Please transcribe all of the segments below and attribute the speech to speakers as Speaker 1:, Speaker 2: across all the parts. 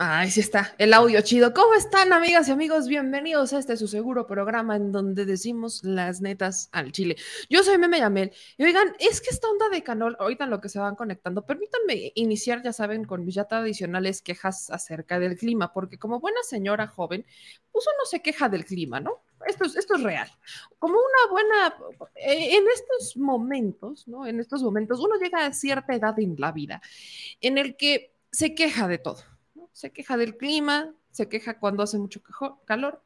Speaker 1: Ahí sí está, el audio chido. ¿Cómo están, amigas y amigos? Bienvenidos a este su seguro programa en donde decimos las netas al chile. Yo soy Meme Yamel. Y oigan, es que esta onda de canol, ahorita lo que se van conectando, permítanme iniciar, ya saben, con mis ya tradicionales quejas acerca del clima, porque como buena señora joven, pues uno se queja del clima, ¿no? Esto es, esto es real. Como una buena, eh, en estos momentos, ¿no? En estos momentos, uno llega a cierta edad en la vida en el que se queja de todo se queja del clima, se queja cuando hace mucho calor,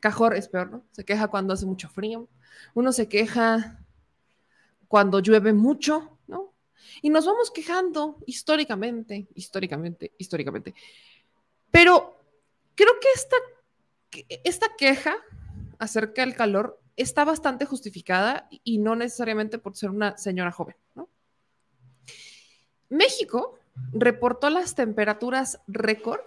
Speaker 1: cajor es peor, ¿no? Se queja cuando hace mucho frío, uno se queja cuando llueve mucho, ¿no? Y nos vamos quejando históricamente, históricamente, históricamente. Pero creo que esta, esta queja acerca del calor está bastante justificada y no necesariamente por ser una señora joven, ¿no? México reportó las temperaturas récord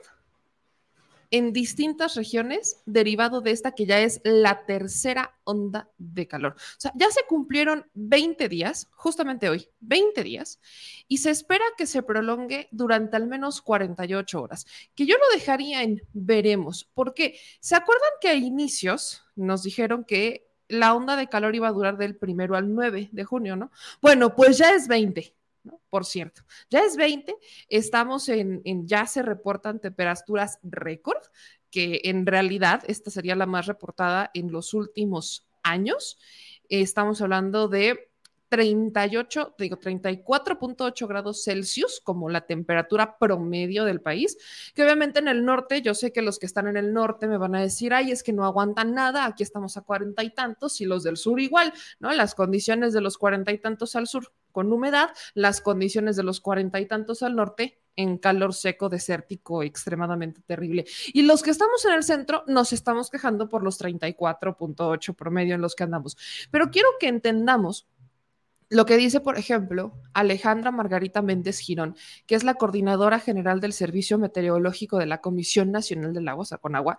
Speaker 1: en distintas regiones derivado de esta que ya es la tercera onda de calor. O sea, ya se cumplieron 20 días, justamente hoy, 20 días, y se espera que se prolongue durante al menos 48 horas, que yo lo dejaría en veremos, porque ¿se acuerdan que a inicios nos dijeron que la onda de calor iba a durar del primero al 9 de junio, ¿no? Bueno, pues ya es 20. Por cierto, ya es 20, estamos en, en, ya se reportan temperaturas récord, que en realidad esta sería la más reportada en los últimos años. Estamos hablando de 38, digo 34.8 grados Celsius como la temperatura promedio del país, que obviamente en el norte, yo sé que los que están en el norte me van a decir, ay, es que no aguantan nada, aquí estamos a cuarenta y tantos y los del sur igual, ¿no? Las condiciones de los cuarenta y tantos al sur con humedad, las condiciones de los cuarenta y tantos al norte en calor seco, desértico, extremadamente terrible. Y los que estamos en el centro nos estamos quejando por los 34.8 promedio en los que andamos. Pero quiero que entendamos lo que dice, por ejemplo, Alejandra Margarita Méndez Girón, que es la coordinadora general del Servicio Meteorológico de la Comisión Nacional del Agua, Saconagua,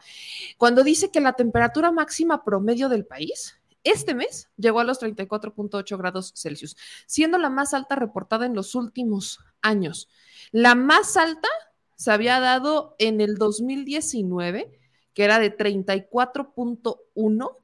Speaker 1: cuando dice que la temperatura máxima promedio del país este mes llegó a los 34.8 grados Celsius, siendo la más alta reportada en los últimos años. La más alta se había dado en el 2019, que era de 34.1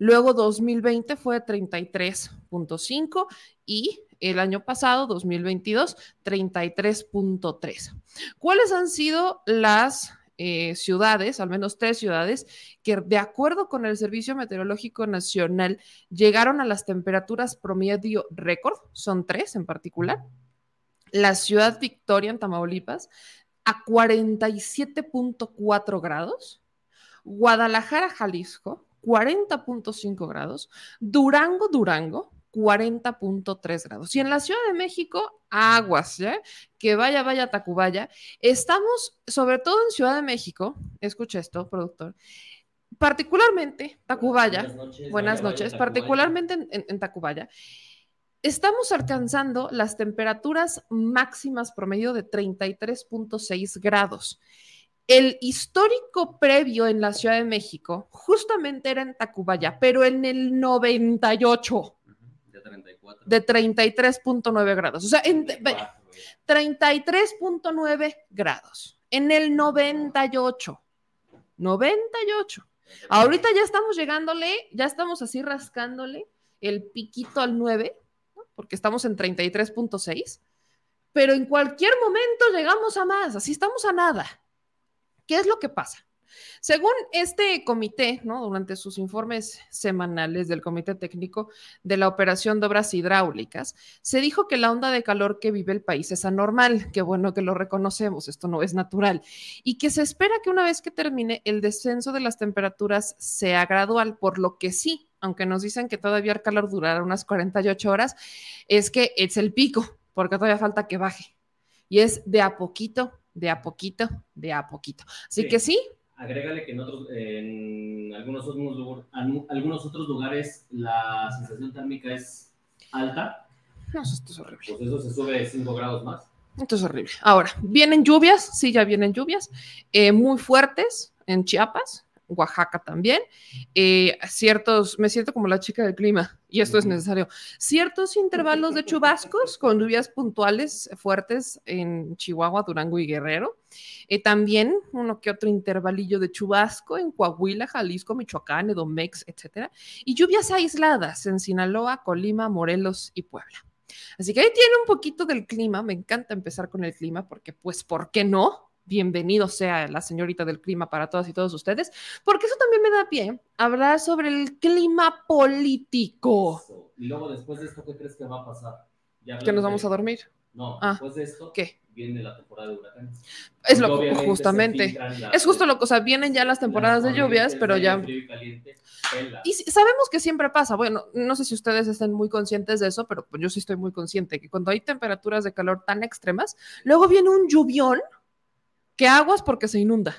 Speaker 1: Luego 2020 fue 33.5 y el año pasado, 2022, 33.3. ¿Cuáles han sido las eh, ciudades, al menos tres ciudades, que de acuerdo con el Servicio Meteorológico Nacional llegaron a las temperaturas promedio récord? Son tres en particular. La ciudad Victoria en Tamaulipas a 47.4 grados. Guadalajara, Jalisco, 40.5 grados, Durango, Durango, 40.3 grados. Y en la Ciudad de México, aguas, ¿ya? Que vaya, vaya Tacubaya. Estamos, sobre todo en Ciudad de México, escucha esto, productor, particularmente Tacubaya, buenas noches, particularmente en, en Tacubaya, estamos alcanzando las temperaturas máximas promedio de 33.6 grados. El histórico previo en la Ciudad de México justamente era en Tacubaya, pero en el 98. De 33.9 grados. O sea, en 33.9 grados. En el 98. 98. Ahorita ya estamos llegándole, ya estamos así rascándole el piquito al 9, porque estamos en 33.6, pero en cualquier momento llegamos a más, así estamos a nada. ¿Qué es lo que pasa? Según este comité, ¿no? durante sus informes semanales del Comité Técnico de la Operación de Obras Hidráulicas, se dijo que la onda de calor que vive el país es anormal, que bueno que lo reconocemos, esto no es natural, y que se espera que una vez que termine el descenso de las temperaturas sea gradual, por lo que sí, aunque nos dicen que todavía el calor durará unas 48 horas, es que es el pico, porque todavía falta que baje. Y es de a poquito de a poquito, de a poquito. Así que sí.
Speaker 2: Agrégale que en, otros, en algunos, otros, algunos otros lugares la sensación térmica es alta.
Speaker 1: No, esto es horrible.
Speaker 2: Pues eso se sube 5 grados más.
Speaker 1: Esto es horrible. Ahora, vienen lluvias, sí, ya vienen lluvias, eh, muy fuertes en Chiapas, Oaxaca también. Eh, ciertos, me siento como la chica del clima, y esto es necesario. Ciertos intervalos de chubascos con lluvias puntuales fuertes en Chihuahua, Durango y Guerrero. Eh, también uno que otro intervalillo de chubasco en Coahuila, Jalisco, Michoacán, Edomex, etcétera. Y lluvias aisladas en Sinaloa, Colima, Morelos y Puebla. Así que ahí tiene un poquito del clima. Me encanta empezar con el clima porque, pues, ¿por qué no? Bienvenido sea la señorita del clima para todas y todos ustedes, porque eso también me da pie a hablar sobre el clima político.
Speaker 2: Y luego después de esto, ¿qué crees que va a pasar?
Speaker 1: que nos vamos a dormir.
Speaker 2: No, ah, después de esto,
Speaker 1: ¿qué?
Speaker 2: viene la temporada de huracanes.
Speaker 1: Es lo justamente. es justo lo que, o sea, vienen ya las temporadas de lluvias, pero ya. Y, sabemos que siempre pasa. Bueno, no sé si ustedes estén muy conscientes de eso, pero yo sí estoy muy consciente que cuando hay temperaturas de calor tan extremas, luego viene un lluvión que aguas porque se inunda.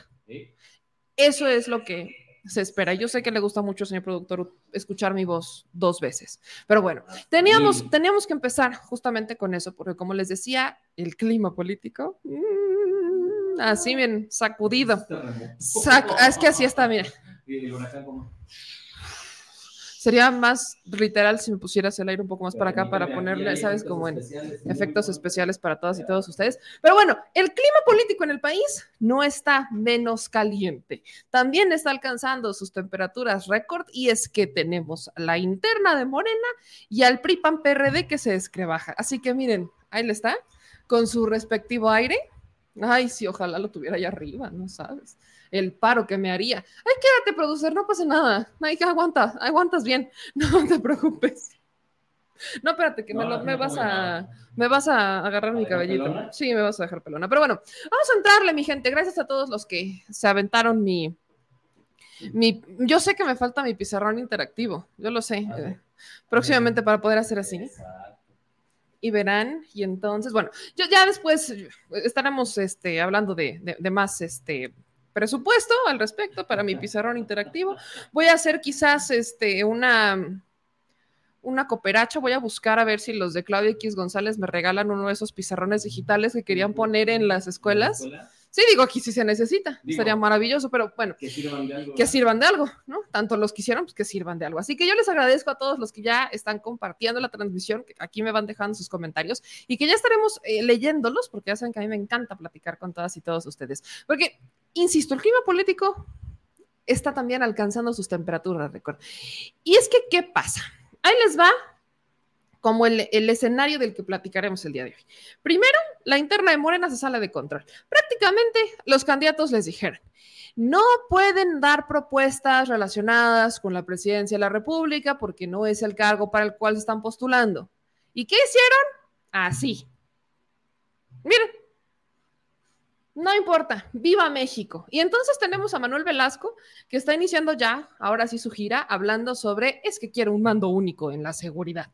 Speaker 1: Eso es lo que se espera. Yo sé que le gusta mucho, señor productor, escuchar mi voz dos veces. Pero bueno, teníamos, teníamos que empezar justamente con eso, porque como les decía, el clima político, mm, así bien sacudido. es que así está, mira. Sería más literal si me pusieras el aire un poco más para acá para ponerle, ¿sabes? Como en efectos especiales para todas y todos ustedes. Pero bueno, el clima político en el país no está menos caliente. También está alcanzando sus temperaturas récord y es que tenemos la interna de Morena y al PRIPAN PRD que se descrebaja. Así que miren, ahí le está, con su respectivo aire. Ay, sí, ojalá lo tuviera allá arriba, ¿no sabes? El paro que me haría. Ay, quédate, producer, no pasa nada. Ay, que aguanta, aguantas bien. No te preocupes. No, espérate, que me, vas a, me vas a agarrar mi cabellito. Sí, me vas a dejar pelona. Pero bueno, vamos a entrarle, mi gente. Gracias a todos los que se aventaron mi, mi, yo sé que me falta mi pizarrón interactivo, yo lo sé. Eh, próximamente para poder hacer así. Y verán, y entonces, bueno, yo ya después estaremos este, hablando de, de más este, presupuesto al respecto para mi pizarrón interactivo. Voy a hacer quizás este, una, una cooperacha, voy a buscar a ver si los de Claudia X González me regalan uno de esos pizarrones digitales que querían poner en las escuelas. Sí, digo, aquí sí se necesita, sería maravilloso, pero bueno,
Speaker 2: que sirvan de algo.
Speaker 1: Que sirvan de algo, ¿no? Tanto los que hicieron, pues que sirvan de algo. Así que yo les agradezco a todos los que ya están compartiendo la transmisión, que aquí me van dejando sus comentarios y que ya estaremos eh, leyéndolos, porque ya saben que a mí me encanta platicar con todas y todos ustedes. Porque, insisto, el clima político está también alcanzando sus temperaturas récord. Y es que, ¿qué pasa? Ahí les va como el, escenario del que platicaremos el día de hoy. Primero, la interna de Morena se sale de control. Prácticamente los candidatos les dijeron, no pueden dar propuestas relacionadas con la presidencia de la República porque no es el cargo para el cual se están postulando. ¿Y qué hicieron? Así. Miren, no importa, viva México. Y entonces tenemos a Manuel Velasco, que está iniciando ya, ahora sí, su gira, hablando sobre, es que quiere un mando único en la seguridad.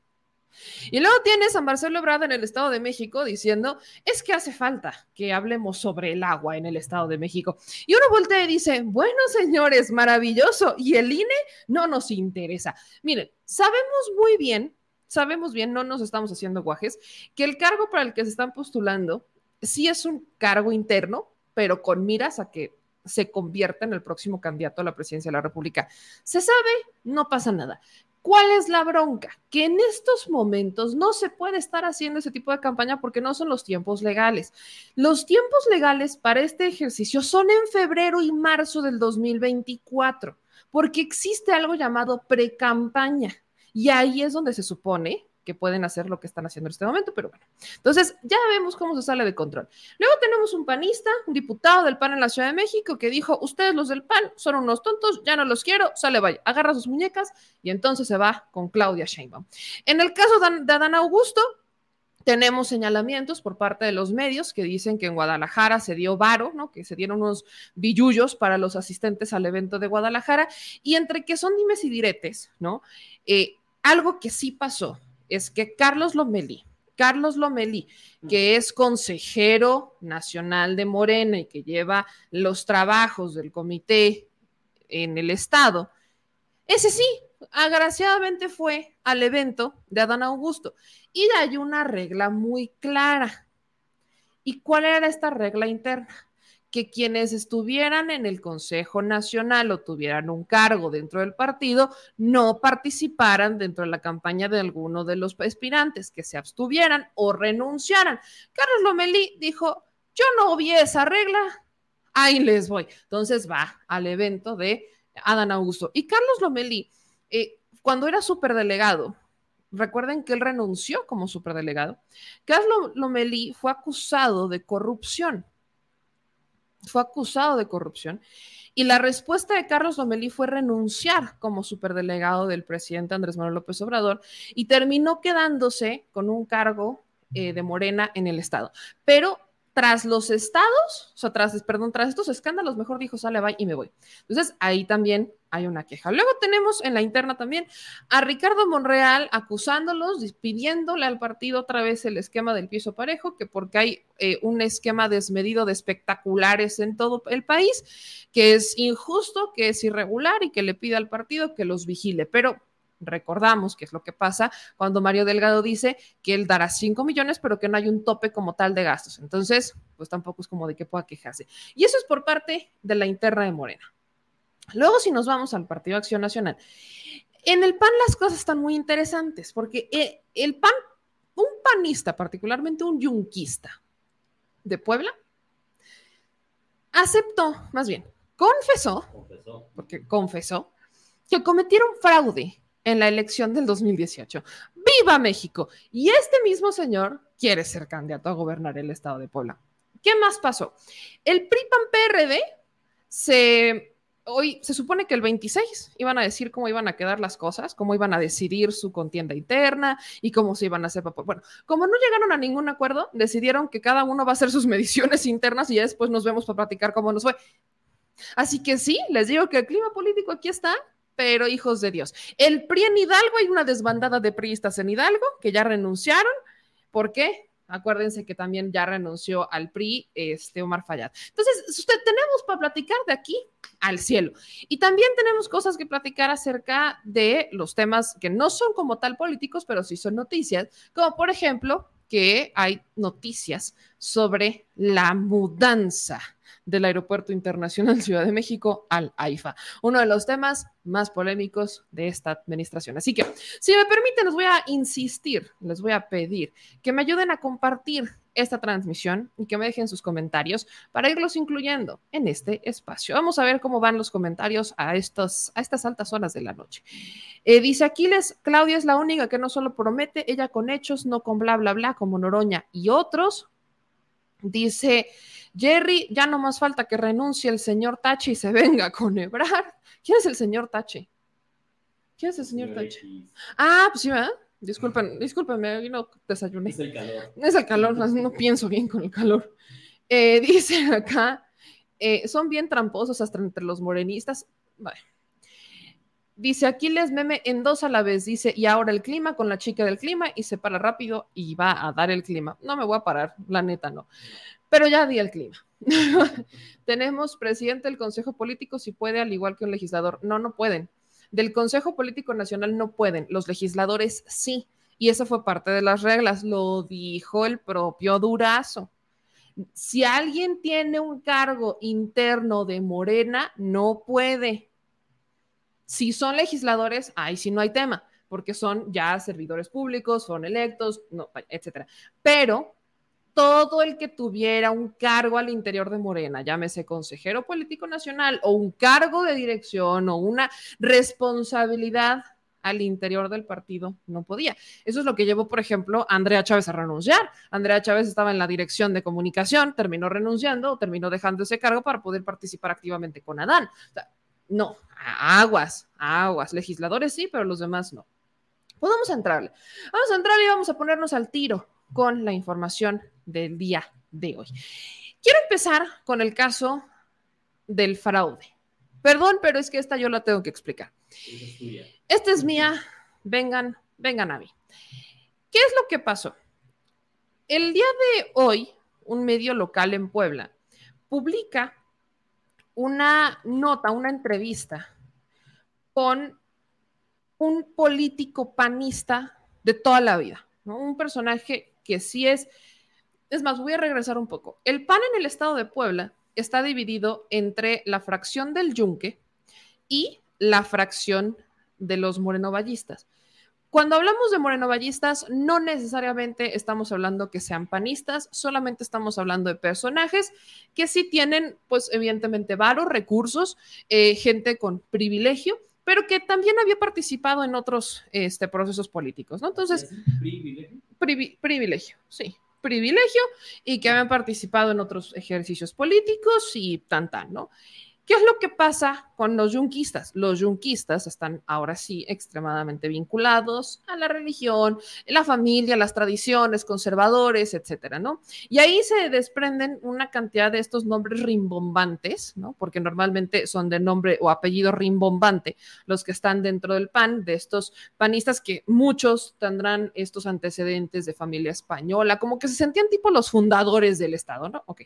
Speaker 1: Y luego tienes a Marcelo Ebrard en el Estado de México diciendo, es que hace falta que hablemos sobre el agua en el Estado de México. Y uno voltea y dice, bueno, señores, maravilloso. Y el INE no nos interesa. Miren, sabemos muy bien, sabemos bien, no nos estamos haciendo guajes, que el cargo para el que se están postulando sí es un cargo interno, pero con miras a que se convierta en el próximo candidato a la presidencia de la República. Se sabe, no pasa nada. ¿Cuál es la bronca? Que en estos momentos no se puede estar haciendo ese tipo de campaña porque no son los tiempos legales. Los tiempos legales para este ejercicio son en febrero y marzo del 2024, porque existe algo llamado pre-campaña. Y ahí es donde se supone que pueden hacer lo que están haciendo en este momento, pero bueno. Entonces, ya vemos cómo se sale de control. Luego tenemos un panista, un diputado del PAN en la Ciudad de México, que dijo, ustedes los del PAN son unos tontos, ya no los quiero, sale, vaya, agarra sus muñecas y entonces se va con Claudia Sheinbaum. En el caso de Adán Augusto, tenemos señalamientos por parte de los medios que dicen que en Guadalajara se dio varo, ¿no? Que se dieron unos billullos para los asistentes al evento de Guadalajara y entre que son dimes y diretes, ¿no? Eh, algo que sí pasó es que Carlos Lomeli, Carlos Lomeli, que es consejero nacional de Morena y que lleva los trabajos del comité en el estado, ese sí, agraciadamente fue al evento de Adán Augusto. Y hay una regla muy clara. ¿Y cuál era esta regla interna? Que quienes estuvieran en el Consejo Nacional o tuvieran un cargo dentro del partido no participaran dentro de la campaña de alguno de los aspirantes, que se abstuvieran o renunciaran. Carlos Lomelí dijo, yo no vi esa regla, ahí les voy. Entonces va al evento de Adán Augusto. Y Carlos Lomelí, eh, cuando era superdelegado, recuerden que él renunció como superdelegado, Carlos Lomelí fue acusado de corrupción fue acusado de corrupción y la respuesta de Carlos Lomelí fue renunciar como superdelegado del presidente Andrés Manuel López Obrador y terminó quedándose con un cargo eh, de Morena en el Estado. Pero tras los estados, o sea, tras, perdón, tras estos escándalos, mejor dijo, sale, va y me voy. Entonces, ahí también hay una queja. Luego tenemos en la interna también a Ricardo Monreal acusándolos, pidiéndole al partido otra vez el esquema del piso parejo, que porque hay eh, un esquema desmedido de espectaculares en todo el país, que es injusto, que es irregular y que le pide al partido que los vigile. Pero recordamos que es lo que pasa cuando Mario Delgado dice que él dará 5 millones, pero que no hay un tope como tal de gastos. Entonces, pues tampoco es como de que pueda quejarse. Y eso es por parte de la interna de Morena. Luego, si nos vamos al Partido Acción Nacional, en el PAN las cosas están muy interesantes, porque eh, el PAN, un panista, particularmente un yunquista de Puebla, aceptó, más bien, confesó, confesó. porque confesó, que cometieron fraude en la elección del 2018. ¡Viva México! Y este mismo señor quiere ser candidato a gobernar el estado de Puebla. ¿Qué más pasó? El PRI-PAN-PRD se hoy se supone que el 26 iban a decir cómo iban a quedar las cosas, cómo iban a decidir su contienda interna y cómo se iban a hacer. Bueno, como no llegaron a ningún acuerdo, decidieron que cada uno va a hacer sus mediciones internas y ya después nos vemos para platicar cómo nos fue. Así que sí, les digo que el clima político aquí está pero hijos de Dios. El PRI en Hidalgo, hay una desbandada de priistas en Hidalgo que ya renunciaron. ¿Por qué? Acuérdense que también ya renunció al PRI este Omar Fayad. Entonces, usted tenemos para platicar de aquí al cielo. Y también tenemos cosas que platicar acerca de los temas que no son como tal políticos, pero sí son noticias, como por ejemplo que hay noticias sobre la mudanza del Aeropuerto Internacional Ciudad de México al AIFA, uno de los temas más polémicos de esta administración. Así que, si me permiten, les voy a insistir, les voy a pedir que me ayuden a compartir esta transmisión y que me dejen sus comentarios para irlos incluyendo en este espacio. Vamos a ver cómo van los comentarios a, estos, a estas altas horas de la noche. Eh, dice Aquiles, Claudia es la única que no solo promete, ella con hechos, no con bla, bla, bla, como Noroña y otros. Dice Jerry, ya no más falta que renuncie el señor Tachi y se venga a conebrar. ¿Quién es el señor Tachi? ¿Quién es el señor Tachi? Ah, pues sí, ¿verdad? Disculpen, discúlpenme, no desayuné.
Speaker 2: Es el calor.
Speaker 1: Es el calor, no pienso bien con el calor. Eh, dice acá, eh, son bien tramposos hasta entre los morenistas. Dice, aquí les meme en dos a la vez. Dice, y ahora el clima con la chica del clima y se para rápido y va a dar el clima. No me voy a parar, la neta no. Pero ya di el clima. Tenemos presidente del Consejo Político si puede, al igual que un legislador. No, no pueden. Del Consejo Político Nacional no pueden. Los legisladores sí. Y eso fue parte de las reglas. Lo dijo el propio Durazo. Si alguien tiene un cargo interno de Morena, no puede. Si son legisladores, ahí sí no hay tema, porque son ya servidores públicos, son electos, no, etcétera. Pero todo el que tuviera un cargo al interior de Morena, llámese consejero político nacional o un cargo de dirección o una responsabilidad al interior del partido, no podía. Eso es lo que llevó, por ejemplo, a Andrea Chávez a renunciar. Andrea Chávez estaba en la dirección de comunicación, terminó renunciando o terminó dejando ese cargo para poder participar activamente con Adán. No, aguas, aguas. Legisladores sí, pero los demás no. Podemos entrarle. Vamos a entrar y vamos a ponernos al tiro con la información del día de hoy. Quiero empezar con el caso del fraude. Perdón, pero es que esta yo la tengo que explicar. Esta es mía. Vengan, vengan a mí. ¿Qué es lo que pasó? El día de hoy, un medio local en Puebla publica una nota, una entrevista con un político panista de toda la vida, un personaje que sí es es más, voy a regresar un poco. El PAN en el estado de Puebla está dividido entre la fracción del Yunque y la fracción de los morenovallistas. Cuando hablamos de morenovallistas, no necesariamente estamos hablando que sean panistas, solamente estamos hablando de personajes que sí tienen, pues evidentemente, varios recursos, eh, gente con privilegio, pero que también había participado en otros este, procesos políticos, ¿no? Entonces,
Speaker 2: ¿Privilegio?
Speaker 1: privilegio, sí, privilegio y que habían participado en otros ejercicios políticos y tan, tan, ¿no? ¿Qué es lo que pasa con los yunquistas? Los yunquistas están ahora sí extremadamente vinculados a la religión, la familia, las tradiciones, conservadores, etcétera, ¿no? Y ahí se desprenden una cantidad de estos nombres rimbombantes, ¿no? Porque normalmente son de nombre o apellido rimbombante los que están dentro del PAN, de estos panistas que muchos tendrán estos antecedentes de familia española, como que se sentían tipo los fundadores del Estado, ¿no? Ok.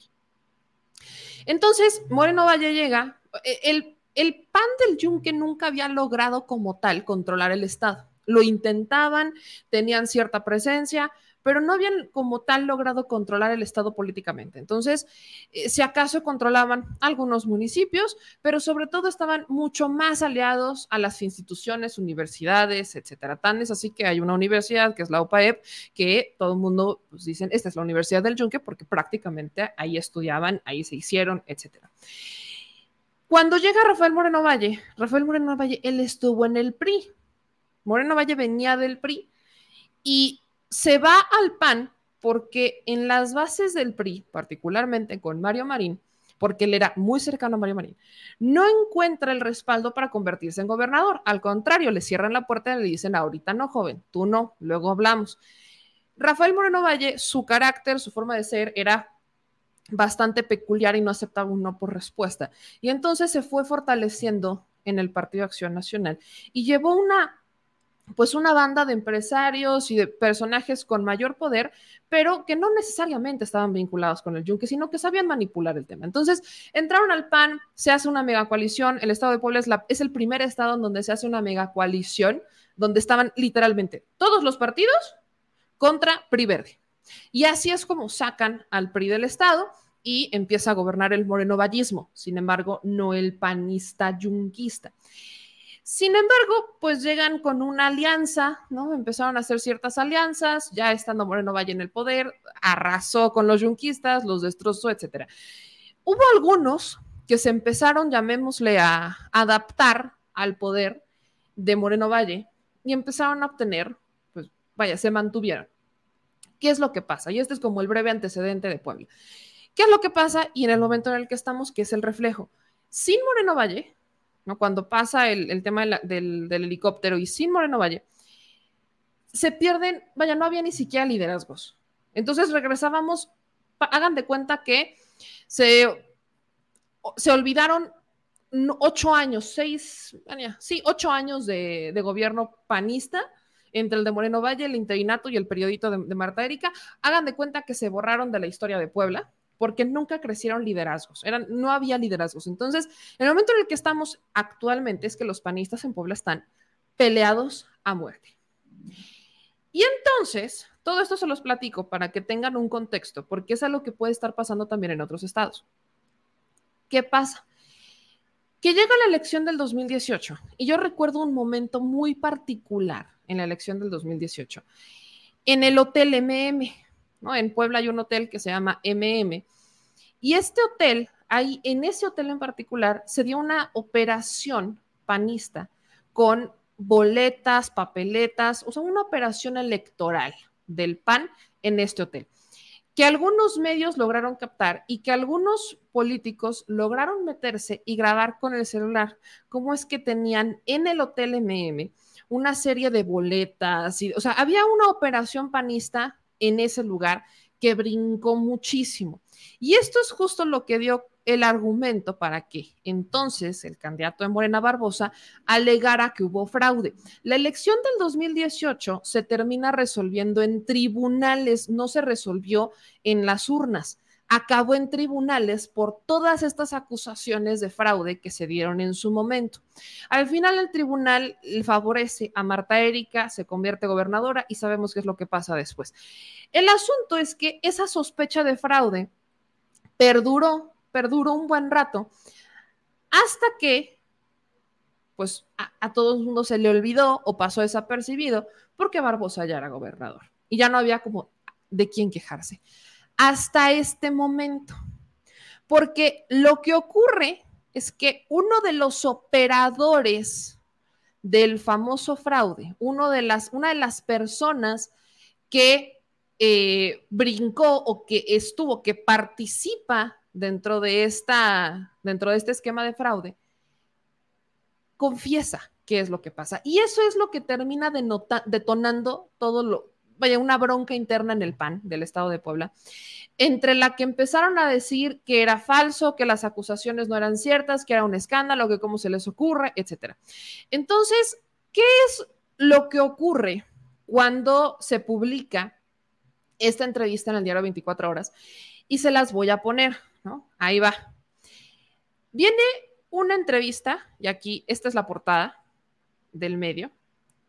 Speaker 1: Entonces, Moreno Valle llega, eh, el, el PAN del Yunque nunca había logrado como tal controlar el Estado. Lo intentaban, tenían cierta presencia, pero no habían como tal logrado controlar el Estado políticamente. Entonces, eh, si acaso controlaban algunos municipios, pero sobre todo estaban mucho más aliados a las instituciones, universidades, etcétera. Tan es así que hay una universidad que es la UPAEP, que todo el mundo pues, dicen, esta es la Universidad del Yunque, porque prácticamente ahí estudiaban, ahí se hicieron, etcétera. Cuando llega Rafael Moreno Valle, Rafael Moreno Valle, él estuvo en el PRI. Moreno Valle venía del PRI y se va al PAN porque en las bases del PRI, particularmente con Mario Marín, porque él era muy cercano a Mario Marín, no encuentra el respaldo para convertirse en gobernador. Al contrario, le cierran la puerta y le dicen, ahorita no, joven, tú no, luego hablamos. Rafael Moreno Valle, su carácter, su forma de ser era bastante peculiar y no aceptaba un no por respuesta. Y entonces se fue fortaleciendo en el Partido Acción Nacional y llevó una pues una banda de empresarios y de personajes con mayor poder, pero que no necesariamente estaban vinculados con el yunque, sino que sabían manipular el tema. Entonces, entraron al PAN, se hace una mega coalición, el estado de Puebla es, la, es el primer estado en donde se hace una mega coalición, donde estaban literalmente todos los partidos contra PRI Verde. Y así es como sacan al PRI del estado y empieza a gobernar el morenovallismo, sin embargo, no el panista yunquista. Sin embargo, pues llegan con una alianza, ¿no? Empezaron a hacer ciertas alianzas, ya estando Moreno Valle en el poder, arrasó con los yunquistas, los destrozó, etc. Hubo algunos que se empezaron, llamémosle, a adaptar al poder de Moreno Valle y empezaron a obtener, pues vaya, se mantuvieron. ¿Qué es lo que pasa? Y este es como el breve antecedente de Puebla. ¿Qué es lo que pasa? Y en el momento en el que estamos, ¿qué es el reflejo? Sin Moreno Valle, ¿no? Cuando pasa el, tema del, helicóptero y sin Moreno Valle, se pierden, vaya, no había ni siquiera liderazgos. Entonces regresábamos, hagan de cuenta que se, se olvidaron ocho años, seis, sí, ocho años de, gobierno panista entre el de Moreno Valle, el interinato y el periodito de, de Marta Erika. Hagan de cuenta que se borraron de la historia de Puebla porque nunca crecieron liderazgos, eran, no había liderazgos. Entonces, el momento en el que estamos actualmente es que los panistas en Puebla están peleados a muerte. Y entonces, todo esto se los platico para que tengan un contexto, porque es algo que puede estar pasando también en otros estados. ¿Qué pasa? Que llega la elección del 2018 y yo recuerdo un momento muy particular en la elección del 2018 en el Hotel MM. En Puebla hay un hotel que se llama MM. Y este hotel, ahí, en ese hotel en particular, se dio una operación panista con boletas, papeletas, o sea, una operación electoral del PAN en este hotel, que algunos medios lograron captar y que algunos políticos lograron meterse y grabar con el celular cómo es que tenían en el hotel MM una serie de boletas, y, o sea, había una operación panista en ese lugar que brincó muchísimo. Y esto es justo lo que dio el argumento para que entonces el candidato de Morena Barbosa alegara que hubo fraude. La elección del 2018 se termina resolviendo en tribunales, no se resolvió en las urnas acabó en tribunales por todas estas acusaciones de fraude que se dieron en su momento. Al final el tribunal favorece a Marta Erika, se convierte gobernadora y sabemos qué es lo que pasa después. El asunto es que esa sospecha de fraude perduró perduró un buen rato, hasta que, pues, a, a todo el mundo se le olvidó o pasó desapercibido porque Barbosa ya era gobernador y ya no había como de quién quejarse. Hasta este momento. Porque lo que ocurre es que uno de los operadores del famoso fraude, de las, una de las personas que eh, brincó o que estuvo, que participa dentro de, esta, dentro de este esquema de fraude, confiesa qué es lo que pasa. Y eso es lo que termina detonando todo lo, vaya, una bronca interna en el PAN del Estado de Puebla, entre la que empezaron a decir que era falso, que las acusaciones no eran ciertas, que era un escándalo, que cómo se les ocurre, etcétera. Entonces, ¿qué es lo que ocurre cuando se publica esta entrevista en el diario 24 horas? Y se las voy a poner, ¿no? Ahí va. Viene una entrevista, y aquí esta es la portada del medio.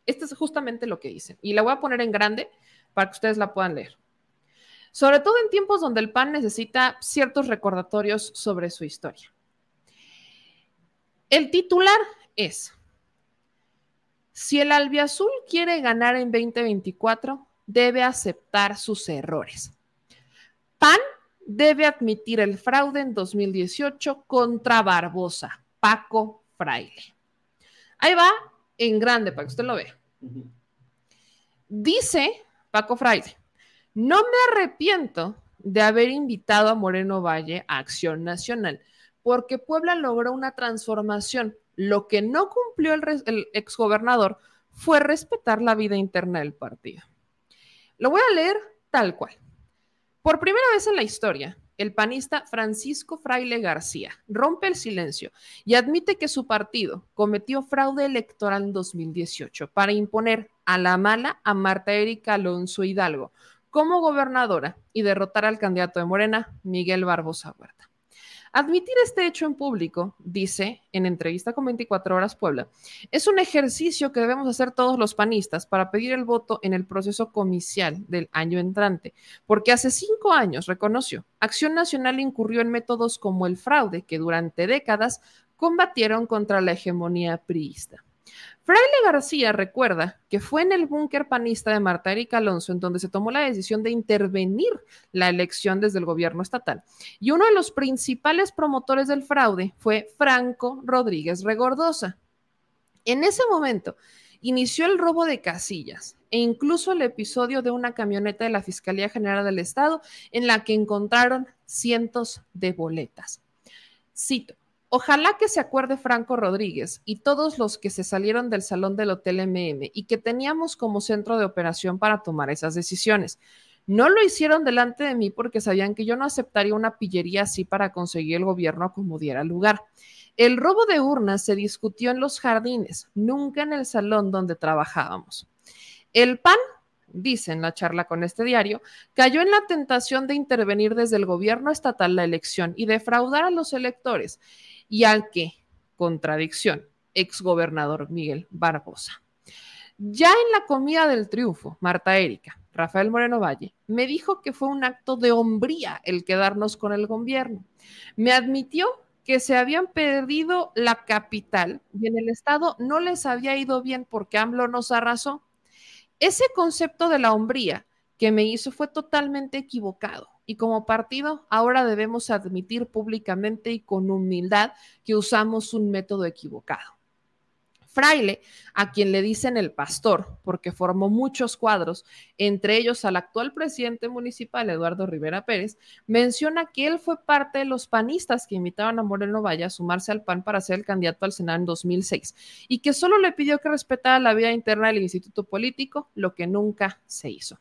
Speaker 1: Esto es justamente lo que dicen. Y la voy a poner en grande para que ustedes la puedan leer. Sobre todo en tiempos donde el PAN necesita ciertos recordatorios sobre su historia. El titular es, si el albiazul quiere ganar en 2024, debe aceptar sus errores. PAN debe admitir el fraude en 2018 contra Barbosa, Paco Fraile. Ahí va en grande para que usted lo vea. Dice Paco Fraile, no me arrepiento de haber invitado a Moreno Valle a Acción Nacional, porque Puebla logró una transformación. Lo que no cumplió el, el exgobernador fue respetar la vida interna del partido. Lo voy a leer tal cual. Por primera vez en la historia, el panista Francisco Fraile García rompe el silencio y admite que su partido cometió fraude electoral en 2018 para imponer a la mala a Marta Erika Alonso Hidalgo como gobernadora y derrotar al candidato de Morena, Miguel Barbosa Huerta. Admitir este hecho en público, dice en entrevista con 24 Horas Puebla, es un ejercicio que debemos hacer todos los panistas para pedir el voto en el proceso comicial del año entrante, porque hace cinco años, reconoció, Acción Nacional incurrió en métodos como el fraude que durante décadas combatieron contra la hegemonía priista. Fraile García recuerda que fue en el búnker panista de Marta Erika Alonso en donde se tomó la decisión de intervenir la elección desde el gobierno estatal. Y uno de los principales promotores del fraude fue Franco Rodríguez Regordosa. En ese momento inició el robo de casillas e incluso el episodio de una camioneta de la Fiscalía General del Estado en la que encontraron cientos de boletas. Cito. Ojalá que se acuerde Franco Rodríguez y todos los que se salieron del salón del Hotel MM y que teníamos como centro de operación para tomar esas decisiones. No lo hicieron delante de mí porque sabían que yo no aceptaría una pillería así para conseguir el gobierno como diera lugar. El robo de urnas se discutió en los jardines, nunca en el salón donde trabajábamos. El PAN, dice en la charla con este diario, cayó en la tentación de intervenir desde el gobierno estatal la elección y defraudar a los electores y al que, contradicción, exgobernador Miguel Barbosa. Ya en la comida del triunfo, Marta Erika, Rafael Moreno Valle, me dijo que fue un acto de hombría el quedarnos con el gobierno. Me admitió que se habían perdido la capital y en el estado no les había ido bien porque AMLO nos arrasó. Ese concepto de la hombría que me hizo fue totalmente equivocado y como partido ahora debemos admitir públicamente y con humildad que usamos un método equivocado. Fraile, a quien le dicen el pastor, porque formó muchos cuadros, entre ellos al actual presidente municipal, Eduardo Rivera Pérez, menciona que él fue parte de los panistas que invitaban a Moreno Valle a sumarse al PAN para ser el candidato al Senado en 2006 y que solo le pidió que respetara la vida interna del instituto político, lo que nunca se hizo.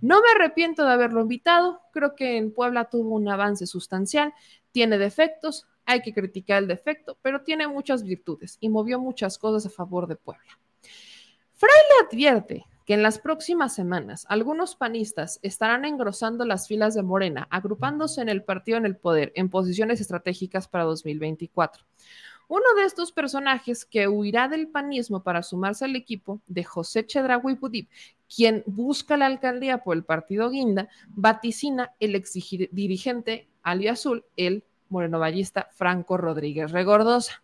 Speaker 1: No me arrepiento de haberlo invitado, creo que en Puebla tuvo un avance sustancial, tiene defectos, hay que criticar el defecto, pero tiene muchas virtudes y movió muchas cosas a favor de Puebla. Fraile advierte que en las próximas semanas algunos panistas estarán engrosando las filas de Morena, agrupándose en el partido en el poder en posiciones estratégicas para 2024. Uno de estos personajes que huirá del panismo para sumarse al equipo de José Chedraui Budip, quien busca la alcaldía por el partido Guinda, vaticina el ex dirigente aliazul, el morenovallista Franco Rodríguez Regordosa.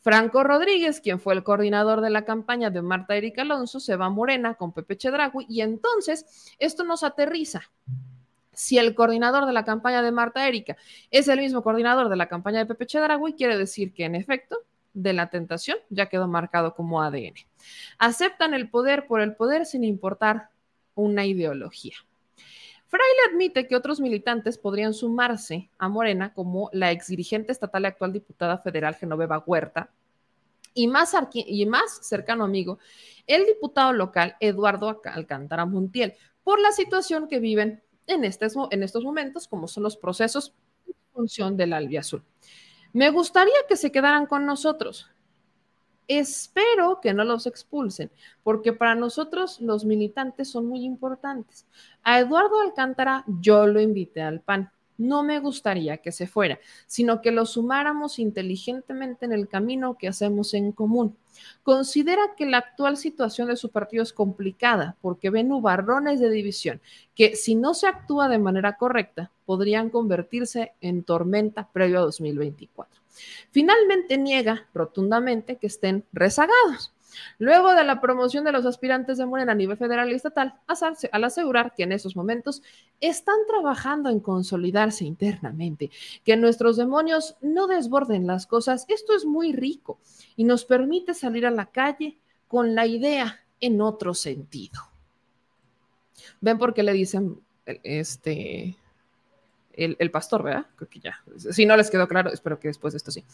Speaker 1: Franco Rodríguez, quien fue el coordinador de la campaña de Marta Erika Alonso, se va a Morena con Pepe Chedragui y entonces esto nos aterriza. Si el coordinador de la campaña de Marta Erika es el mismo coordinador de la campaña de Pepe Chedragui, quiere decir que en efecto de la tentación ya quedó marcado como ADN. Aceptan el poder por el poder sin importar una ideología. Fraile admite que otros militantes podrían sumarse a Morena, como la ex dirigente estatal y actual diputada federal Genoveva Huerta, y más, cercano amigo, el diputado local Eduardo Alcántara Montiel, por la situación que viven en, en estos momentos, como son los procesos en función del albiazul. Me gustaría que se quedaran con nosotros. Espero que no los expulsen, porque para nosotros los militantes son muy importantes. A Eduardo Alcántara yo lo invité al PAN. No me gustaría que se fuera, sino que lo sumáramos inteligentemente en el camino que hacemos en común. Considera que la actual situación de su partido es complicada porque ven nubarrones de división que si no se actúa de manera correcta podrían convertirse en tormenta previo a 2024. Finalmente niega rotundamente que estén rezagados. Luego de la promoción de los aspirantes de Morena a nivel federal y estatal, al asegurar que en esos momentos están trabajando en consolidarse internamente, que nuestros demonios no desborden las cosas, esto es muy rico y nos permite salir a la calle con la idea en otro sentido. ¿Ven por qué le dicen este el, pastor, ¿verdad? Creo que ya. Si no les quedó claro, espero que después de esto sí.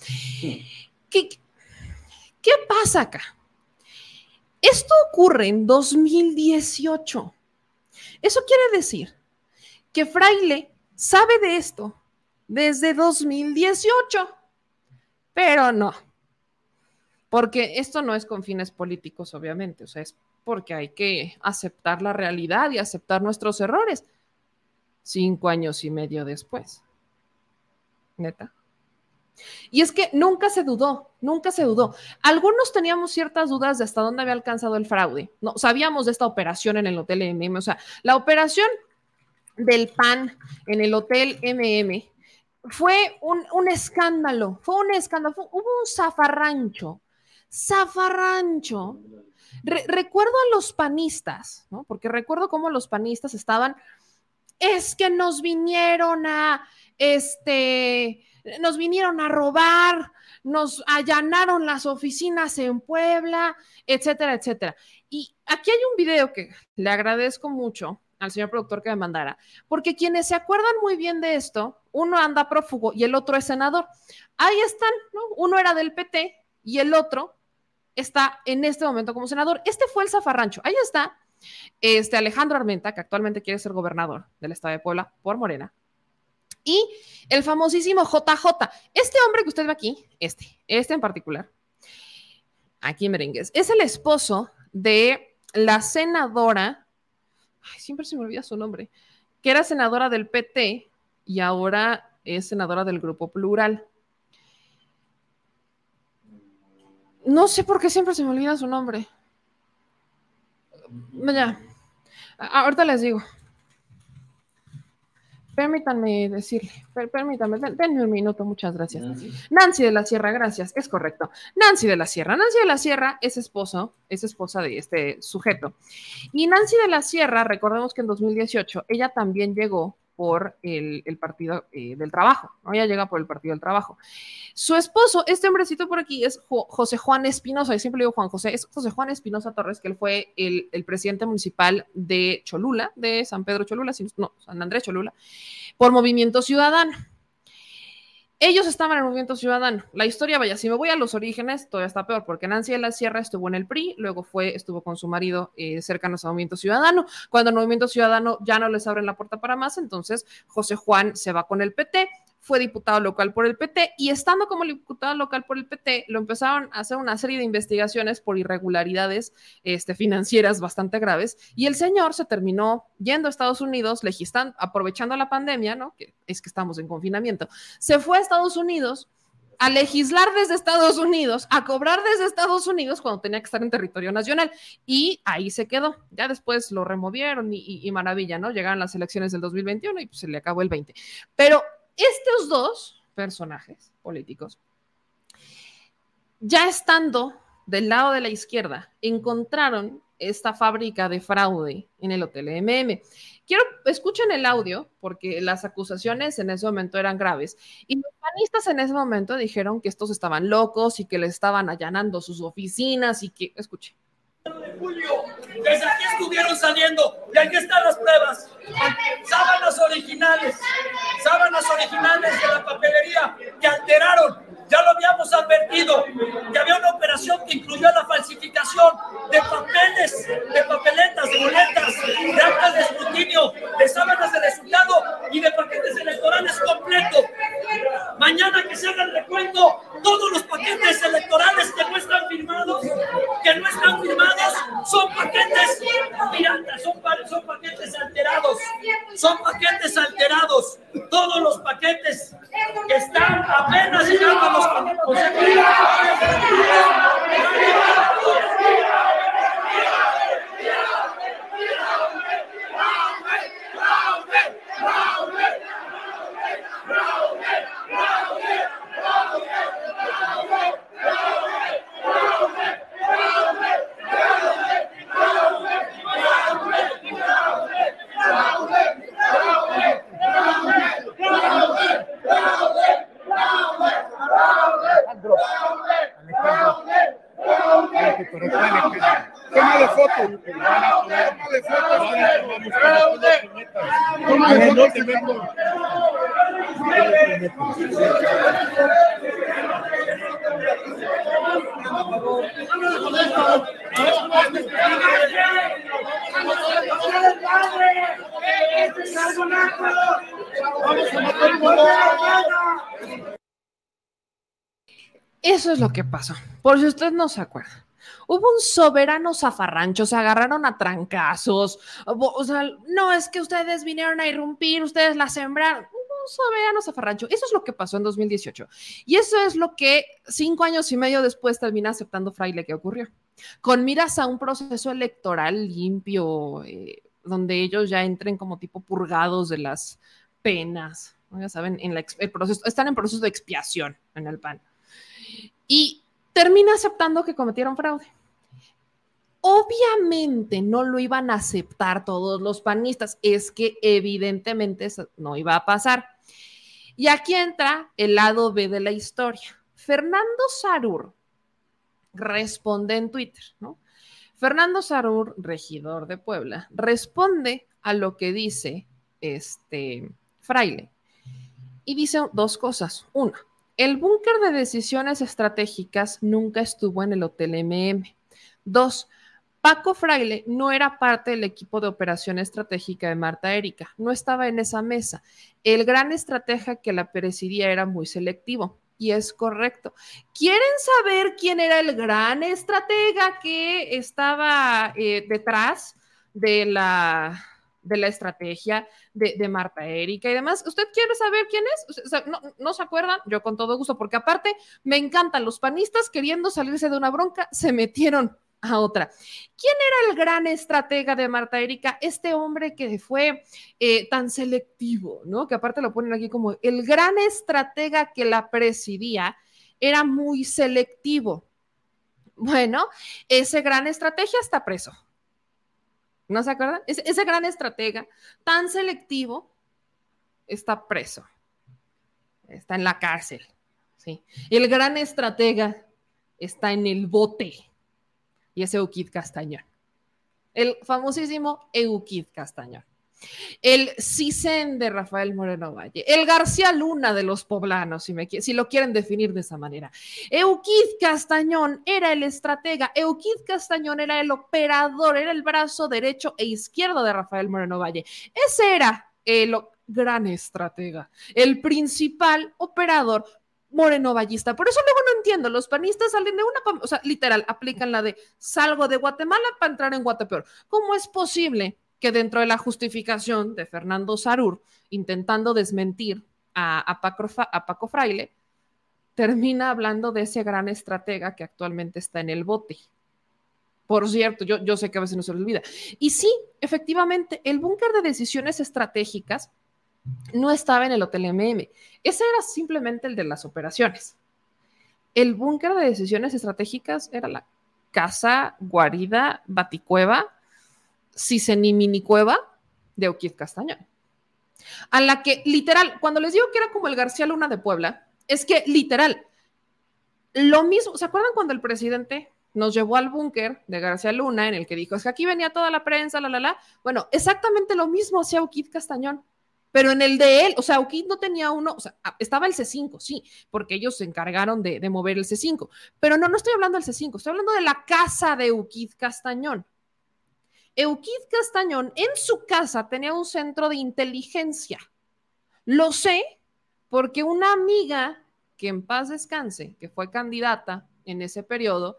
Speaker 1: ¿Qué, qué pasa acá? Esto ocurre en 2018. Eso quiere decir que Fraile sabe de esto desde 2018, pero no, porque esto no es con fines políticos, obviamente, o sea, es porque hay que aceptar la realidad y aceptar nuestros errores cinco años y medio después. Neta. Y es que nunca se dudó, nunca se dudó. Algunos teníamos ciertas dudas de hasta dónde había alcanzado el fraude. No, sabíamos de esta operación en el Hotel MM, o sea, la operación del PAN en el Hotel MM fue un, escándalo, fue un escándalo, hubo un zafarrancho, zafarrancho. recuerdo a los panistas, ¿no? Porque recuerdo cómo los panistas estaban es que nos vinieron a, este, nos vinieron a robar, nos allanaron las oficinas en Puebla, etcétera, etcétera. Y aquí hay un video que le agradezco mucho al señor productor que me mandara, porque quienes se acuerdan muy bien de esto, uno anda prófugo y el otro es senador. Ahí están, ¿no? Uno era del PT y el otro está en este momento como senador. Este fue el zafarrancho. Ahí está este Alejandro Armenta, que actualmente quiere ser gobernador del estado de Puebla por Morena. Y el famosísimo JJ. Este hombre que usted ve aquí, este, este en particular, aquí en Merengues, es el esposo de la senadora, ay, siempre se me olvida su nombre, que era senadora del PT y ahora es senadora del Grupo Plural. No sé por qué siempre se me olvida su nombre. Ya. Ahorita les digo. Permítanme decirle, permítanme, denme un minuto, muchas gracias. Nancy. de la Sierra, gracias, es correcto. Nancy de la Sierra, Nancy de la Sierra es esposo, es esposa de este sujeto. Y Nancy de la Sierra, recordemos que en 2018 ella también llegó por el, Partido eh, del Trabajo, ¿no? Ella llega por el Partido del Trabajo. Su esposo, este hombrecito por aquí, es José Juan Espinosa, y siempre digo Juan José, es José Juan Espinosa Torres, que él fue el, el, presidente municipal de Cholula, de San Pedro Cholula, no, San Andrés Cholula, por Movimiento Ciudadano. Ellos estaban en el movimiento ciudadano. La historia, vaya, si me voy a los orígenes, todavía está peor, porque Nancy de la Sierra estuvo en el PRI, luego fue, estuvo con su marido eh, cercanos al movimiento ciudadano. Cuando el movimiento ciudadano ya no les abren la puerta para más, entonces José Juan se va con el PT fue diputado local por el PT y estando como diputado local por el PT, lo empezaron a hacer una serie de investigaciones por irregularidades este, financieras bastante graves y el señor se terminó yendo a Estados Unidos, legislando, aprovechando la pandemia, ¿no? Que es que estamos en confinamiento, se fue a Estados Unidos a legislar desde Estados Unidos, a cobrar desde Estados Unidos cuando tenía que estar en territorio nacional. Y ahí se quedó. Ya después lo removieron y, maravilla, ¿no? Llegaron las elecciones del 2021 y pues se le acabó el 20. Pero estos dos, personajes políticos, ya estando del lado de la izquierda, encontraron esta fábrica de fraude en el Hotel MM. Quiero, escuchen el audio, porque las acusaciones en ese momento eran graves. Y los panistas en ese momento dijeron que estos estaban locos y que le estaban allanando sus oficinas y que, escuchen.
Speaker 3: Julio, desde aquí estuvieron saliendo y aquí están las pruebas. Sábanas originales, sábanas originales de la papelería que alteraron ya lo habíamos advertido, que había una operación que incluyó la falsificación de papeles, de papeletas, de boletas, de actas de escrutinio, de sábanas de resultado y de paquetes electorales completos. Mañana que se haga el recuento, todos los paquetes electorales que no están firmados, que no están firmados, son paquetes piratas, son, son paquetes alterados, son paquetes alterados. Todos los paquetes que están apenas llegando a los
Speaker 4: Tómale fotos. Tómale fotos. Tómale fotos.
Speaker 1: Eso es lo que pasó. Por si usted no se acuerda. Hubo un soberano zafarrancho, se agarraron a trancazos. O sea, no es que ustedes vinieron a irrumpir, ustedes la sembraron. Un soberano zafarrancho. Eso es lo que pasó en 2018. Y eso es lo que cinco años y medio después termina aceptando Fraile que ocurrió. Con miras a un proceso electoral limpio, eh, donde ellos ya entren como tipo purgados de las penas. Ya saben, en el proceso, están en proceso de expiación en el PAN y termina aceptando que cometieron fraude. Obviamente no lo iban a aceptar todos los panistas, es que evidentemente no iba a pasar. Y aquí entra el lado B de la historia. Fernando Sarur responde en Twitter, ¿no? Fernando Sarur, regidor de Puebla, responde a lo que dice este fraile y dice dos cosas. Una, el búnker de decisiones estratégicas nunca estuvo en el Hotel MM. Dos, Paco Fraile no era parte del equipo de operación estratégica de Marta Erika, no estaba en esa mesa. El gran estratega que la presidía era muy selectivo. Y es correcto. ¿Quieren saber quién era el gran estratega que estaba eh, detrás de la, de la estrategia de, Marta Erika y demás. ¿Usted quiere saber quién es? no, se acuerdan? Yo con todo gusto, porque aparte me encantan los panistas queriendo salirse de una bronca, se metieron a otra. ¿Quién era el gran estratega de Marta Erika? Este hombre que fue eh, tan selectivo, ¿no? Que aparte lo ponen aquí como el gran estratega que la presidía era muy selectivo. Bueno, ese gran estrategia está preso. ¿No se acuerdan? Ese, gran estratega tan selectivo está preso. Está en la cárcel. ¿sí? El gran estratega está en el bote. Y es Euquid Castañón. El famosísimo Euquid Castañón el CISEN de Rafael Moreno Valle, el García Luna de los poblanos, si, me, si lo quieren definir de esa manera. Euquid Castañón era el estratega, Euquid Castañón era el operador, era el brazo derecho e izquierdo de Rafael Moreno Valle. Ese era el gran estratega, el principal operador moreno vallista. Por eso luego no entiendo, los panistas salen de una, o sea, literal, aplican la de salgo de Guatemala para entrar en Guatepeor. ¿Cómo es posible que dentro de la justificación de Fernando Sarur, intentando desmentir a, Paco, Fraile, termina hablando de ese gran estratega que actualmente está en el bote. Por cierto, yo, yo sé que a veces no se le olvida. Y sí, efectivamente, el búnker de decisiones estratégicas no estaba en el Hotel MM. Ese era simplemente el de las operaciones. El búnker de decisiones estratégicas era la casa, guarida, baticueva, cueva de Oquid Castañón. A la que, literal, cuando les digo que era como el García Luna de Puebla, es que literal, lo mismo, ¿se acuerdan cuando el presidente nos llevó al búnker de García Luna en el que dijo, es que aquí venía toda la prensa, la, la, la? Bueno, exactamente lo mismo hacía Oquid Castañón. Pero en el de él, o sea, Ukit no tenía uno, o sea, ah, estaba el C5, sí, porque ellos se encargaron de, mover el C5. Pero no, no estoy hablando del C5, estoy hablando de la casa de Ukit Castañón. Euquid Castañón en su casa tenía un centro de inteligencia. Lo sé porque una amiga que en paz descanse, que fue candidata en ese periodo,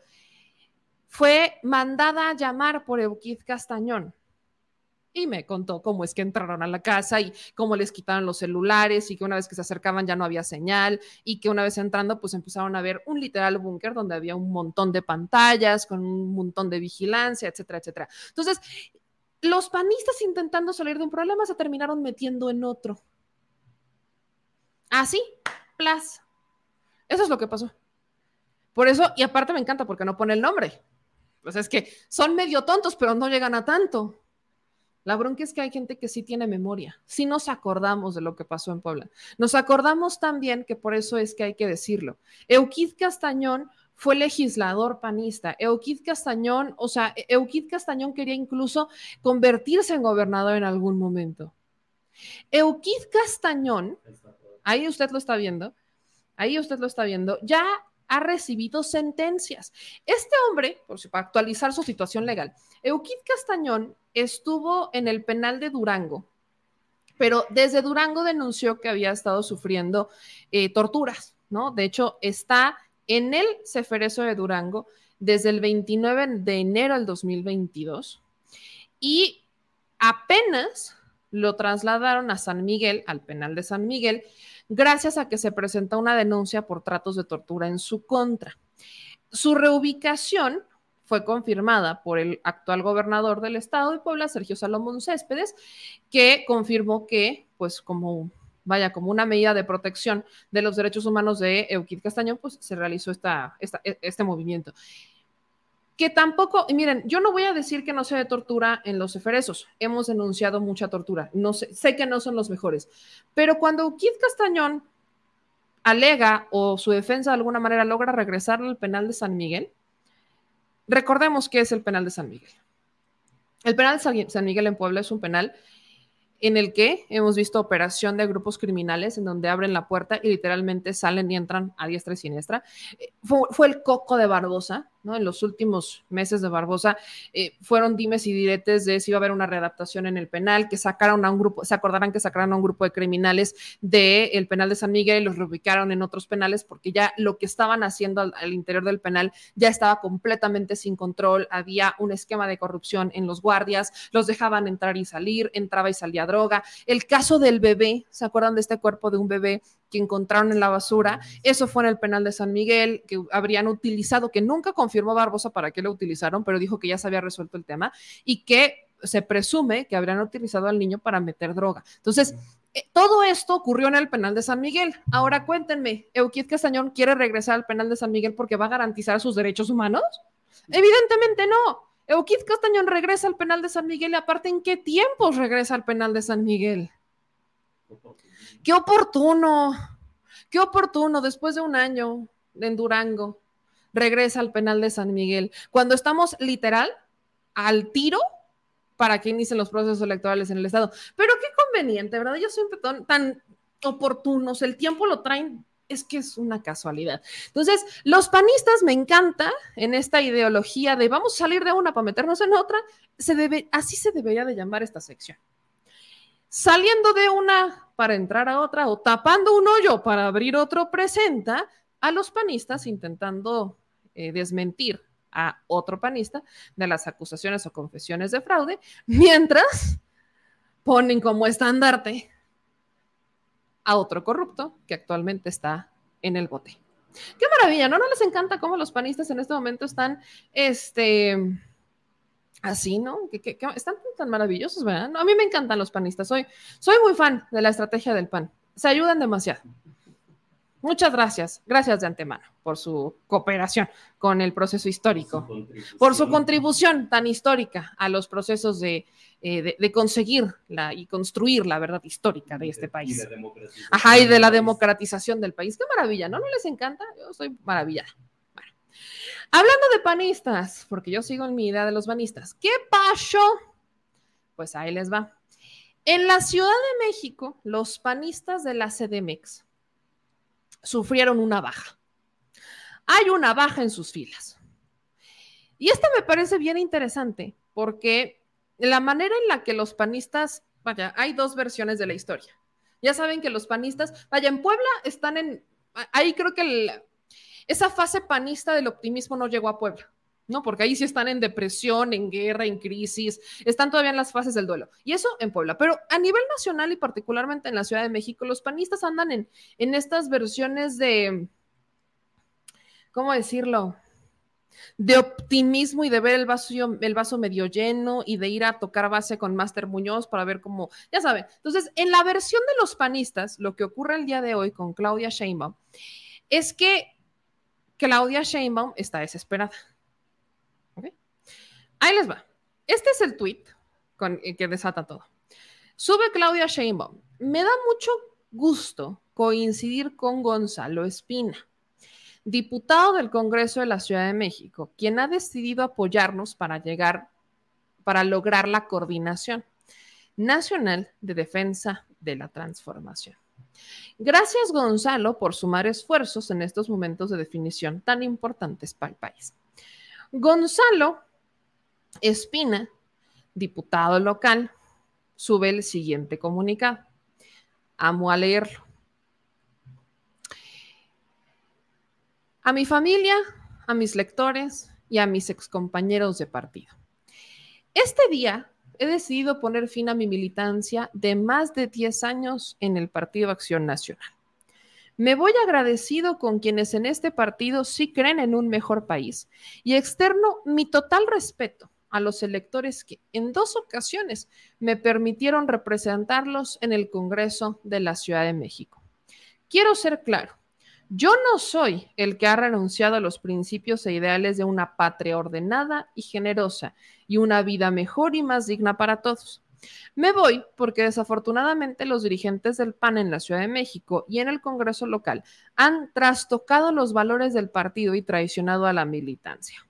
Speaker 1: fue mandada a llamar por Euquid Castañón y me contó cómo es que entraron a la casa y cómo les quitaron los celulares y que una vez que se acercaban ya no había señal y que una vez entrando pues empezaron a ver un literal búnker donde había un montón de pantallas con un montón de vigilancia, etcétera, etcétera. Entonces, los panistas intentando salir de un problema se terminaron metiendo en otro. Así, plas. Eso es lo que pasó. Por eso, y aparte me encanta porque no pone el nombre. Pues es que son medio tontos, pero no llegan a tanto. La bronca es que hay gente que sí tiene memoria, sí nos acordamos de lo que pasó en Puebla. Nos acordamos también que por eso es que hay que decirlo. Euquid Castañón fue legislador panista. Euquid Castañón, o sea, Euquid Castañón quería incluso convertirse en gobernador en algún momento. Euquid Castañón, ahí usted lo está viendo, ahí usted lo está viendo, ya ha recibido sentencias. Este hombre, por si para actualizar su situación legal, Euquid Castañón estuvo en el penal de Durango, pero desde Durango denunció que había estado sufriendo eh, torturas, ¿no? De hecho, está en el Ceferezo de Durango desde el 29 de enero del 2022 y apenas lo trasladaron a San Miguel, al penal de San Miguel, gracias a que se presenta una denuncia por tratos de tortura en su contra. Su reubicación fue confirmada por el actual gobernador del estado de Puebla, Sergio Salomón Céspedes, que confirmó que, pues como vaya, como una medida de protección de los derechos humanos de Euquid Castañón, pues se realizó esta, e, este movimiento que tampoco, miren, yo no voy a decir que no sea de tortura en los eferesos, hemos denunciado mucha tortura, no sé, sé que no son los mejores, pero cuando Kid Castañón alega o su defensa de alguna manera logra regresar al penal de San Miguel, recordemos que es el penal de San Miguel. El penal de San Miguel en Puebla es un penal en el que hemos visto operación de grupos criminales en donde abren la puerta y literalmente salen y entran a diestra y siniestra. Eh, fue, el coco de Barbosa, En los últimos meses de Barbosa eh, fueron dimes y diretes de si iba a haber una readaptación en el penal, que sacaron a un grupo, se acordarán que sacaron a un grupo de criminales del penal de San Miguel y los reubicaron en otros penales porque ya lo que estaban haciendo al, al interior del penal ya estaba completamente sin control, había un esquema de corrupción en los guardias, los dejaban entrar y salir, entraba y salía droga. El caso del bebé, ¿se acuerdan de este cuerpo de un bebé que encontraron en la basura. Eso fue en el penal de San Miguel, que habrían utilizado, que nunca confirmó Barbosa para qué lo utilizaron, pero dijo que ya se había resuelto el tema y que se presume que habrían utilizado al niño para meter droga. Entonces, eh, todo esto ocurrió en el penal de San Miguel. Ahora cuéntenme, ¿Euquid Castañón quiere regresar al penal de San Miguel porque va a garantizar sus derechos humanos? Evidentemente no. Euquid Castañón regresa al penal de San Miguel y aparte, ¿en qué tiempos regresa al penal de San Miguel? Qué oportuno, qué oportuno, después de un año en Durango, regresa al penal de San Miguel, cuando estamos literal al tiro para que inicien los procesos electorales en el Estado. Pero qué conveniente, ¿verdad? Ellos siempre tan, tan oportunos, el tiempo lo traen es que es una casualidad. Entonces, los panistas me encanta en esta ideología de vamos a salir de una para meternos en otra, se debe, así se debería de llamar esta sección saliendo de una para entrar a otra o tapando un hoyo para abrir otro, presenta a los panistas intentando eh, desmentir a otro panista de las acusaciones o confesiones de fraude, mientras ponen como estandarte a otro corrupto que actualmente está en el bote. Qué maravilla, ¿no? ¿No les encanta cómo los panistas en este momento están, este, Así, ¿no? Que, que- que están tan maravillosos, ¿verdad? No, a mí me encantan los panistas. Soy, soy muy fan de la estrategia del PAN. Se ayudan demasiado. Muchas gracias. Gracias de antemano por su cooperación con el proceso histórico, por su contribución tan histórica a los procesos de, eh, de, de conseguir la, y construir la verdad histórica de este país. Ajá, y de la democratización del país. Qué maravilla, ¿no? ¿No les encanta? Yo estoy maravillada. Hablando de panistas, porque yo sigo en mi idea de los panistas, ¿qué pasó? Pues ahí les va. En la Ciudad de México, los panistas de la CDMX sufrieron una baja. Hay una baja en sus filas. Y esto me parece bien interesante porque la manera en la que los panistas, vaya, hay dos versiones de la historia. Ya saben que los panistas, vaya, en Puebla están en, ahí creo que el- esa fase panista del optimismo no llegó a Puebla. ¿no? Porque ahí sí están en depresión, en guerra, en crisis, están todavía en las fases del duelo. Y eso en Puebla. Pero a nivel nacional y particularmente en la Ciudad de México, los panistas andan en, en estas versiones de, ¿cómo decirlo? De optimismo y de ver el vaso, el vaso medio lleno y de ir a tocar base con Máster Muñoz para ver cómo, ya saben. Entonces, en la versión de los panistas, lo que ocurre el día de hoy con Claudia Sheinbaum es que Claudia Sheinbaum está desesperada. Ahí les va. Este es el tweet eh, que desata todo. Sube Claudia Sheinbaum. Me da mucho gusto coincidir con Gonzalo Espina, diputado del Congreso de la Ciudad de México, quien ha decidido apoyarnos para llegar, para lograr la coordinación nacional de defensa de la transformación. Gracias, Gonzalo, por sumar esfuerzos en estos momentos de definición tan importantes para el país. Gonzalo Espina, diputado local, sube el siguiente comunicado. Amo a leerlo. A mi familia, a mis lectores y a mis excompañeros de partido. Este día he decidido poner fin a mi militancia de más de 10 años en el Partido Acción Nacional. Me voy agradecido con quienes en este partido sí creen en un mejor país y externo mi total respeto a los electores que en dos ocasiones me permitieron representarlos en el Congreso de la Ciudad de México. Quiero ser claro, yo no soy el que ha renunciado a los principios e ideales de una patria ordenada y generosa y una vida mejor y más digna para todos. Me voy porque desafortunadamente los dirigentes del PAN en la Ciudad de México y en el Congreso local han trastocado los valores del partido y traicionado a la militancia.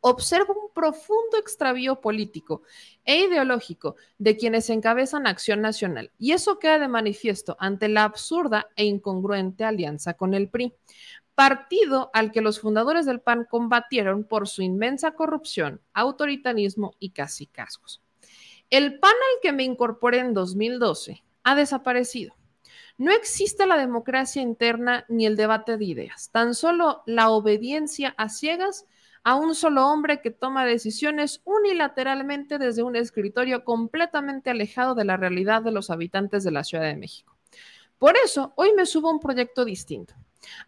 Speaker 1: Observo un profundo extravío político e ideológico de quienes encabezan Acción Nacional y eso queda de manifiesto ante la absurda e incongruente alianza con el PRI, partido al que los fundadores del PAN combatieron por su inmensa corrupción, autoritarismo y casi cascos. El PAN al que me incorporé en 2012 ha desaparecido. No existe la democracia interna ni el debate de ideas, tan solo la obediencia a ciegas a un solo hombre que toma decisiones unilateralmente desde un escritorio completamente alejado de la realidad de los habitantes de la Ciudad de México. Por eso, hoy me subo a un proyecto distinto,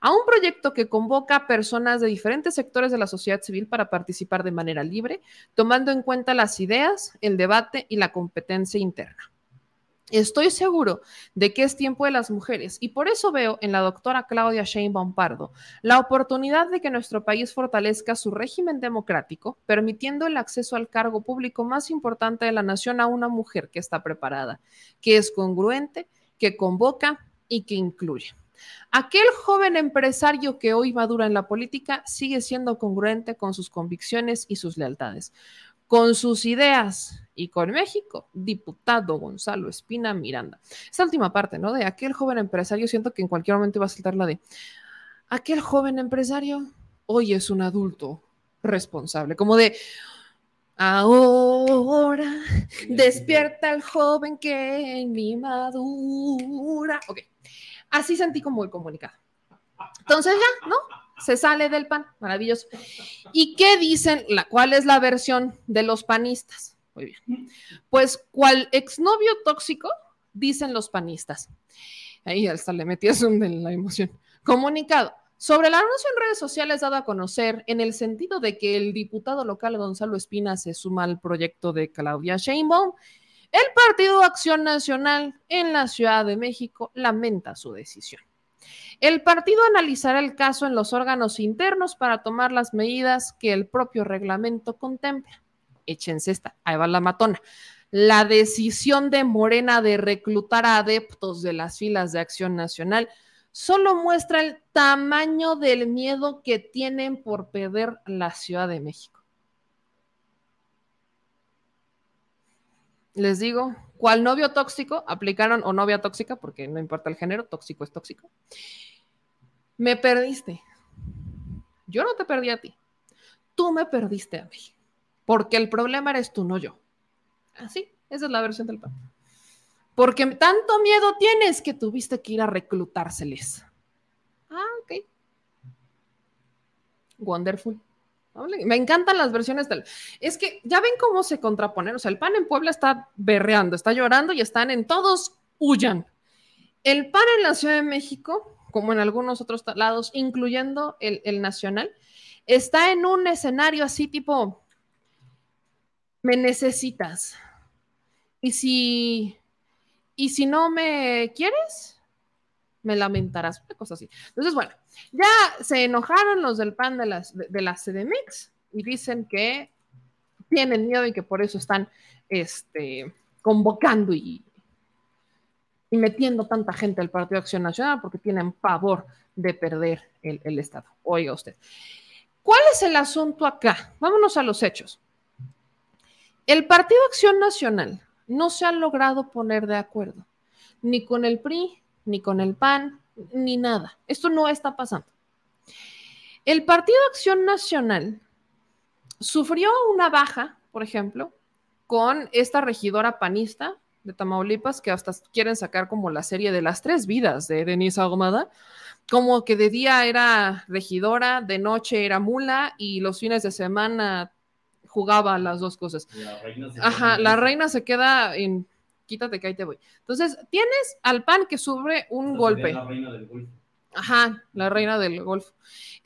Speaker 1: a un proyecto que convoca a personas de diferentes sectores de la sociedad civil para participar de manera libre, tomando en cuenta las ideas, el debate y la competencia interna. Estoy seguro de que es tiempo de las mujeres y por eso veo en la doctora Claudia Sheinbaum Pardo la oportunidad de que nuestro país fortalezca su régimen democrático, permitiendo el acceso al cargo público más importante de la nación a una mujer que está preparada, que es congruente, que convoca y que incluye. Aquel joven empresario que hoy madura en la política sigue siendo congruente con sus convicciones y sus lealtades con sus ideas y con México, diputado Gonzalo Espina Miranda. Esta última parte, ¿no? De aquel joven empresario, siento que en cualquier momento va a saltar la de aquel joven empresario hoy es un adulto responsable, como de ahora despierta el joven que en mi madura. Ok, así sentí como el comunicado. Entonces ya, ¿no? se sale del pan, maravilloso. ¿Y qué dicen? La, ¿Cuál es la versión de los panistas? Muy bien. Pues, ¿cuál exnovio tóxico? Dicen los panistas. Ahí hasta le metí zoom de la emoción. Comunicado. Sobre el anuncio en redes sociales dado a conocer en el sentido de que el diputado local Gonzalo Espina se suma al proyecto de Claudia Sheinbaum, el Partido Acción Nacional en la Ciudad de México lamenta su decisión. El partido analizará el caso en los órganos internos para tomar las medidas que el propio reglamento contempla. Échense esta, ahí va la matona. La decisión de Morena de reclutar adeptos de las filas de Acción Nacional solo muestra el tamaño del miedo que tienen por perder la Ciudad de México. Les digo, ¿cuál novio tóxico aplicaron o novia tóxica? Porque no importa el género, tóxico es tóxico. Me perdiste. Yo no te perdí a ti. Tú me perdiste a mí. Porque el problema eres tú, no yo. Así, esa es la versión del pan. Porque tanto miedo tienes que tuviste que ir a reclutárseles. Ah, ok. Wonderful. Me encantan las versiones del. Es que ya ven cómo se contraponen. O sea, el pan en Puebla está berreando, está llorando y están en todos huyan. El pan en la Ciudad de México, como en algunos otros lados, incluyendo el, el nacional, está en un escenario así tipo, me necesitas. Y si y si no me quieres, me lamentarás, una cosa así. Entonces, bueno, ya se enojaron los del PAN de, las, de, la CDMX y dicen que tienen miedo y que por eso están este, convocando y, y metiendo tanta gente al Partido de Acción Nacional porque tienen pavor de perder el, el Estado. Oiga usted. ¿Cuál es el asunto acá? Vámonos a los hechos. El Partido Acción Nacional no se han logrado poner de acuerdo, ni con el PRI, ni con el PAN, ni nada. Esto no está pasando. El Partido Acción Nacional sufrió una baja, por ejemplo, con esta regidora panista de Tamaulipas, que hasta quieren sacar como la serie de las tres vidas de Denise Ahumada, como que de día era regidora, de noche era mula y los fines de semana jugaba las dos cosas. La Ajá, la reina se queda en quítate que ahí te voy. Entonces, tienes al pan que sufre un golpe. La reina del golf. Ajá, la reina del golf.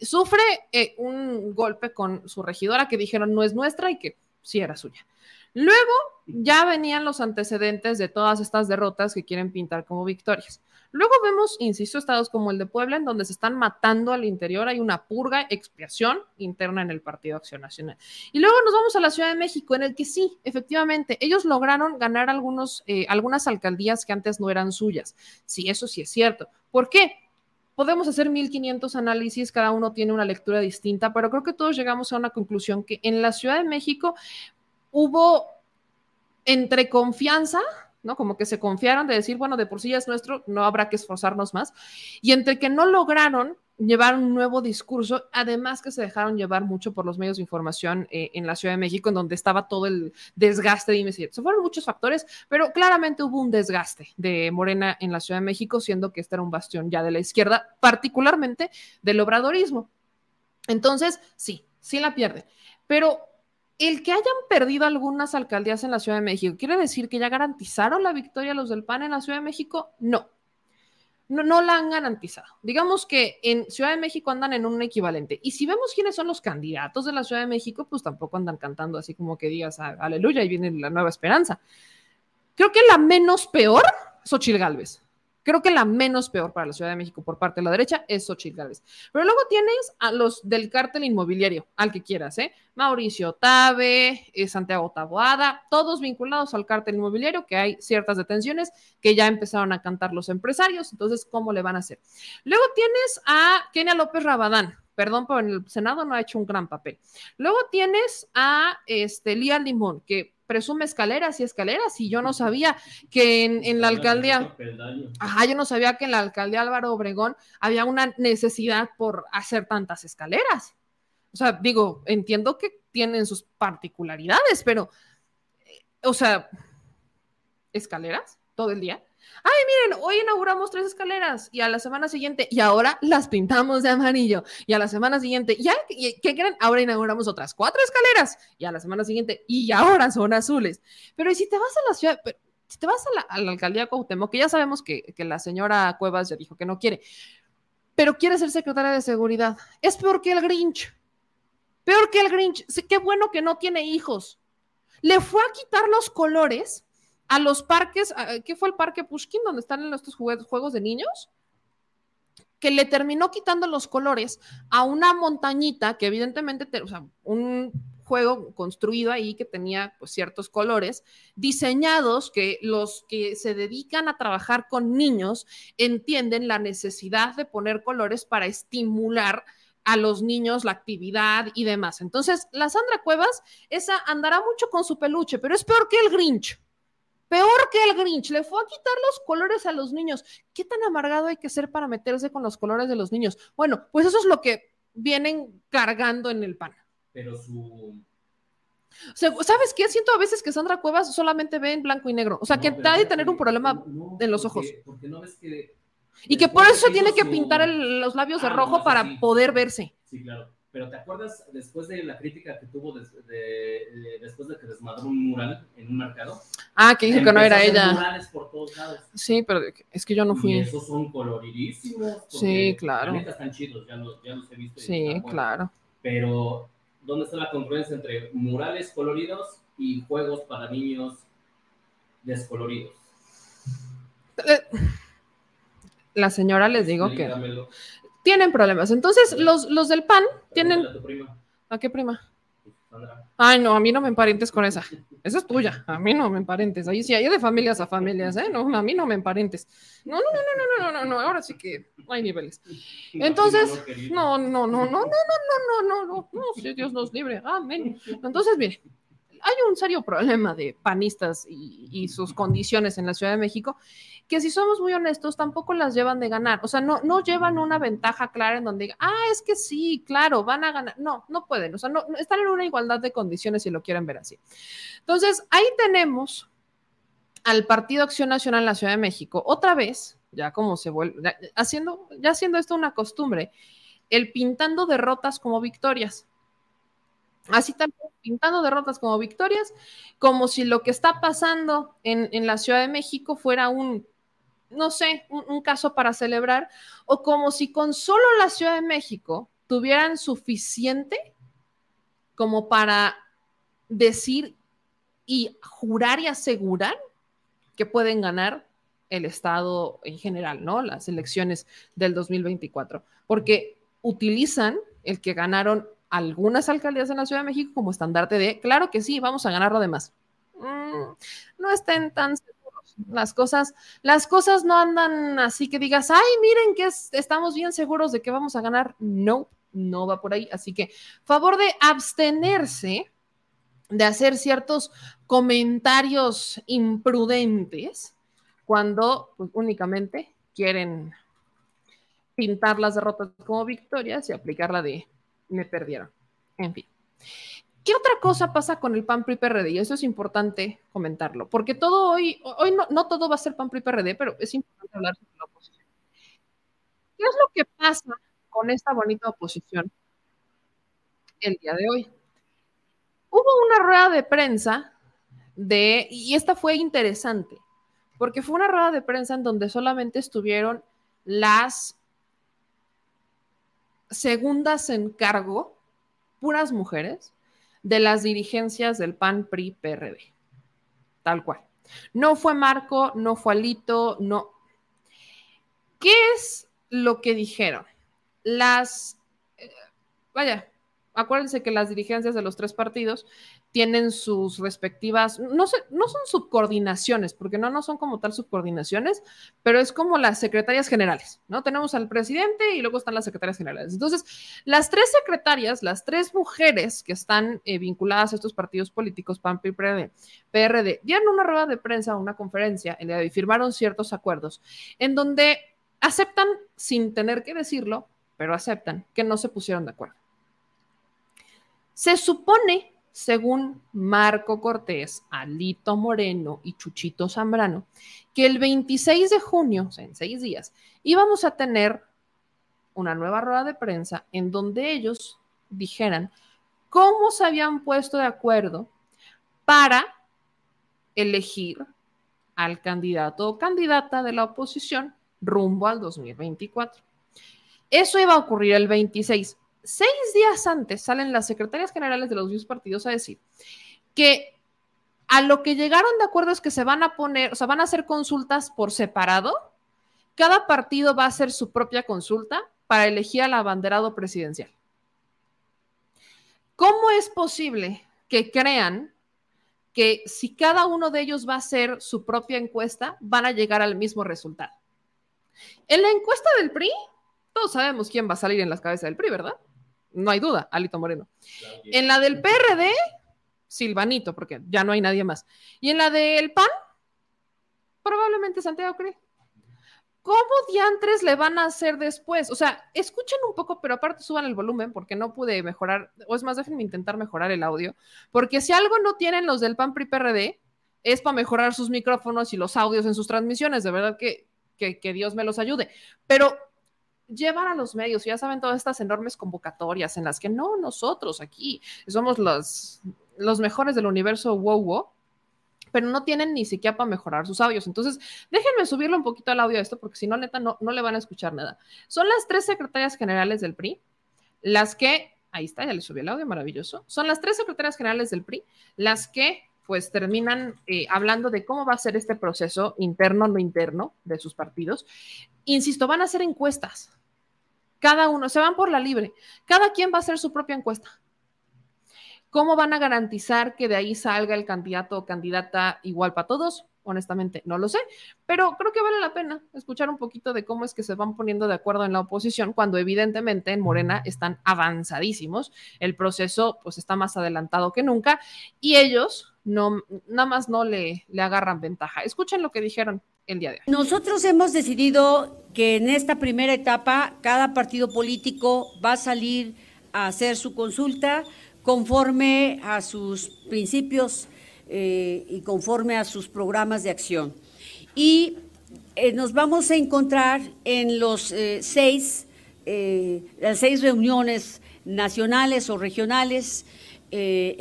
Speaker 1: Sufre eh, un golpe con su regidora que dijeron no es nuestra y que sí era suya. Luego ya venían los antecedentes de todas estas derrotas que quieren pintar como victorias. Luego vemos, insisto, estados como el de Puebla, en donde se están matando al interior, hay una purga, expiación interna en el Partido Acción Nacional. Y luego nos vamos a la Ciudad de México, en el que sí, efectivamente, ellos lograron ganar algunos, eh, algunas alcaldías que antes no eran suyas. Sí, eso sí es cierto. ¿Por qué? Podemos hacer 1500 análisis, cada uno tiene una lectura distinta, pero creo que todos llegamos a una conclusión que en la Ciudad de México hubo entre confianza, Como que se confiaron de decir, bueno, de por sí ya es nuestro, no habrá que esforzarnos más. Y entre que no lograron llevar un nuevo discurso, además que se dejaron llevar mucho por los medios de información eh, en la Ciudad de México, en donde estaba todo el desgaste, dime si se fueron muchos factores, pero claramente hubo un desgaste de Morena en la Ciudad de México, siendo que este era un bastión ya de la izquierda, particularmente del obradorismo. Entonces, sí, sí la pierde, pero el que hayan perdido algunas alcaldías en la Ciudad de México, ¿quiere decir que ya garantizaron la victoria los del PAN en la Ciudad de México? No. No, no la han garantizado. Digamos que en Ciudad de México andan en un equivalente. Y si vemos quiénes son los candidatos de la Ciudad de México, pues tampoco andan cantando así como que digas ah, aleluya y viene la nueva esperanza. Creo que la menos peor, Xochil Gálvez. Creo que la menos peor para la Ciudad de México por parte de la derecha es Xochitl Gálvez. Pero luego tienes a los del cártel inmobiliario, al que quieras, ¿eh? Mauricio Tabe, eh, Santiago Taboada, todos vinculados al cártel inmobiliario, que hay ciertas detenciones que ya empezaron a cantar los empresarios. Entonces, ¿cómo le van a hacer? Luego tienes a Kenia López Rabadán, perdón, pero en el Senado no ha hecho un gran papel. Luego tienes a este, Lía Limón, que presume escaleras y escaleras y yo no sabía que en, la alcaldía, ajá, yo no sabía que en la alcaldía Álvaro Obregón había una necesidad por hacer tantas escaleras. O sea, digo, entiendo que tienen sus particularidades, pero, eh, o sea, escaleras todo el día. Ay, miren, hoy inauguramos tres escaleras y a la semana siguiente, y ahora las pintamos de amarillo, y a la semana siguiente, ya, ¿qué creen? Ahora inauguramos otras cuatro escaleras, y a la semana siguiente, y ahora son azules. Pero ¿y si te vas a la ciudad, si te vas a la, alcaldía Cuauhtémoc, que ya sabemos que, que la señora Cuevas ya dijo que no quiere, pero quiere ser secretaria de seguridad. Es peor que el Grinch. Peor que el Grinch. Sí, qué bueno que no tiene hijos. Le fue a quitar los colores a los parques. ¿Qué fue el parque Pushkin donde están estos juegos de niños? Que le terminó quitando los colores a una montañita que evidentemente, te- o sea, un juego construido ahí que tenía pues, ciertos colores diseñados que los que se dedican a trabajar con niños entienden la necesidad de poner colores para estimular a los niños la actividad y demás. Entonces, la Sandra Cuevas, esa andará mucho con su peluche, pero es peor que el Grinch. Peor que el Grinch, le fue a quitar los colores a los niños. ¿Qué tan amargado hay que ser para meterse con los colores de los niños? Bueno, pues eso es lo que vienen cargando en el pan.
Speaker 2: Pero su.
Speaker 1: O sea, ¿Sabes qué? Siento a veces que Sandra Cuevas solamente ve en blanco y negro. O sea,
Speaker 2: No,
Speaker 1: que ha de tener un problema
Speaker 2: no,
Speaker 1: en los
Speaker 2: porque-
Speaker 1: ojos.
Speaker 2: Porque no ves que.
Speaker 1: y que por eso tiene que pintar el- los labios de
Speaker 2: Ah,
Speaker 1: rojo para
Speaker 2: sí.
Speaker 1: poder verse.
Speaker 2: Sí, claro. Pero ¿te acuerdas después de la crítica que tuvo des- de- después de que desmadró un mural en un mercado?
Speaker 1: Ah, que dijo que no era ella.
Speaker 2: murales por todos lados.
Speaker 1: Sí, pero es que yo no
Speaker 2: Y
Speaker 1: fui.
Speaker 2: esos son coloridísimos.
Speaker 1: Sí, claro.
Speaker 2: La neta están chidos, ya los, ya los he visto. y
Speaker 1: Sí, claro.
Speaker 2: Pero, ¿dónde está la congruencia entre murales coloridos y juegos para niños descoloridos?
Speaker 1: Eh, La señora les digo que. Tienen problemas. Entonces, los, los del PAN tienen.
Speaker 2: A tu prima,
Speaker 1: ¿A qué prima? Ay, no, a mí no me emparentes con esa. Esa es tuya. A mí no me emparentes. Ahí sí, hay de familias a familias, ¿eh? No, a mí no me emparentes. No, no, no, no, no, no, no, no. Ahora sí que hay niveles. Entonces,
Speaker 2: No.
Speaker 1: No, no, no, no, no, no, no, no, no, no, no, si Dios nos libre. Amén. Entonces, mire, hay un serio problema de panistas y, y sus condiciones en la Ciudad de México, que si somos muy honestos, tampoco las llevan de ganar. O sea, no, no llevan una ventaja clara en donde diga, ah, es que sí, claro, van a ganar. No, no pueden. O sea, no, están en una igualdad de condiciones si lo quieren ver así. Entonces, ahí tenemos al Partido Acción Nacional en la Ciudad de México, otra vez, ya como se vuelve, haciendo, ya haciendo esto una costumbre, el pintando derrotas como victorias. Así también, pintando derrotas como victorias, como si lo que está pasando en, en la Ciudad de México fuera un, no sé, un, caso para celebrar, o como si con solo la Ciudad de México tuvieran suficiente como para decir y jurar y asegurar que pueden ganar el Estado en general, ¿no? Las elecciones del 2024, porque utilizan el que ganaron algunas alcaldías en la Ciudad de México como estandarte de, claro que sí, vamos a ganar lo demás. Mm, no estén tan. Las cosas, las cosas no andan así que digas, ay, miren que es- estamos bien seguros de que vamos a ganar. No, no va por ahí. Así que, favor de abstenerse de hacer ciertos comentarios imprudentes cuando pues, únicamente quieren pintar las derrotas como victorias y aplicar la de me perdieron. En fin. ¿Qué otra cosa pasa con el PAN PRI PRD? Y eso es importante comentarlo, porque todo hoy, hoy no, todo va a ser PAN PRI PRD, pero es importante hablar sobre la oposición. ¿Qué es lo que pasa con esta bonita oposición el día de hoy? Hubo una rueda de prensa de, y esta fue interesante, porque fue una rueda de prensa en donde solamente estuvieron las segundas en cargo, puras mujeres, de las dirigencias del PAN, PRI, PRD. Tal cual. No fue Marco, no fue Alito, no. ¿Qué es lo que dijeron? Las, eh, vaya, acuérdense que las dirigencias de los tres partidos tienen sus respectivas, no, sé, no son subcoordinaciones, porque no, no son como tal subcoordinaciones, pero es como las secretarias generales, ¿no? Tenemos al presidente y luego están las secretarias generales. Entonces, las tres secretarias, las tres mujeres que están eh, vinculadas a estos partidos políticos, PAN, PRI, PRD, PRD, dieron una rueda de prensa, una conferencia, en la que firmaron ciertos acuerdos, en donde aceptan, sin tener que decirlo, pero aceptan que no se pusieron de acuerdo. Se supone, según Marco Cortés, Alito Moreno y Chuchito Zambrano, que el 26 de junio, en seis días, íbamos a tener una nueva rueda de prensa en donde ellos dijeran cómo se habían puesto de acuerdo para elegir al candidato o candidata de la oposición rumbo al 2024. Eso iba a ocurrir el 26. Seis días antes salen las secretarias generales de los dos partidos a decir que a lo que llegaron de acuerdo es que se van a poner, o sea, van a hacer consultas por separado. Cada partido va a hacer su propia consulta para elegir al abanderado presidencial. ¿Cómo es posible que crean que si cada uno de ellos va a hacer su propia encuesta, van a llegar al mismo resultado? En la encuesta del PRI, todos sabemos quién va a salir en las cabezas del PRI, ¿verdad? No hay duda, Alito Moreno. En la del PRD, Silvanito, porque ya no hay nadie más. Y en la del PAN, probablemente Santiago Cree. ¿Cómo diantres le van a hacer después? O sea, escuchen un poco, pero aparte suban el volumen porque no pude mejorar, o es más, déjenme intentar mejorar el audio, porque si algo no tienen los del PAN PRI PRD, es para mejorar sus micrófonos y los audios en sus transmisiones, de verdad que, que, que Dios me los ayude. Pero llevar a los medios, ya saben todas estas enormes convocatorias en las que no nosotros aquí somos los, los mejores del universo wow, wow pero no tienen ni siquiera para mejorar sus audios. Entonces, déjenme subirle un poquito al audio a esto, porque si no, neta, no, no le van a escuchar nada. Son las tres secretarias generales del PRI, las que, ahí está, ya le subí el audio, maravilloso. Son las tres secretarias generales del PRI, las que pues terminan eh, hablando de cómo va a ser este proceso interno, no interno, de sus partidos. Insisto, van a hacer encuestas. Cada uno, se van por la libre. Cada quien va a hacer su propia encuesta. ¿Cómo van a garantizar que de ahí salga el candidato o candidata igual para todos? Honestamente, no lo sé, pero creo que vale la pena escuchar un poquito de cómo es que se van poniendo de acuerdo en la oposición cuando evidentemente en Morena están avanzadísimos, el proceso pues está más adelantado que nunca y ellos no, nada más no le, le agarran ventaja. Escuchen lo que dijeron
Speaker 5: Nosotros hemos decidido que en esta primera etapa cada partido político va a salir a hacer su consulta conforme a sus principios eh, y conforme a sus programas de acción. Y eh, nos vamos a encontrar en los eh, seis, las seis reuniones nacionales o regionales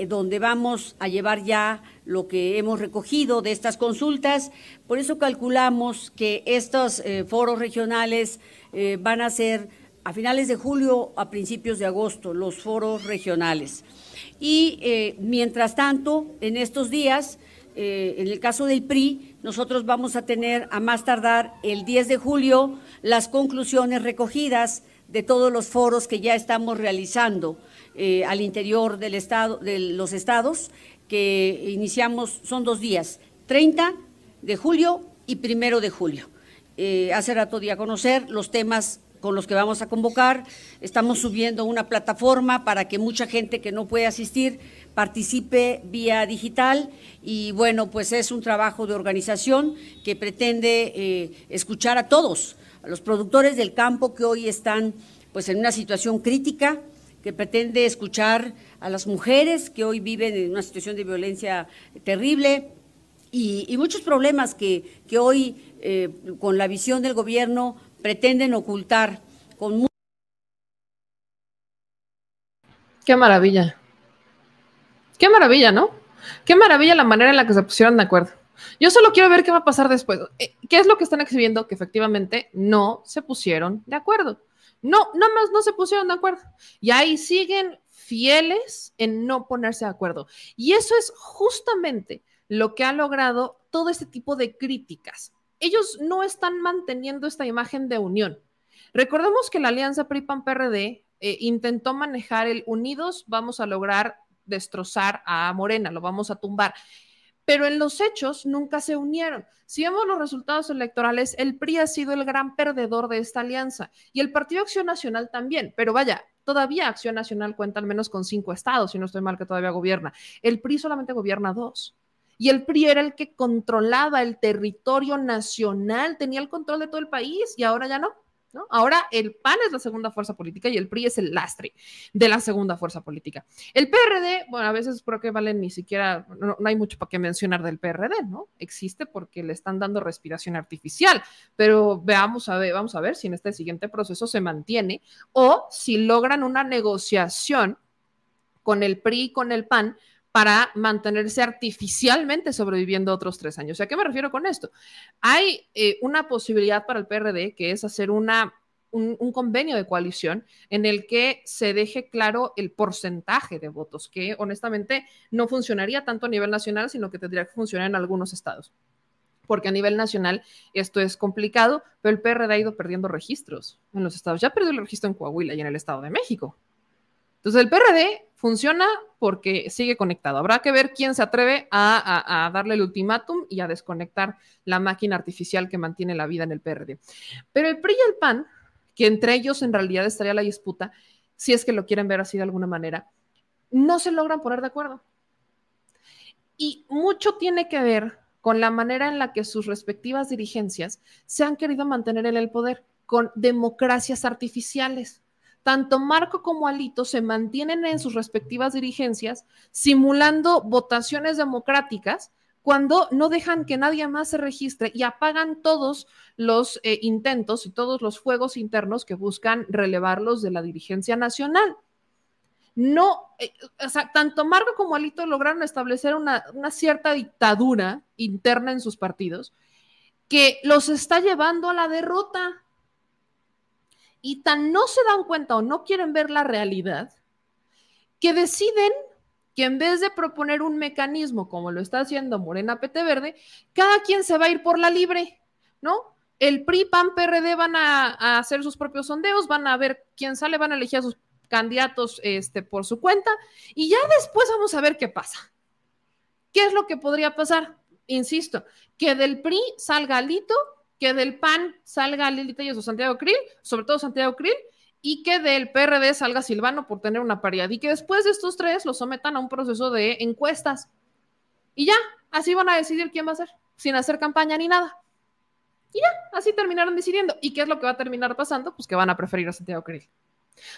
Speaker 5: donde vamos a llevar ya lo que hemos recogido de estas consultas. Por eso calculamos que estos foros regionales van a ser a finales de julio, a principios de agosto, los foros regionales. Y eh, mientras tanto, en estos días, eh, en el caso del PRI, nosotros vamos a tener a más tardar el 10 de julio las conclusiones recogidas de todos los foros que ya estamos realizando eh, al interior del estado, de los estados, que iniciamos, son dos días, 30 de julio y primero de julio. hace rato di conocer los temas con los que vamos a convocar. Estamos subiendo una plataforma para que mucha gente que no puede asistir participe vía digital y bueno, pues es un trabajo de organización que pretende eh, escuchar a todos, a los productores del campo que hoy están pues en una situación crítica, que pretende escuchar a las mujeres que hoy viven en una situación de violencia terrible y, muchos problemas que, que hoy eh, con la visión del gobierno pretenden ocultar con
Speaker 1: Qué maravilla. Qué maravilla, ¿no? Qué maravilla la manera en la que se pusieron de acuerdo. Yo solo quiero ver qué va a pasar después. Eh, ¿Qué es lo que están exhibiendo? Que efectivamente no se pusieron de acuerdo. No, más no se pusieron de acuerdo. Y ahí siguen fieles en no ponerse de acuerdo. Y eso es justamente lo que ha logrado todo este tipo de críticas ellos no están manteniendo esta imagen de unión. Recordemos que la alianza PRI-PAN-PRD eh, intentó manejar el unidos, vamos a lograr destrozar a Morena, lo vamos a tumbar. Pero en los hechos nunca se unieron. Si vemos los resultados electorales, el PRI ha sido el gran perdedor de esta alianza y el Partido Acción Nacional también. Pero vaya, todavía Acción Nacional cuenta al menos con cinco estados, si no estoy mal que todavía gobierna. El PRI solamente gobierna dos y el PRI era el que controlaba el territorio nacional, tenía el control de todo el país y ahora ya no. Ahora el PAN es la segunda fuerza política y el PRI es el lastre de la segunda fuerza política. El PRD, bueno, a veces creo que valen ni siquiera, no, hay mucho para qué mencionar del PRD, ¿no? Existe porque le están dando respiración artificial, pero veamos a ver, vamos a ver si en este siguiente proceso se mantiene o si logran una negociación con el PRI y con el PAN para mantenerse artificialmente sobreviviendo otros tres años. ¿A qué me refiero con esto? Hay eh, una posibilidad para el PRD que es hacer una un, un, convenio de coalición en el que se deje claro el porcentaje de votos, que honestamente no funcionaría tanto a nivel nacional, sino que tendría que funcionar en algunos estados. Porque a nivel nacional esto es complicado, pero el PRD ha ido perdiendo registros en los estados. Ya perdió el registro en Coahuila y en el Estado de México. Entonces el PRD funciona porque sigue conectado. Habrá que ver quién se atreve a, darle el ultimátum y a desconectar la máquina artificial que mantiene la vida en el PRD. Pero el PRI y el PAN, que entre ellos en realidad estaría la disputa, si es que lo quieren ver así de alguna manera, no se logran poner de acuerdo. Y mucho tiene que ver con la manera en la que sus respectivas dirigencias se han querido mantener en el poder, con democracias artificiales tanto Marco como Alito se mantienen en sus respectivas dirigencias simulando votaciones democráticas cuando no dejan que nadie más se registre y apagan todos los eh, intentos y todos los fuegos internos que buscan relevarlos de la dirigencia nacional. No, eh, o sea, tanto Marco como Alito lograron establecer una, una cierta dictadura interna en sus partidos que los está llevando a la derrota y tan no se dan cuenta o no quieren ver la realidad que deciden que en vez de proponer un mecanismo como lo está haciendo Morena PT Verde, cada quien se va a ir por la libre, ¿no? El PRI, PAN, PRD van a, hacer sus propios sondeos, van a ver quién sale, van a elegir a sus candidatos este, por su cuenta y ya después vamos a ver qué pasa. ¿Qué es lo que podría pasar? Insisto, que del PRI salga Alito que del PAN salga Lili Telles o Santiago Krill, sobre todo Santiago Krill, y que del PRD salga Silvano por tener una paridad y que después de estos tres los sometan a un proceso de encuestas. Y ya, así van a decidir quién va a ser, sin hacer campaña ni nada. Y ya, así terminaron decidiendo. ¿Y qué es lo que va a terminar pasando? Pues que van a preferir a Santiago Krill.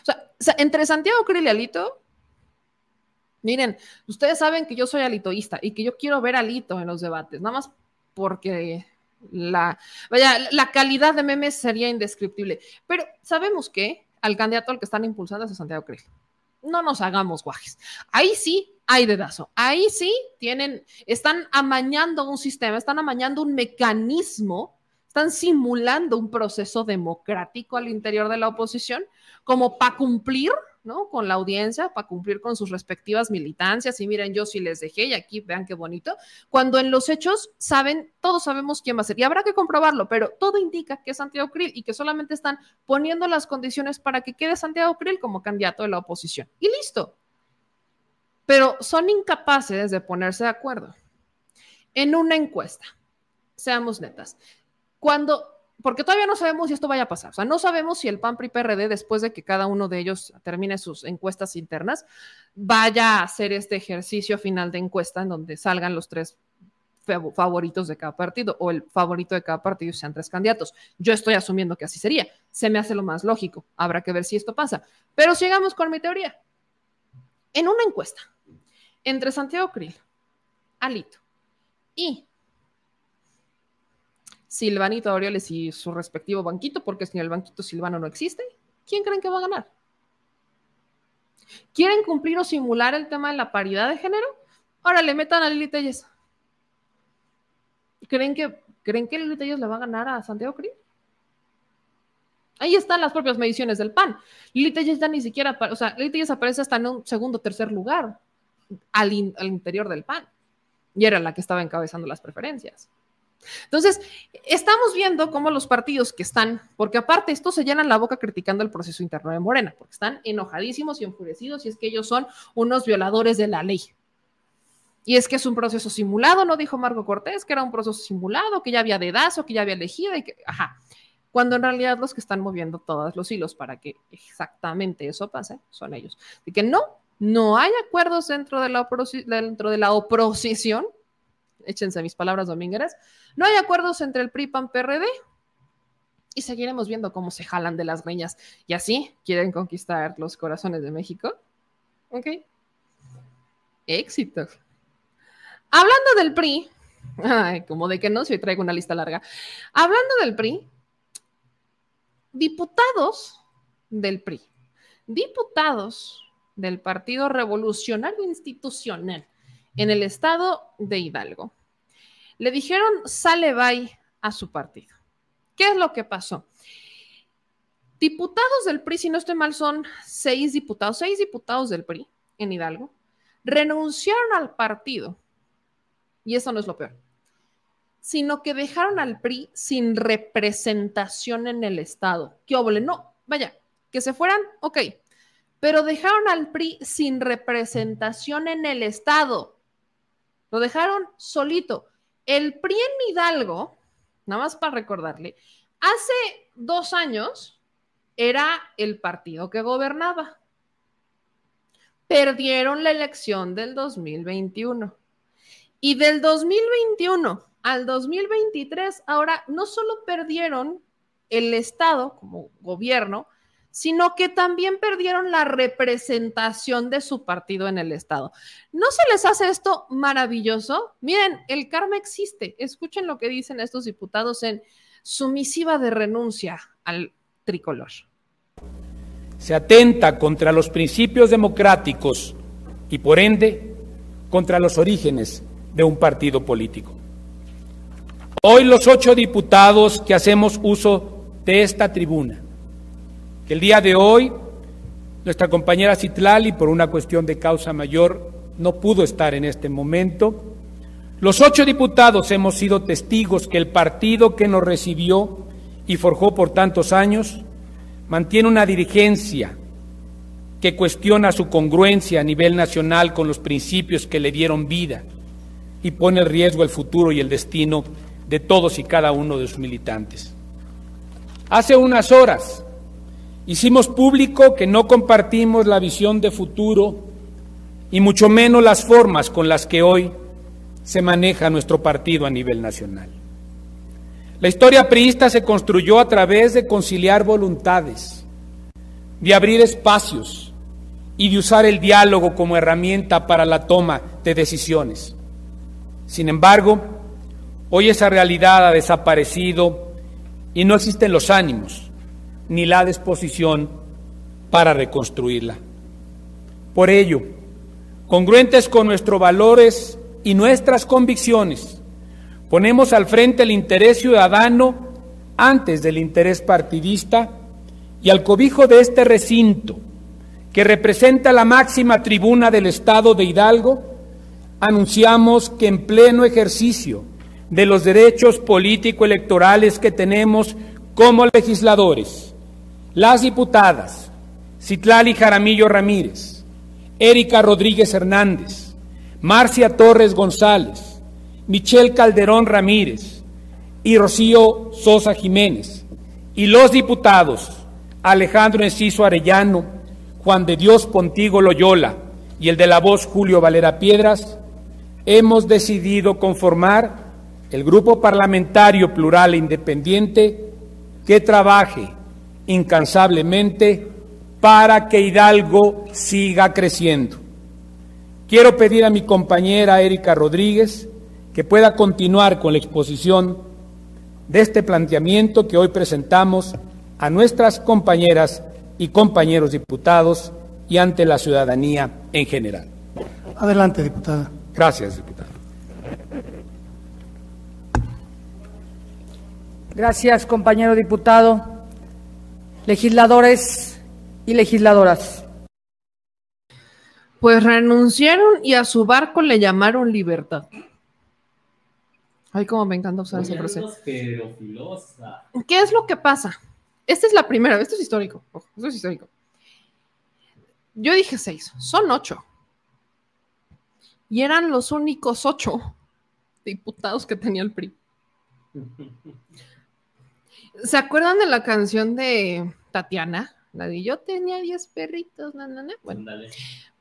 Speaker 1: O sea entre Santiago Krill y Alito, miren, ustedes saben que yo soy alitoísta y que yo quiero ver a Alito en los debates, nada más porque la, vaya, la calidad de memes sería indescriptible. Pero sabemos que al candidato al que están impulsando es a Santiago Krill. No nos hagamos guajes. Ahí sí hay dedazo. Ahí sí tienen, están amañando un sistema, están amañando un mecanismo, están simulando un proceso democrático al interior de la oposición, como para cumplir ¿no? Con la audiencia para cumplir con sus respectivas militancias. Y miren, yo sí les dejé y aquí vean qué bonito. Cuando en los hechos saben, todos sabemos quién va a ser y habrá que comprobarlo, pero todo indica que es Santiago Krill y que solamente están poniendo las condiciones para que quede Santiago Krill como candidato de la oposición. Y listo. Pero son incapaces de ponerse de acuerdo en una encuesta. Seamos netas. Cuando porque todavía no sabemos si esto vaya a pasar. O sea, no sabemos si el PAN PRI PRD, después de que cada uno de ellos termine sus encuestas internas, vaya a hacer este ejercicio final de encuesta en donde salgan los tres favoritos de cada partido o el favorito de cada partido sean tres candidatos. Yo estoy asumiendo que así sería. Se me hace lo más lógico. Habrá que ver si esto pasa. Pero sigamos con mi teoría. En una encuesta entre Santiago Krill, Alito y Silvanito Aureoles y su respectivo banquito, porque sin el banquito Silvano no existe, ¿quién creen que va a ganar? ¿Quieren cumplir o simular el tema de la paridad de género? Ahora le metan a Lili Telles. ¿Creen que, ¿creen que Lili Telles le va a ganar a Santiago Cris? Ahí están las propias mediciones del PAN. Lili Telles ya ni siquiera, o sea, Lili Telles aparece hasta en un segundo o tercer lugar al, al interior del PAN. Y era la que estaba encabezando las preferencias. Entonces, estamos viendo cómo los partidos que están, porque aparte esto se llenan la boca criticando el proceso interno de Morena, porque están enojadísimos y enfurecidos y es que ellos son unos violadores de la ley. Y es que es un proceso simulado, no dijo Marco Cortés, que era un proceso simulado, que ya había dedazo, que ya había elegido y que, ajá. Cuando en realidad los que están moviendo todos los hilos para que exactamente eso pase son ellos. De que no, no hay acuerdos dentro de la, dentro de la oposición échense mis palabras domingueras, no hay acuerdos entre el PRI, PAN, PRD y seguiremos viendo cómo se jalan de las greñas y así quieren conquistar los corazones de México. ¿Ok? Éxito. Hablando del PRI, como de que no, si hoy traigo una lista larga. Hablando del PRI, diputados del PRI, diputados del Partido Revolucionario Institucional en el estado de Hidalgo. Le dijeron sale bye a su partido. ¿Qué es lo que pasó? Diputados del PRI, si no estoy mal, son seis diputados, seis diputados del PRI en Hidalgo, renunciaron al partido, y eso no es lo peor, sino que dejaron al PRI sin representación en el Estado. ¿Qué óvole? No, vaya, que se fueran, ok, pero dejaron al PRI sin representación en el Estado. Lo dejaron solito. El PRI en Hidalgo, nada más para recordarle, hace dos años era el partido que gobernaba. Perdieron la elección del 2021. Y del 2021 al 2023, ahora no solo perdieron el Estado como gobierno, sino que también perdieron la representación de su partido en el Estado. ¿No se les hace esto maravilloso? Miren, el karma existe. Escuchen lo que dicen estos diputados en su misiva de renuncia al tricolor.
Speaker 6: Se atenta contra los principios democráticos y por ende contra los orígenes de un partido político. Hoy los ocho diputados que hacemos uso de esta tribuna que el día de hoy nuestra compañera Citlali, por una cuestión de causa mayor, no pudo estar en este momento. Los ocho diputados hemos sido testigos que el partido que nos recibió y forjó por tantos años mantiene una dirigencia que cuestiona su congruencia a nivel nacional con los principios que le dieron vida y pone en riesgo el futuro y el destino de todos y cada uno de sus militantes. Hace unas horas, Hicimos público que no compartimos la visión de futuro y mucho menos las formas con las que hoy se maneja nuestro partido a nivel nacional. La historia priista se construyó a través de conciliar voluntades, de abrir espacios y de usar el diálogo como herramienta para la toma de decisiones. Sin embargo, hoy esa realidad ha desaparecido y no existen los ánimos ni la disposición para reconstruirla. Por ello, congruentes con nuestros valores y nuestras convicciones, ponemos al frente el interés ciudadano antes del interés partidista y al cobijo de este recinto, que representa la máxima tribuna del Estado de Hidalgo, anunciamos que en pleno ejercicio de los derechos político-electorales que tenemos como legisladores, las diputadas Citlali Jaramillo Ramírez, Erika Rodríguez Hernández, Marcia Torres González, Michelle Calderón Ramírez y Rocío Sosa Jiménez, y los diputados Alejandro Enciso Arellano, Juan de Dios Pontigo Loyola y el de la voz Julio Valera Piedras, hemos decidido conformar el Grupo Parlamentario Plural e Independiente que trabaje incansablemente para que Hidalgo siga creciendo. Quiero pedir a mi compañera Erika Rodríguez que pueda continuar con la exposición de este planteamiento que hoy presentamos a nuestras compañeras y compañeros diputados y ante la ciudadanía en general.
Speaker 7: Adelante, diputada.
Speaker 6: Gracias, diputada.
Speaker 8: Gracias, compañero diputado legisladores y legisladoras.
Speaker 1: Pues renunciaron y a su barco le llamaron libertad. Ay, cómo me encanta usar esa frase. ¿Qué es lo que pasa? Esta es la primera, esto es histórico. esto es histórico. Yo dije seis, son ocho. Y eran los únicos ocho diputados que tenía el PRI. ¿Se acuerdan de la canción de Tatiana? La de yo tenía 10 perritos, Bueno,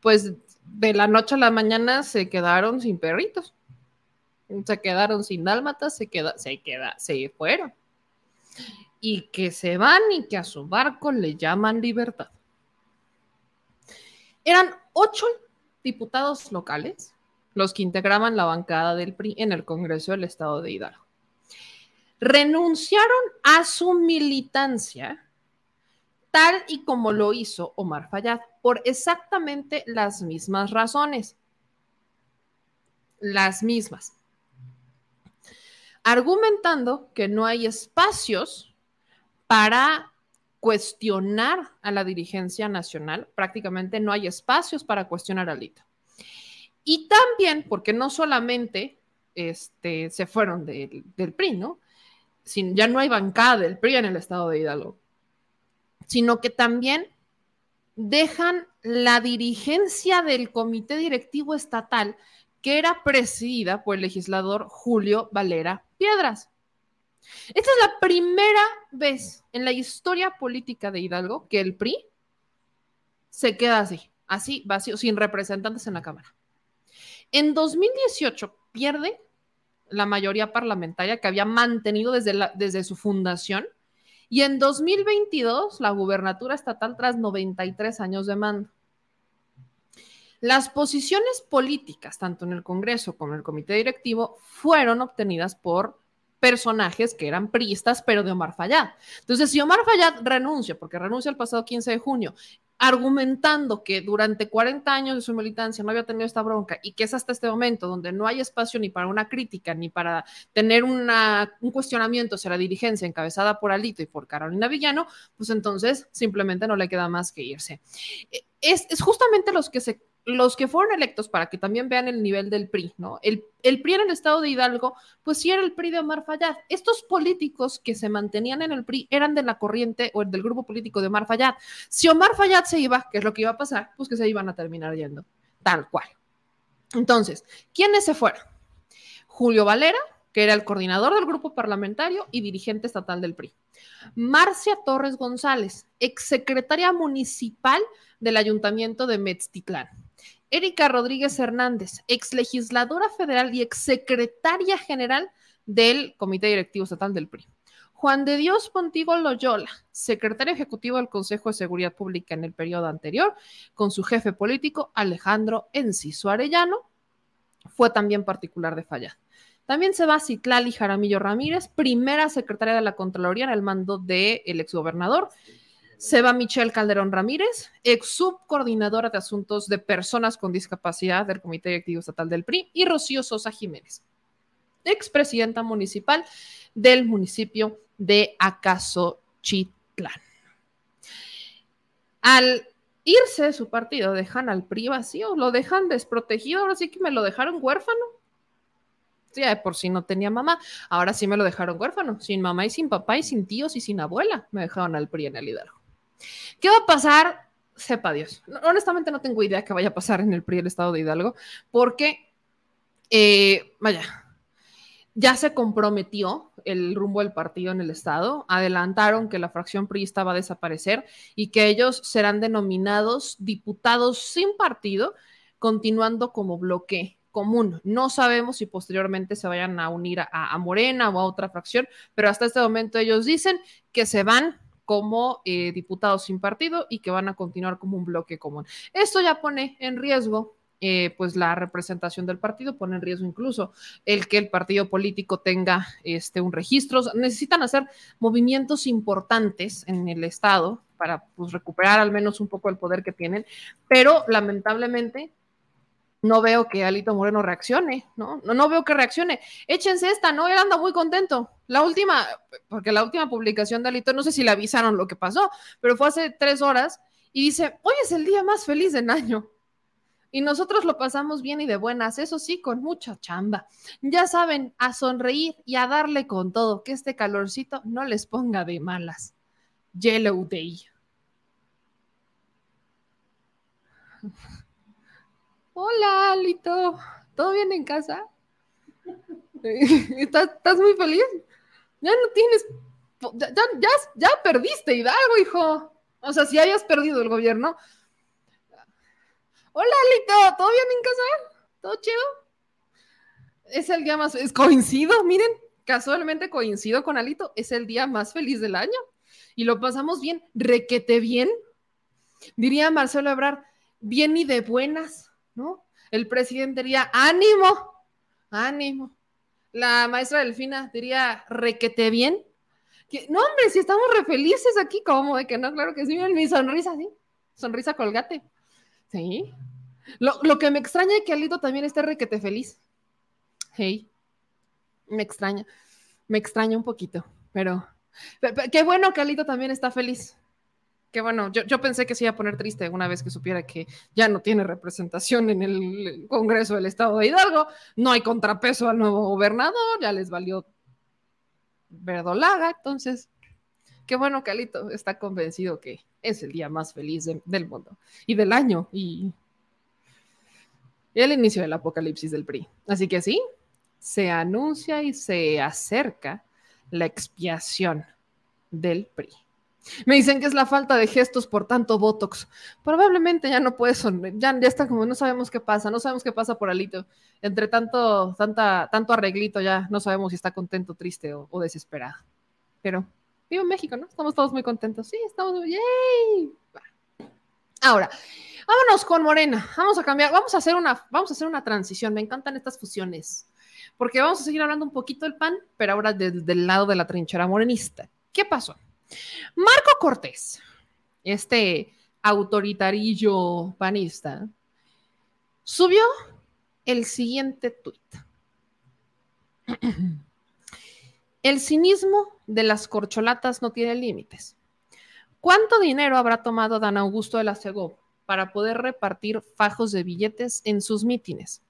Speaker 1: pues de la noche a la mañana se quedaron sin perritos. Se quedaron sin dálmatas, se queda, se queda, se fueron. Y que se van y que a su barco le llaman libertad. Eran ocho diputados locales los que integraban la bancada del PRI en el Congreso del Estado de Hidalgo renunciaron a su militancia tal y como lo hizo Omar Fayad, por exactamente las mismas razones. Las mismas. Argumentando que no hay espacios para cuestionar a la dirigencia nacional, prácticamente no hay espacios para cuestionar a Alito. Y también porque no solamente este, se fueron del, del PRI, ¿no? Ya no hay bancada del PRI en el estado de Hidalgo, sino que también dejan la dirigencia del comité directivo estatal que era presidida por el legislador Julio Valera Piedras. Esta es la primera vez en la historia política de Hidalgo que el PRI se queda así, así vacío, sin representantes en la Cámara. En 2018 pierde la mayoría parlamentaria que había mantenido desde, desde su fundación y en 2022 la gubernatura estatal tras 93 años de mando. Las posiciones políticas, tanto en el Congreso como en el Comité Directivo, fueron obtenidas por personajes que eran priistas, pero de Omar Fayad. Entonces, si Omar Fayad renuncia, porque renuncia el pasado 15 de junio, argumentando que durante 40 años de su militancia no había tenido esta bronca y que es hasta este momento donde no hay espacio ni para una crítica ni para tener un cuestionamiento hacia la dirigencia encabezada por Alito y por Carolina Villano, pues entonces simplemente no le queda más que irse. Es, es justamente los que se los que fueron electos, para que también vean el nivel del PRI, ¿no? El, PRI en el estado de Hidalgo, pues sí era el PRI de Omar Fayad. Estos políticos que se mantenían en el PRI eran de la corriente o del grupo político de Omar Fayad. Si Omar Fayad se iba, ¿qué es lo que iba a pasar? Pues que se iban a terminar yendo, tal cual. Entonces, ¿quiénes se fueron? Julio Valera, que era el coordinador del grupo parlamentario y dirigente estatal del PRI. Marcia Torres González, exsecretaria municipal del ayuntamiento de Metztitlán. Erika Rodríguez Hernández, ex legisladora federal y ex secretaria general del Comité Directivo Estatal del PRI. Juan de Dios Pontigo Loyola, secretario ejecutivo del Consejo de Seguridad Pública en el periodo anterior, con su jefe político Alejandro Enciso Arellano, fue también particular de Falla. También se va Citlali Jaramillo Ramírez, primera secretaria de la Contraloría en el mando del de exgobernador, se va Michelle Calderón Ramírez, ex subcoordinadora de asuntos de personas con discapacidad del Comité Directivo Estatal del PRI, y Rocío Sosa Jiménez, expresidenta municipal del municipio de Acasochitlán. Al irse de su partido, dejan al PRI vacío, lo dejan desprotegido, ahora sí que me lo dejaron huérfano. Sí, de por sí no tenía mamá, ahora sí me lo dejaron huérfano, sin mamá y sin papá y sin tíos y sin abuela, me dejaron al PRI en el Hidalgo. ¿Qué va a pasar? Sepa Dios. Honestamente no tengo idea qué vaya a pasar en el PRI del Estado de Hidalgo, porque, eh, vaya, ya se comprometió el rumbo del partido en el Estado, adelantaron que la fracción PRI va a desaparecer y que ellos serán denominados diputados sin partido, continuando como bloque común. No sabemos si posteriormente se vayan a unir a, a Morena o a otra fracción, pero hasta este momento ellos dicen que se van como eh, diputados sin partido y que van a continuar como un bloque común. Esto ya pone en riesgo eh, pues la representación del partido, pone en riesgo incluso el que el partido político tenga este, un registro. Necesitan hacer movimientos importantes en el Estado para pues, recuperar al menos un poco el poder que tienen, pero lamentablemente no veo que Alito Moreno reaccione, ¿no? ¿no? No veo que reaccione. Échense esta, ¿no? Él anda muy contento. La última, porque la última publicación de Alito, no sé si le avisaron lo que pasó, pero fue hace tres horas y dice, hoy es el día más feliz del año. Y nosotros lo pasamos bien y de buenas, eso sí, con mucha chamba. Ya saben, a sonreír y a darle con todo, que este calorcito no les ponga de malas. Yellow Day. Hola, Alito. ¿Todo bien en casa? ¿Estás, ¿Estás, muy feliz? Ya no tienes. Ya, ya, ya perdiste Hidalgo, hijo. O sea, si hayas perdido el gobierno. Hola, Alito. ¿Todo bien en casa? ¿Todo chido? Es el día más. Es coincido, miren. Casualmente coincido con Alito. Es el día más feliz del año. Y lo pasamos bien. Requete bien. Diría Marcelo Ebrard. Bien y de buenas. ¿No? El presidente diría, ánimo, ánimo. La maestra Delfina diría, requete bien. Que, no, hombre, si estamos re felices aquí, ¿cómo? De que no, claro que sí, miren mi sonrisa, sí. Sonrisa colgate. Sí. Lo, lo, que me extraña es que Alito también esté requete feliz. Hey, me extraña. Me extraña un poquito, pero, pero qué bueno que Alito también está feliz. Que bueno, yo, pensé que se iba a poner triste una vez que supiera que ya no tiene representación en el Congreso del Estado de Hidalgo, no hay contrapeso al nuevo gobernador, ya les valió verdolaga, entonces, qué bueno que Alito está convencido que es el día más feliz de, del mundo y del año y el inicio del apocalipsis del PRI. Así que sí, se anuncia y se acerca la expiación del PRI. Me dicen que es la falta de gestos por tanto Botox. Probablemente ya no puede sonreír, ya, ya está como no sabemos qué pasa, no sabemos qué pasa por Alito. Entre tanto, tanta, tanto arreglito ya no sabemos si está contento, triste o, desesperado. Pero vivo en México, ¿no? Estamos todos muy contentos. Sí, estamos ¡yay! Ahora, vámonos con Morena. Vamos a cambiar, vamos a hacer una, vamos a hacer una transición. Me encantan estas fusiones. Porque vamos a seguir hablando un poquito del PAN, pero ahora del, del lado de la trinchera morenista. ¿Qué pasó? Marco Cortés, este autoritarillo panista, subió el siguiente tuit. El cinismo de las corcholatas no tiene límites. ¿Cuánto dinero habrá tomado Dan Augusto de la Segó para poder repartir fajos de billetes en sus mítines?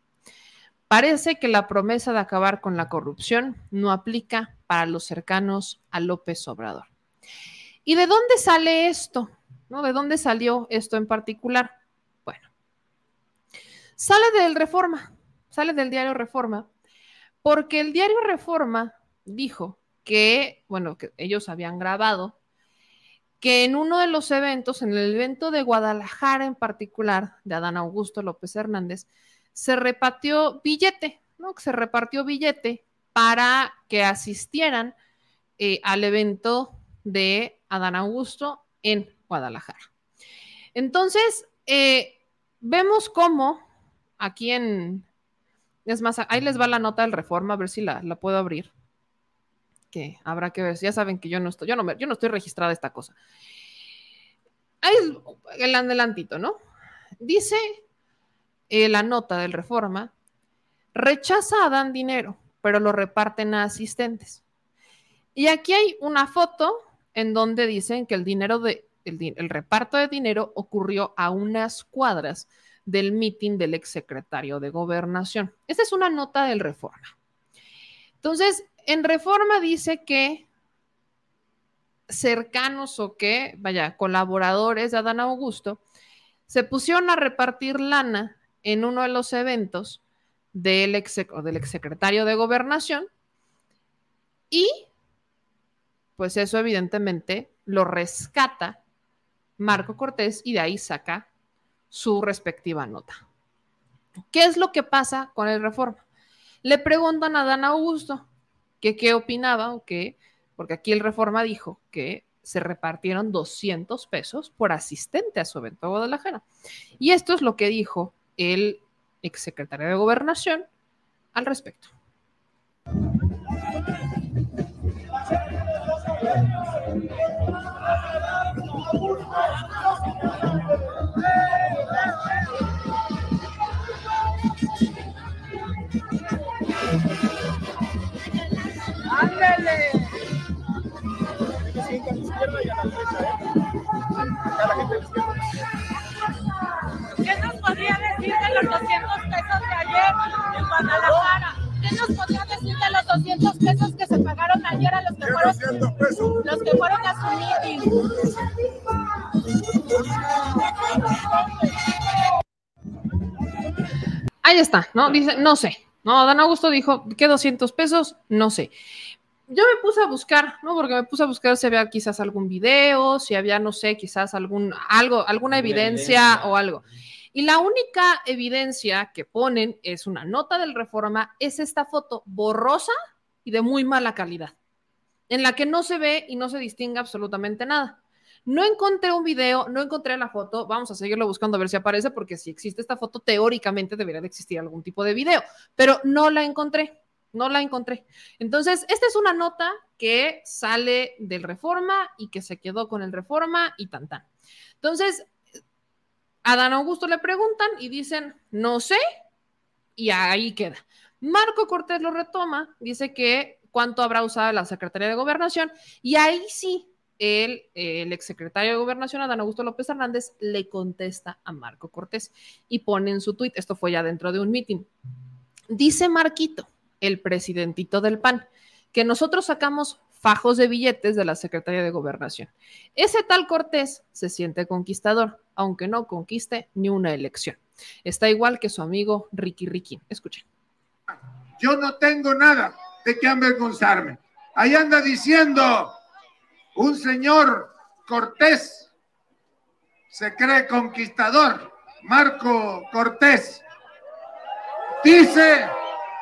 Speaker 1: Parece que la promesa de acabar con la corrupción no aplica para los cercanos a López Obrador. ¿Y de dónde sale esto? ¿No? ¿De dónde salió esto en particular? Bueno, sale del Reforma, sale del diario Reforma, porque el diario Reforma dijo que, bueno, que ellos habían grabado que en uno de los eventos, en el evento de Guadalajara en particular, de Adán Augusto López Hernández, se repartió billete, ¿no? Se repartió billete para que asistieran eh, al evento de Adán Augusto en Guadalajara. Entonces, eh, vemos cómo aquí en... Es más, ahí les va la nota del reforma, a ver si la, la puedo abrir. Que habrá que ver. Ya saben que yo no estoy, yo no, yo no estoy registrada esta cosa. Ahí el adelantito, ¿no? Dice eh, la nota del reforma, rechaza a Dan dinero, pero lo reparten a asistentes. Y aquí hay una foto en donde dicen que el reparto de dinero ocurrió a unas cuadras del mitin del exsecretario de gobernación. Esta es una nota del Reforma. Entonces, en Reforma dice que cercanos o que, vaya, colaboradores de Adán Augusto, se pusieron a repartir lana en uno de los eventos del, ex, del exsecretario de gobernación y pues eso evidentemente lo rescata Marco Cortés y de ahí saca su respectiva nota. ¿Qué es lo que pasa con el reforma? Le preguntan a Dan Augusto que qué opinaba o qué, porque aquí el reforma dijo que se repartieron 200 pesos por asistente a su evento de Guadalajara. Y esto es lo que dijo el exsecretario de Gobernación al respecto.
Speaker 9: ¿Qué nos podría decir de los 200 pesos de ayer en Guadalajara? ¿Qué nos podría decir de los 200 pesos que se pagaron ayer a los que fueron, los que fueron a su meeting?
Speaker 1: Ahí está, ¿no? Dice, no sé. No, Dan Augusto dijo, ¿qué 200 pesos? No sé. Yo me puse a buscar, ¿no? Porque me puse a buscar si había quizás algún video, si había, no sé, quizás algún, algo, alguna evidencia, evidencia o algo. Y la única evidencia que ponen es una nota del Reforma, es esta foto borrosa y de muy mala calidad, en la que no se ve y no se distingue absolutamente nada. No encontré un video, no encontré la foto, vamos a seguirlo buscando a ver si aparece, porque si existe esta foto, teóricamente debería de existir algún tipo de video, pero no la encontré, no la encontré. Entonces, esta es una nota que sale del Reforma y que se quedó con el Reforma y tan tan. Entonces, a Dan Augusto le preguntan y dicen, no sé, y ahí queda. Marco Cortés lo retoma, dice que cuánto habrá usado la Secretaría de Gobernación, y ahí sí el, el exsecretario de Gobernación, Adán Augusto López Hernández, le contesta a Marco Cortés y pone en su tuit, esto fue ya dentro de un mitin, dice Marquito, el presidentito del PAN, que nosotros sacamos fajos de billetes de la Secretaría de Gobernación. Ese tal Cortés se siente conquistador, aunque no conquiste ni una elección. Está igual que su amigo Ricky Ricky. Escuchen.
Speaker 10: Yo no tengo nada de qué avergonzarme. Ahí anda diciendo un señor Cortés, se cree conquistador, Marco Cortés. Dice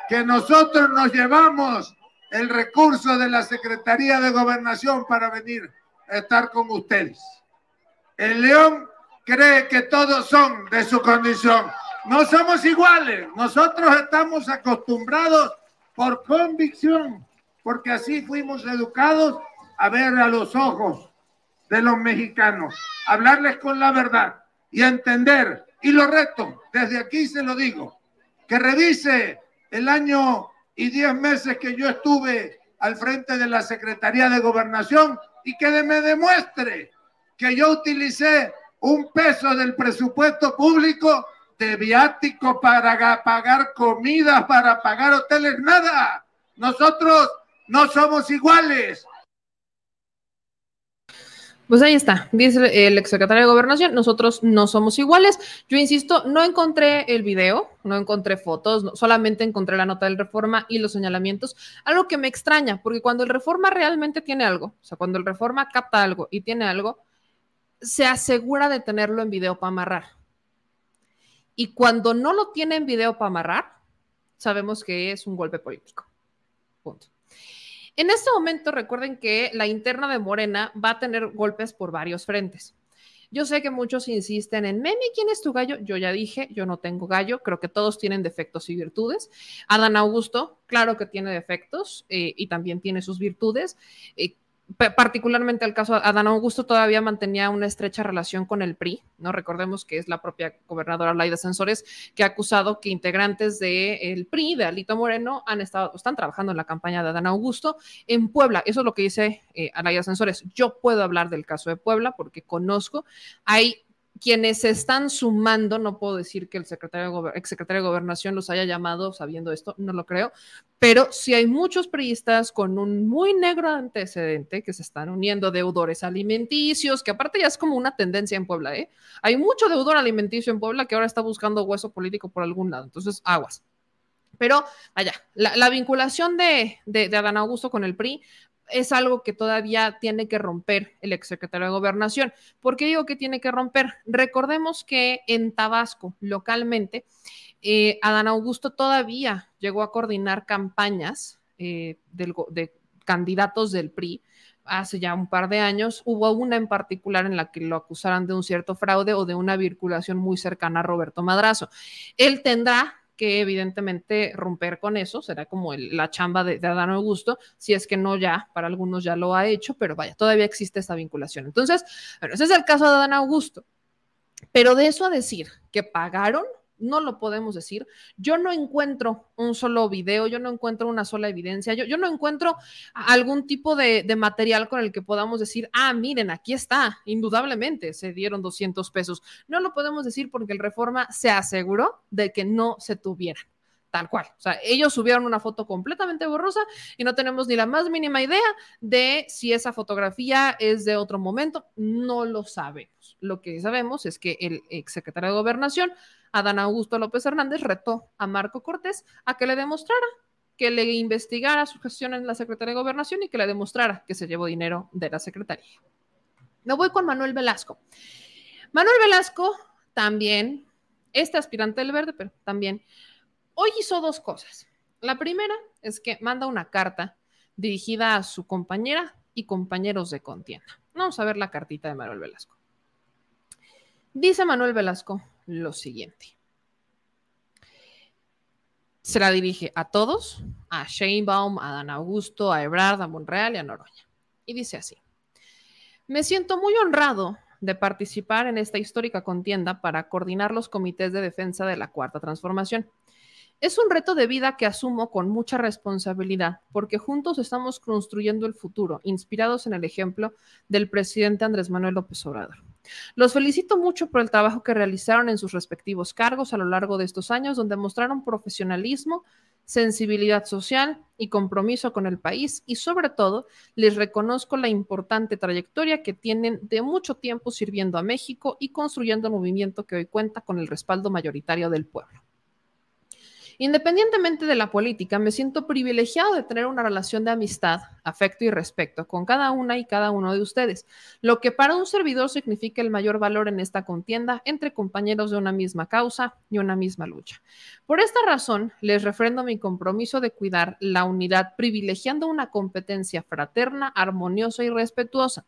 Speaker 10: que nosotros nos llevamos el recurso de la Secretaría de Gobernación para venir a estar con ustedes. El León cree que todos son de su condición. No somos iguales. Nosotros estamos acostumbrados por convicción, porque así fuimos educados a ver a los ojos de los mexicanos, hablarles con la verdad y entender. Y lo reto, desde aquí se lo digo, que revise el año y diez meses que yo estuve al frente de la Secretaría de Gobernación y que me demuestre que yo utilicé un peso del presupuesto público de viático para pagar comidas, para pagar hoteles, nada. Nosotros no somos iguales.
Speaker 1: Pues ahí está, dice el exsecretario de Gobernación, nosotros no somos iguales. Yo insisto, no encontré el video, no encontré fotos, solamente encontré la nota del Reforma y los señalamientos, algo que me extraña, porque cuando el Reforma realmente tiene algo, o sea, cuando el Reforma capta algo y tiene algo, se asegura de tenerlo en video para amarrar. Y cuando no lo tiene en video para amarrar, sabemos que es un golpe político. Punto. En este momento, recuerden que la interna de Morena va a tener golpes por varios frentes. Yo sé que muchos insisten en, Memi, ¿quién es tu gallo? Yo ya dije, yo no tengo gallo, creo que todos tienen defectos y virtudes. Adán Augusto, claro que tiene defectos eh, y también tiene sus virtudes. Eh, particularmente el caso Adán Augusto todavía mantenía una estrecha relación con el PRI, ¿no? Recordemos que es la propia gobernadora Laida Sensores que ha acusado que integrantes del PRI, de Alito Moreno, han estado, están trabajando en la campaña de Adán Augusto en Puebla. Eso es lo que dice eh, Alaida Sensores. Yo puedo hablar del caso de Puebla porque conozco. Hay quienes se están sumando, no puedo decir que el secretario de, exsecretario de Gobernación los haya llamado sabiendo esto, no lo creo, pero si hay muchos priistas con un muy negro antecedente que se están uniendo deudores alimenticios, que aparte ya es como una tendencia en Puebla, ¿eh? Hay mucho deudor alimenticio en Puebla que ahora está buscando hueso político por algún lado, entonces aguas. Pero vaya, la, vinculación de, de, de Adán Augusto con el PRI es algo que todavía tiene que romper el exsecretario de Gobernación. ¿Por qué digo que tiene que romper? Recordemos que en Tabasco, localmente, eh, Adán Augusto todavía llegó a coordinar campañas eh, de candidatos del PRI hace ya un par de años. Hubo una en particular en la que lo acusaran de un cierto fraude o de una vinculación muy cercana a Roberto Madrazo. Él tendrá que evidentemente romper con eso, será como la chamba de, Adán Augusto, si es que no ya, para algunos ya lo ha hecho, pero vaya, todavía existe esa vinculación. Entonces, bueno, ese es el caso de Adán Augusto. Pero de eso a decir que pagaron, no lo podemos decir. Yo no encuentro un solo video, yo no encuentro una sola evidencia, yo, no encuentro algún tipo de, de, material con el que podamos decir, ah, miren, aquí está, indudablemente se dieron 200 pesos. No lo podemos decir porque el Reforma se aseguró de que no se tuvieran. Tal cual. O sea, ellos subieron una foto completamente borrosa y no tenemos ni la más mínima idea de si esa fotografía es de otro momento. No lo sabemos. Lo que sabemos es que el exsecretario de Gobernación Adán Augusto López Hernández retó a Marco Cortés a que le demostrara que le investigara su gestión en la Secretaría de Gobernación y que le demostrara que se llevó dinero de la Secretaría. Me voy con Manuel Velasco. Manuel Velasco también, este aspirante del verde, pero también, hoy hizo dos cosas. La primera es que manda una carta dirigida a su compañera y compañeros de contienda. Vamos a ver la cartita de Manuel Velasco. Dice Manuel Velasco, lo siguiente. Se la dirige a todos, a Sheinbaum, a Dan Augusto, a Ebrard, a Monreal y a Noroña. Y dice así, me siento muy honrado de participar en esta histórica contienda para coordinar los comités de defensa de la Cuarta Transformación. Es un reto de vida que asumo con mucha responsabilidad, porque juntos estamos construyendo el futuro, inspirados en el ejemplo del presidente Andrés Manuel López Obrador. Los felicito mucho por el trabajo que realizaron en sus respectivos cargos a lo largo de estos años, donde mostraron profesionalismo, sensibilidad social y compromiso con el país y sobre todo les reconozco la importante trayectoria que tienen de mucho tiempo sirviendo a México y construyendo un movimiento que hoy cuenta con el respaldo mayoritario del pueblo. Independientemente de la política, me siento privilegiado de tener una relación de amistad, afecto y respeto con cada una y cada uno de ustedes, lo que para un servidor significa el mayor valor en esta contienda entre compañeros de una misma causa y una misma lucha. Por esta razón, les refrendo mi compromiso de cuidar la unidad, privilegiando una competencia fraterna, armoniosa y respetuosa.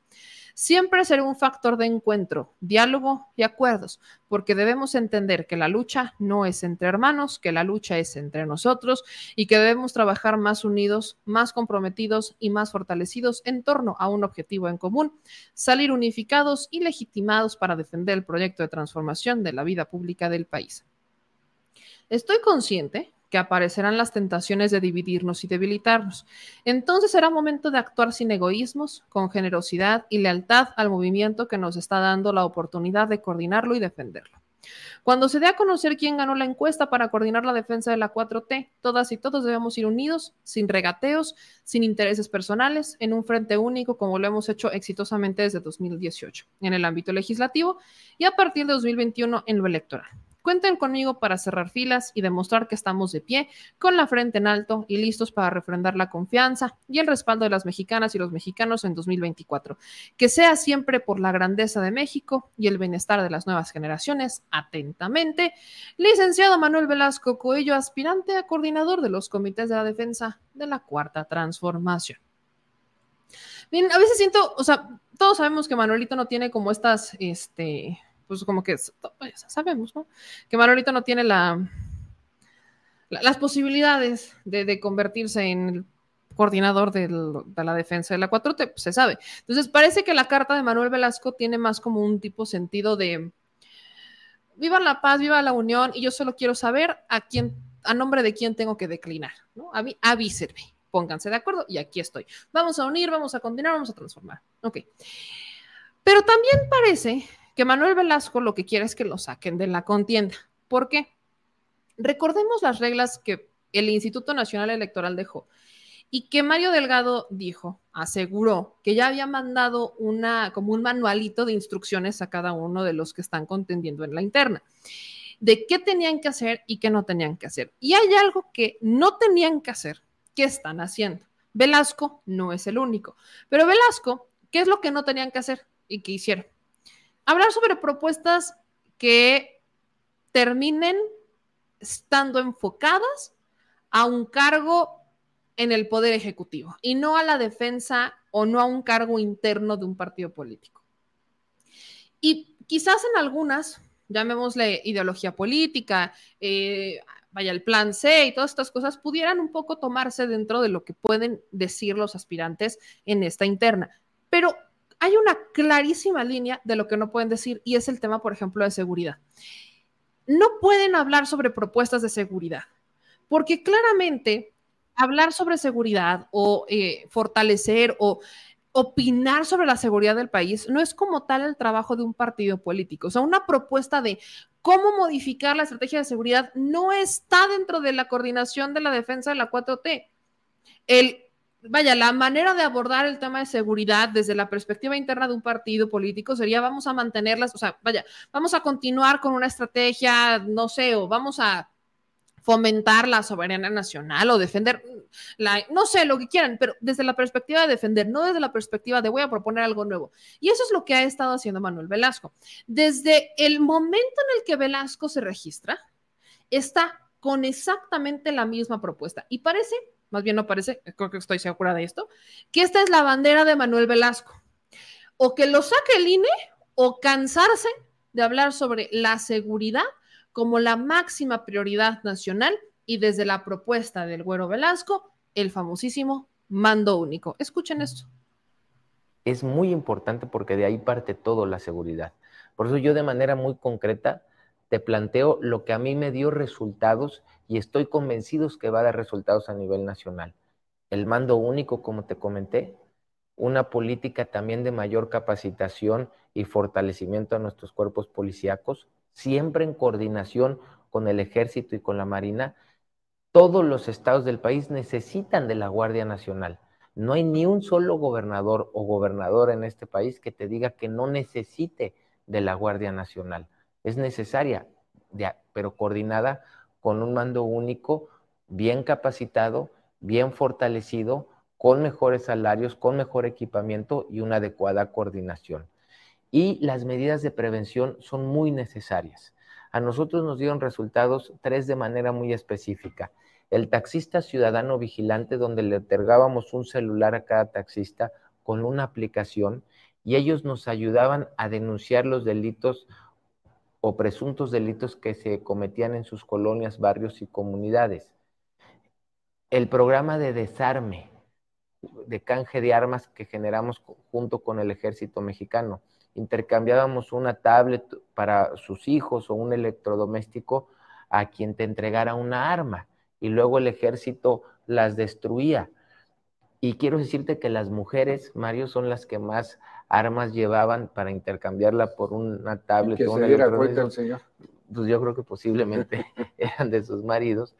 Speaker 1: Siempre será un factor de encuentro, diálogo y acuerdos, porque debemos entender que la lucha no es entre hermanos, que la lucha es entre nosotros y que debemos trabajar más unidos, más comprometidos y más fortalecidos en torno a un objetivo en común, salir unificados y legitimados para defender el proyecto de transformación de la vida pública del país. Estoy consciente que aparecerán las tentaciones de dividirnos y debilitarnos. Entonces será momento de actuar sin egoísmos, con generosidad y lealtad al movimiento que nos está dando la oportunidad de coordinarlo y defenderlo. Cuando se dé a conocer quién ganó la encuesta para coordinar la defensa de la 4T, todas y todos debemos ir unidos, sin regateos, sin intereses personales, en un frente único como lo hemos hecho exitosamente desde 2018 en el ámbito legislativo y a partir de 2021 en lo electoral. Cuenten conmigo para cerrar filas y demostrar que estamos de pie, con la frente en alto y listos para refrendar la confianza y el respaldo de las mexicanas y los mexicanos en 2024. Que sea siempre por la grandeza de México y el bienestar de las nuevas generaciones. Atentamente, licenciado Manuel Velasco Coello, aspirante a coordinador de los comités de la defensa de la Cuarta Transformación. Bien, a veces siento, o sea, todos sabemos que Manuelito no tiene como estas, este, pues como que sabemos, ¿no? Que Manolito no tiene la, las posibilidades de, convertirse en el coordinador de la defensa de la 4T, pues se sabe. Entonces, parece que la carta de Manuel Velasco tiene más como un tipo sentido de viva la paz, viva la unión, y yo solo quiero saber a quién, a nombre de quién tengo que declinar, ¿no? Pónganse de acuerdo, y aquí estoy. Vamos a unir, vamos a continuar, vamos a transformar. Ok. Pero también parece que Manuel Velasco lo que quiere es que lo saquen de la contienda. ¿Por qué? Recordemos las reglas que el Instituto Nacional Electoral dejó y que Mario Delgado dijo, aseguró que ya había mandado una como un manualito de instrucciones a cada uno de los que están contendiendo en la interna de qué tenían que hacer y qué no tenían que hacer. Y hay algo que no tenían que hacer, que están haciendo. Velasco no es el único, pero Velasco, ¿qué es lo que no tenían que hacer y que hicieron? Hablar sobre propuestas que terminen estando enfocadas a un cargo en el poder ejecutivo y no a la defensa o no a un cargo interno de un partido político. Y quizás en algunas, llamémosle ideología política, eh, vaya el plan C y todas estas cosas, pudieran un poco tomarse dentro de lo que pueden decir los aspirantes en esta interna. Pero hay una clarísima línea de lo que no pueden decir y es el tema, por ejemplo, de seguridad. No pueden hablar sobre propuestas de seguridad, porque claramente hablar sobre seguridad o eh, fortalecer o opinar sobre la seguridad del país no es como tal el trabajo de un partido político. O sea, una propuesta de cómo modificar la estrategia de seguridad no está dentro de la coordinación de la defensa de la 4T. El vaya, la manera de abordar el tema de seguridad desde la perspectiva interna de un partido político sería vamos a mantenerlas, o sea, vaya, vamos a continuar con una estrategia, no sé, o vamos a fomentar la soberanía nacional o defender la, no sé, lo que quieran, pero desde la perspectiva de defender, no desde la perspectiva de voy a proponer algo nuevo. Y eso es lo que ha estado haciendo Manuel Velasco. Desde el momento en el que Velasco se registra, está con exactamente la misma propuesta y parece más bien no parece, creo que estoy segura de esto, que esta es la bandera de Manuel Velasco. O que lo saque el INE o cansarse de hablar sobre la seguridad como la máxima prioridad nacional y desde la propuesta del Güero Velasco, el famosísimo mando único. Escuchen esto.
Speaker 11: Es muy importante porque de ahí parte todo la seguridad. Por eso yo de manera muy concreta te planteo lo que a mí me dio resultados y estoy convencido que va a dar resultados a nivel nacional. El mando único, como te comenté, una política también de mayor capacitación y fortalecimiento a nuestros cuerpos policíacos, siempre en coordinación con el ejército y con la marina. Todos los estados del país necesitan de la Guardia Nacional. No hay ni un solo gobernador o gobernadora en este país que te diga que no necesite de la Guardia Nacional. Es necesaria, pero coordinada con un mando único, bien capacitado, bien fortalecido, con mejores salarios, con mejor equipamiento y una adecuada coordinación. Y las medidas de prevención son muy necesarias. A nosotros nos dieron resultados tres de manera muy específica. El taxista ciudadano vigilante, donde le otorgábamos un celular a cada taxista con una aplicación y ellos nos ayudaban a denunciar los delitos o presuntos delitos que se cometían en sus colonias, barrios y comunidades. El programa de desarme, de canje de armas que generamos junto con el ejército mexicano. Intercambiábamos una tablet para sus hijos o un electrodoméstico a quien te entregara una arma y luego el ejército las destruía. Y quiero decirte que las mujeres, Mario, son las que más armas llevaban para intercambiarla por una tablet.
Speaker 12: que
Speaker 11: o un
Speaker 12: se diera cuenta el señor.
Speaker 11: Pues yo creo que posiblemente eran de sus maridos.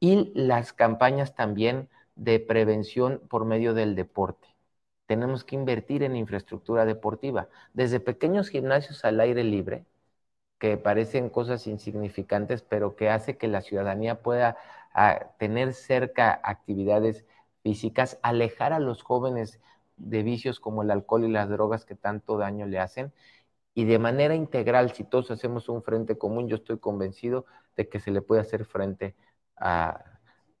Speaker 11: Y las campañas también de prevención por medio del deporte. Tenemos que invertir en infraestructura deportiva, desde pequeños gimnasios al aire libre, que parecen cosas insignificantes, pero que hace que la ciudadanía pueda ah, tener cerca actividades físicas, alejar a los jóvenes de vicios como el alcohol y las drogas que tanto daño le hacen. Y de manera integral, si todos hacemos un frente común, yo estoy convencido de que se le puede hacer frente a,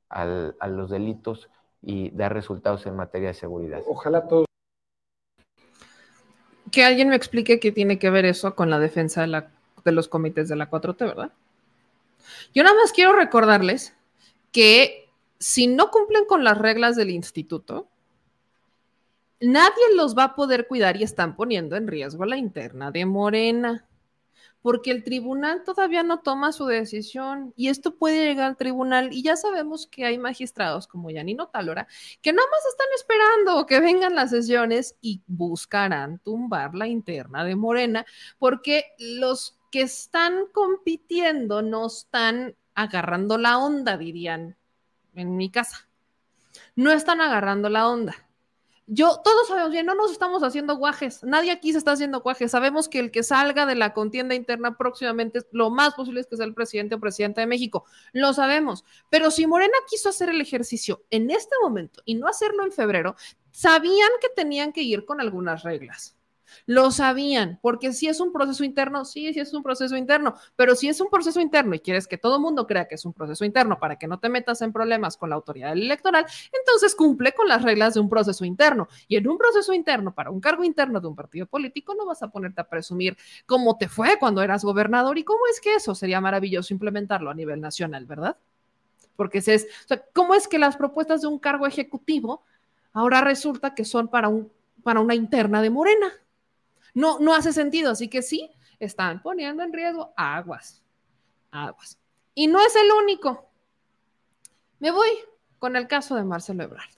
Speaker 11: al- a los delitos y dar resultados en materia de seguridad.
Speaker 12: Ojalá todos.
Speaker 1: Que alguien me explique qué tiene que ver eso con la defensa de, la- de los comités de la 4T, ¿verdad? Yo nada más quiero recordarles que si no cumplen con las reglas del instituto, nadie los va a poder cuidar y están poniendo en riesgo la interna de Morena, porque el tribunal todavía no toma su decisión y esto puede llegar al tribunal y ya sabemos que hay magistrados como Yanino Talora que nada más están esperando que vengan las sesiones y buscarán tumbar la interna de Morena, porque los que están compitiendo no están agarrando la onda, dirían en mi casa. No están agarrando la onda. Yo, todos sabemos bien, no nos estamos haciendo guajes. Nadie aquí se está haciendo guajes. Sabemos que el que salga de la contienda interna próximamente, lo más posible es que sea el presidente o presidenta de México. Lo sabemos. Pero si Morena quiso hacer el ejercicio en este momento y no hacerlo en febrero, sabían que tenían que ir con algunas reglas. Lo sabían, porque si es un proceso interno, sí, sí es un proceso interno, pero si es un proceso interno y quieres que todo el mundo crea que es un proceso interno para que no te metas en problemas con la autoridad electoral, entonces cumple con las reglas de un proceso interno. Y en un proceso interno, para un cargo interno de un partido político, no vas a ponerte a presumir cómo te fue cuando eras gobernador y cómo es que eso sería maravilloso implementarlo a nivel nacional, ¿verdad? Porque se es, o sea, ¿cómo es que las propuestas de un cargo ejecutivo ahora resulta que son para, un, para una interna de Morena? No, no hace sentido, así que sí, están poniendo en riesgo aguas, aguas. Y no es el único. Me voy con el caso de Marcelo Ebrard.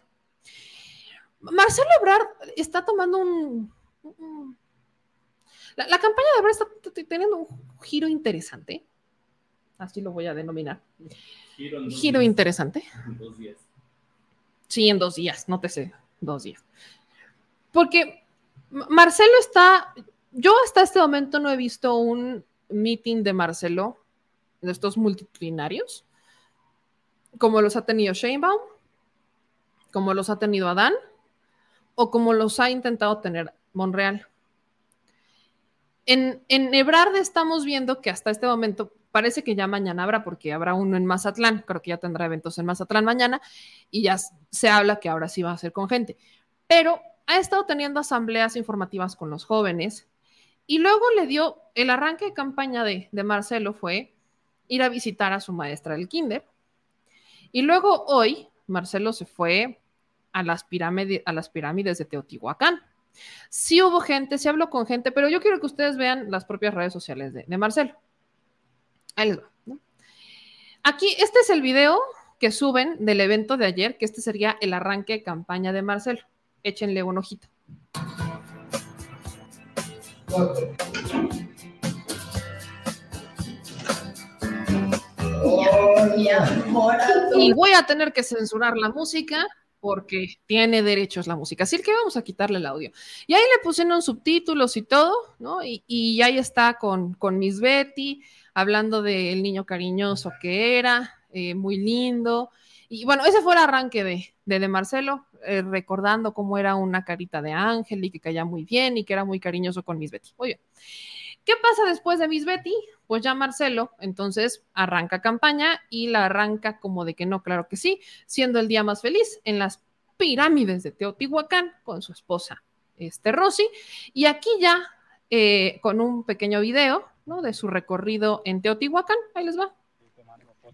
Speaker 1: Marcelo Ebrard está tomando un... un- la, la campaña de Ebrard está teniendo un giro interesante, así lo voy a denominar.
Speaker 2: Giro en dos
Speaker 1: Giro
Speaker 2: días.
Speaker 1: interesante.
Speaker 2: En dos días.
Speaker 1: Sí, en dos días, no te sé, dos días. Porque Marcelo está, yo hasta este momento no he visto un meeting de Marcelo, de estos multitudinarios, como los ha tenido Sheinbaum, como los ha tenido Adán, o como los ha intentado tener Monreal. En, en Ebrard estamos viendo que hasta este momento parece que ya mañana habrá, porque habrá uno en Mazatlán, creo que ya tendrá eventos en Mazatlán mañana, y ya se habla que ahora sí va a ser con gente. Pero ha estado teniendo asambleas informativas con los jóvenes y luego le dio el arranque de campaña de, Marcelo fue ir a visitar a su maestra del kinder. Y luego hoy Marcelo se fue a las, pirámide- a las pirámides de Teotihuacán. Sí hubo gente, sí habló con gente, pero yo quiero que ustedes vean las propias redes sociales de, de Marcelo. Ahí les va. ¿no? Aquí, este es el video que suben del evento de ayer, que este sería el arranque de campaña de Marcelo. Échenle un ojito. Y voy a tener que censurar la música porque tiene derechos la música. Así que vamos a quitarle el audio. Y ahí le pusieron subtítulos y todo, ¿no? Y, ahí está con, con Miss Betty, hablando del niño cariñoso que era, eh, muy lindo. Y bueno, ese fue el arranque de, de, Marcelo, eh, recordando cómo era una carita de ángel y que caía muy bien y que era muy cariñoso con Miss Betty. Muy. ¿Qué pasa después de Miss Betty? Pues ya Marcelo, entonces arranca campaña y la arranca como de que no, claro que sí, siendo el día más feliz en las pirámides de Teotihuacán con su esposa, este Rosy. Y aquí ya eh, con un pequeño video ¿no? de su recorrido en Teotihuacán. Ahí les va.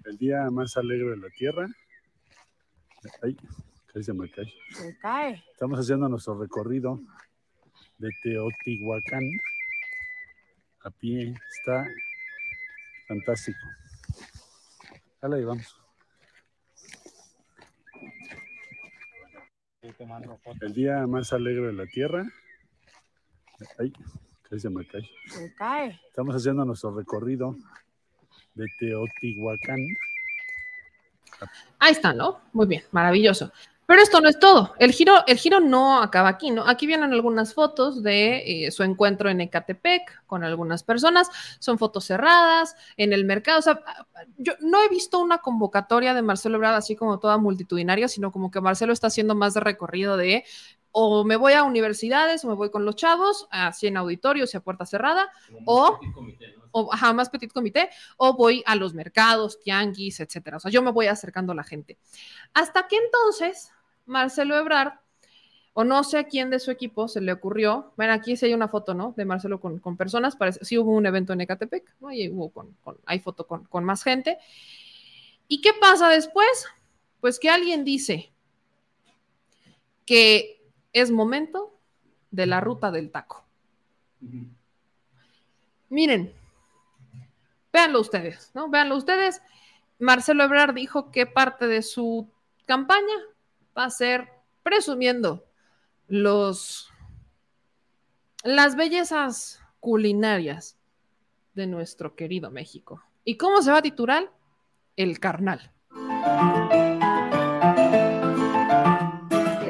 Speaker 12: El día más alegre de la tierra. Ay, casi se me cae.
Speaker 5: Se cae.
Speaker 12: Estamos haciendo nuestro recorrido de Teotihuacán a pie. Está fantástico. Ahí vamos. El día más alegre de la tierra. Ay, casi se me cae.
Speaker 5: Se cae.
Speaker 12: Estamos haciendo nuestro recorrido de Teotihuacán.
Speaker 1: Ahí está, ¿no? Muy bien, maravilloso. Pero esto no es todo. El giro, el giro no acaba aquí, ¿no? Aquí vienen algunas fotos de eh, su encuentro en Ecatepec con algunas personas. Son fotos cerradas en el mercado. O sea, yo no he visto una convocatoria de Marcelo Ebrard así como toda multitudinaria, sino como que Marcelo está haciendo más de recorrido de o me voy a universidades o me voy con los chavos, así en auditorios y a puerta cerrada, o, comité, ¿no? O ajá, más petit comité, o voy a los mercados, tianguis, etcétera. O sea, yo me voy acercando a la gente. Hasta que entonces Marcelo Ebrard, o no sé a quién de su equipo se le ocurrió, bueno, aquí sí hay una foto, ¿no? De Marcelo con, con personas, parece, sí hubo un evento en Ecatepec, ¿no? Y hubo con, con, hay foto con, con más gente. ¿Y qué pasa después? Pues que alguien dice que es momento de la ruta del taco. Uh -huh. Miren, véanlo ustedes, ¿no? Véanlo ustedes. Marcelo Ebrard dijo que parte de su campaña va a ser presumiendo los las bellezas culinarias de nuestro querido México. ¿Y cómo se va a titular? El carnal.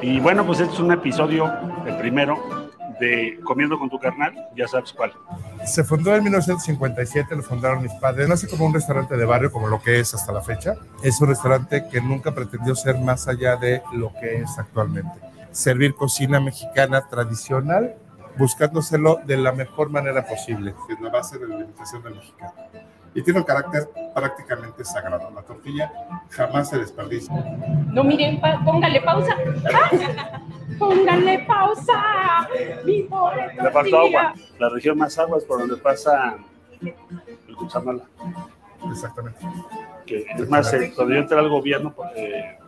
Speaker 12: Y bueno, pues este es un episodio, el primero, de Comiendo con tu carnal, ya sabes cuál.
Speaker 4: Se fundó en 1957, lo fundaron mis padres. Nace como un restaurante de barrio, como lo que es hasta la fecha. Es un restaurante que nunca pretendió ser más allá de lo que es actualmente. Servir cocina mexicana tradicional, buscándoselo de la mejor manera posible. Es la base de la alimentación del mexicano. Y tiene un carácter prácticamente sagrado. La tortilla jamás se desperdicia.
Speaker 9: No miren, pa póngale pausa. Póngale pausa. Vivo
Speaker 12: Le faltó agua. La región más agua es por donde pasa el Cuchamala.
Speaker 4: Exactamente.
Speaker 12: Que, es más, eh, cuando yo entré al gobierno, porque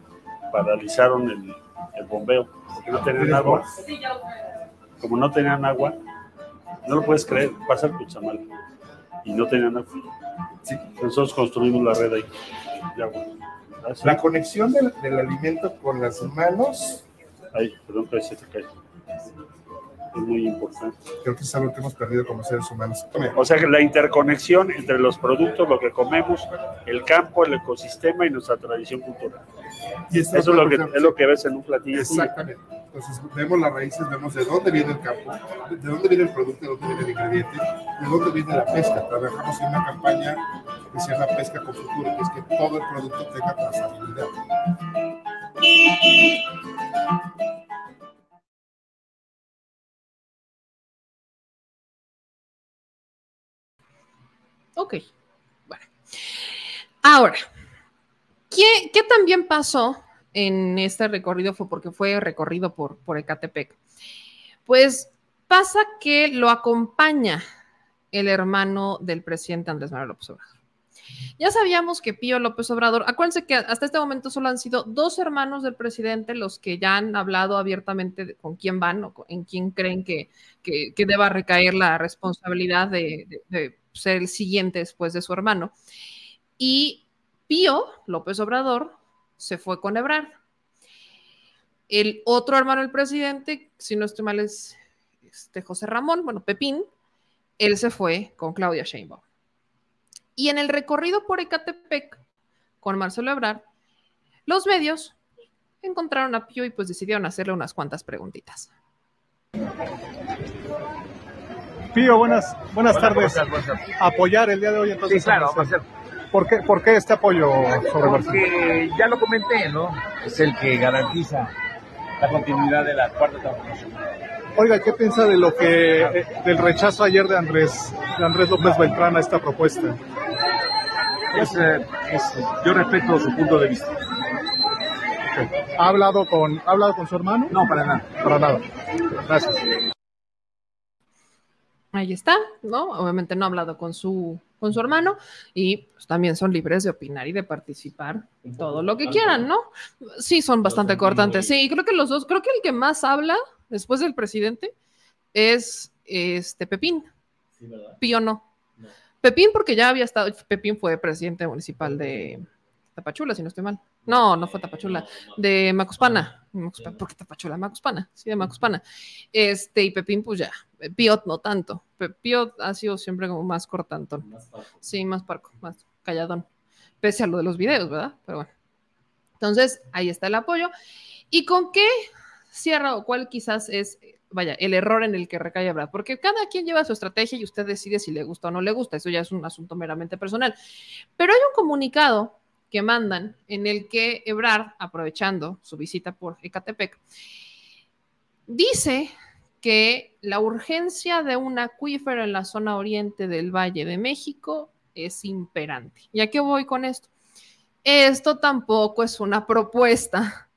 Speaker 12: paralizaron el, el bombeo, porque no tenían agua. Como no tenían agua, no lo puedes creer, pasa el Cuchamala. Y no tenían agua. Sí. Nosotros construimos la red ahí.
Speaker 4: ¿Ah, sí? La conexión del, del, alimento con las manos.
Speaker 12: Ay, perdón, que se te cae. Es muy importante.
Speaker 4: Creo que es algo que hemos perdido como seres humanos.
Speaker 12: O sea que la interconexión entre los productos, lo que comemos, el campo, el ecosistema y nuestra tradición cultural. Y Eso es lo, que, es lo que ves en un platillo.
Speaker 4: Exactamente. Entonces vemos las raíces, vemos de dónde viene el campo, de dónde viene el producto, de dónde viene el ingrediente, de dónde viene la pesca. Trabajamos en una campaña que se llama Pesca con Futuro, que es que todo el producto tenga trazabilidad.
Speaker 1: Ok, bueno. Ahora, ¿qué, ¿qué, también pasó en este recorrido? Fue porque fue recorrido por, por Ecatepec. Pues pasa que lo acompaña el hermano del presidente Andrés Manuel López Obrador. Ya sabíamos que Pío López Obrador, acuérdense que hasta este momento solo han sido dos hermanos del presidente los que ya han hablado abiertamente con quién van o en quién creen que, que, deba recaer la responsabilidad de ser el siguiente después de su hermano. Y Pío López Obrador se fue con Ebrard. El otro hermano del presidente, si no estoy mal, es este José Ramón, bueno, Pepín, él se fue con Claudia Sheinbaum. Y en el recorrido por Ecatepec con Marcelo Ebrard, los medios encontraron a Pío y pues decidieron hacerle unas cuantas preguntitas.
Speaker 13: Pío, buenas, buenas tardes. Apoyar el día de hoy entonces.
Speaker 14: Sí, claro.
Speaker 13: ¿Por qué, ¿Por qué este apoyo sobre?
Speaker 14: Porque ya lo comenté, ¿no? Es el que garantiza la continuidad de la cuarta transformación.
Speaker 13: Oiga, ¿qué piensa de lo que eh, del rechazo ayer de Andrés, de Andrés López Beltrán a esta propuesta?
Speaker 14: Es, eh, es- yo respeto su punto de vista.
Speaker 13: ¿Ha hablado con, ¿ha hablado con su hermano?
Speaker 14: No, para nada.
Speaker 13: Para nada. Gracias.
Speaker 1: Ahí está, ¿no? Obviamente no ha hablado con su, con su hermano y pues, también son libres de opinar y de participar todo lo que quieran, ¿no? Sí, son bastante cortantes. Sí, creo que los dos, creo que el que más habla después del presidente es este Pepín.
Speaker 2: Sí, ¿verdad?
Speaker 1: Pío no. Pepín porque ya había estado, Pepín fue presidente municipal de Tapachula, si no estoy mal. No, no fue Tapachula, de Macuspana. Macuspana, ¿Por qué Tapachula? Macuspana, sí, de Macuspana. Este, y Pepín, pues ya. Pío no tanto. Pío ha sido siempre como más cortantón. Sí, más parco, más calladón. Pese a lo de los videos, ¿verdad? Pero bueno. Entonces, ahí está el apoyo. ¿Y con qué cierra o cuál quizás es, vaya, el error en el que recae Ebrard? Porque cada quien lleva su estrategia y usted decide si le gusta o no le gusta. Eso ya es un asunto meramente personal. Pero hay un comunicado que mandan en el que Ebrard, aprovechando su visita por Ecatepec, dice que la urgencia de un acuífero en la zona oriente del Valle de México es imperante. ¿Y a qué voy con esto? Esto tampoco es una propuesta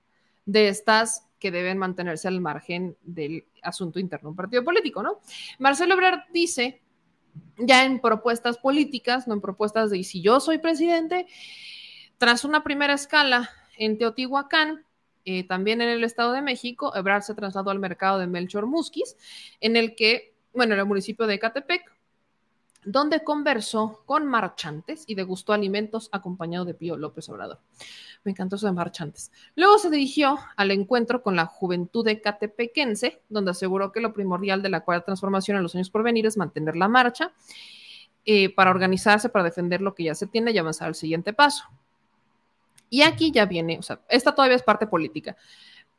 Speaker 1: de estas que deben mantenerse al margen del asunto interno de un partido político, ¿no? Marcelo Ebrard dice, ya en propuestas políticas, no en propuestas de, si yo soy presidente, tras una primera escala en Teotihuacán, eh, también en el Estado de México, Ebrard se trasladó al mercado de Melchor Musquis, en el que, bueno, en el municipio de Ecatepec, donde conversó con marchantes y degustó alimentos acompañado de Pío López Obrador. Me encantó eso de marchantes. Luego se dirigió al encuentro con la juventud ecatepequense, donde aseguró que lo primordial de la cuarta transformación en los años por venir es mantener la marcha eh, para organizarse, para defender lo que ya se tiene y avanzar al siguiente paso. Y aquí ya viene, o sea, esta todavía es parte política,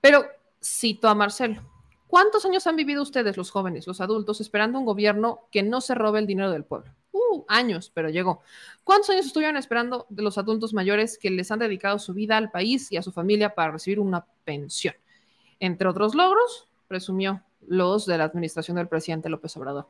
Speaker 1: pero cito a Marcelo. ¿Cuántos años han vivido ustedes, los jóvenes, los adultos, esperando un gobierno que no se robe el dinero del pueblo? Uh, años, pero llegó. ¿Cuántos años estuvieron esperando de los adultos mayores que les han dedicado su vida al país y a su familia para recibir una pensión? Entre otros logros, presumió los de la administración del presidente López Obrador.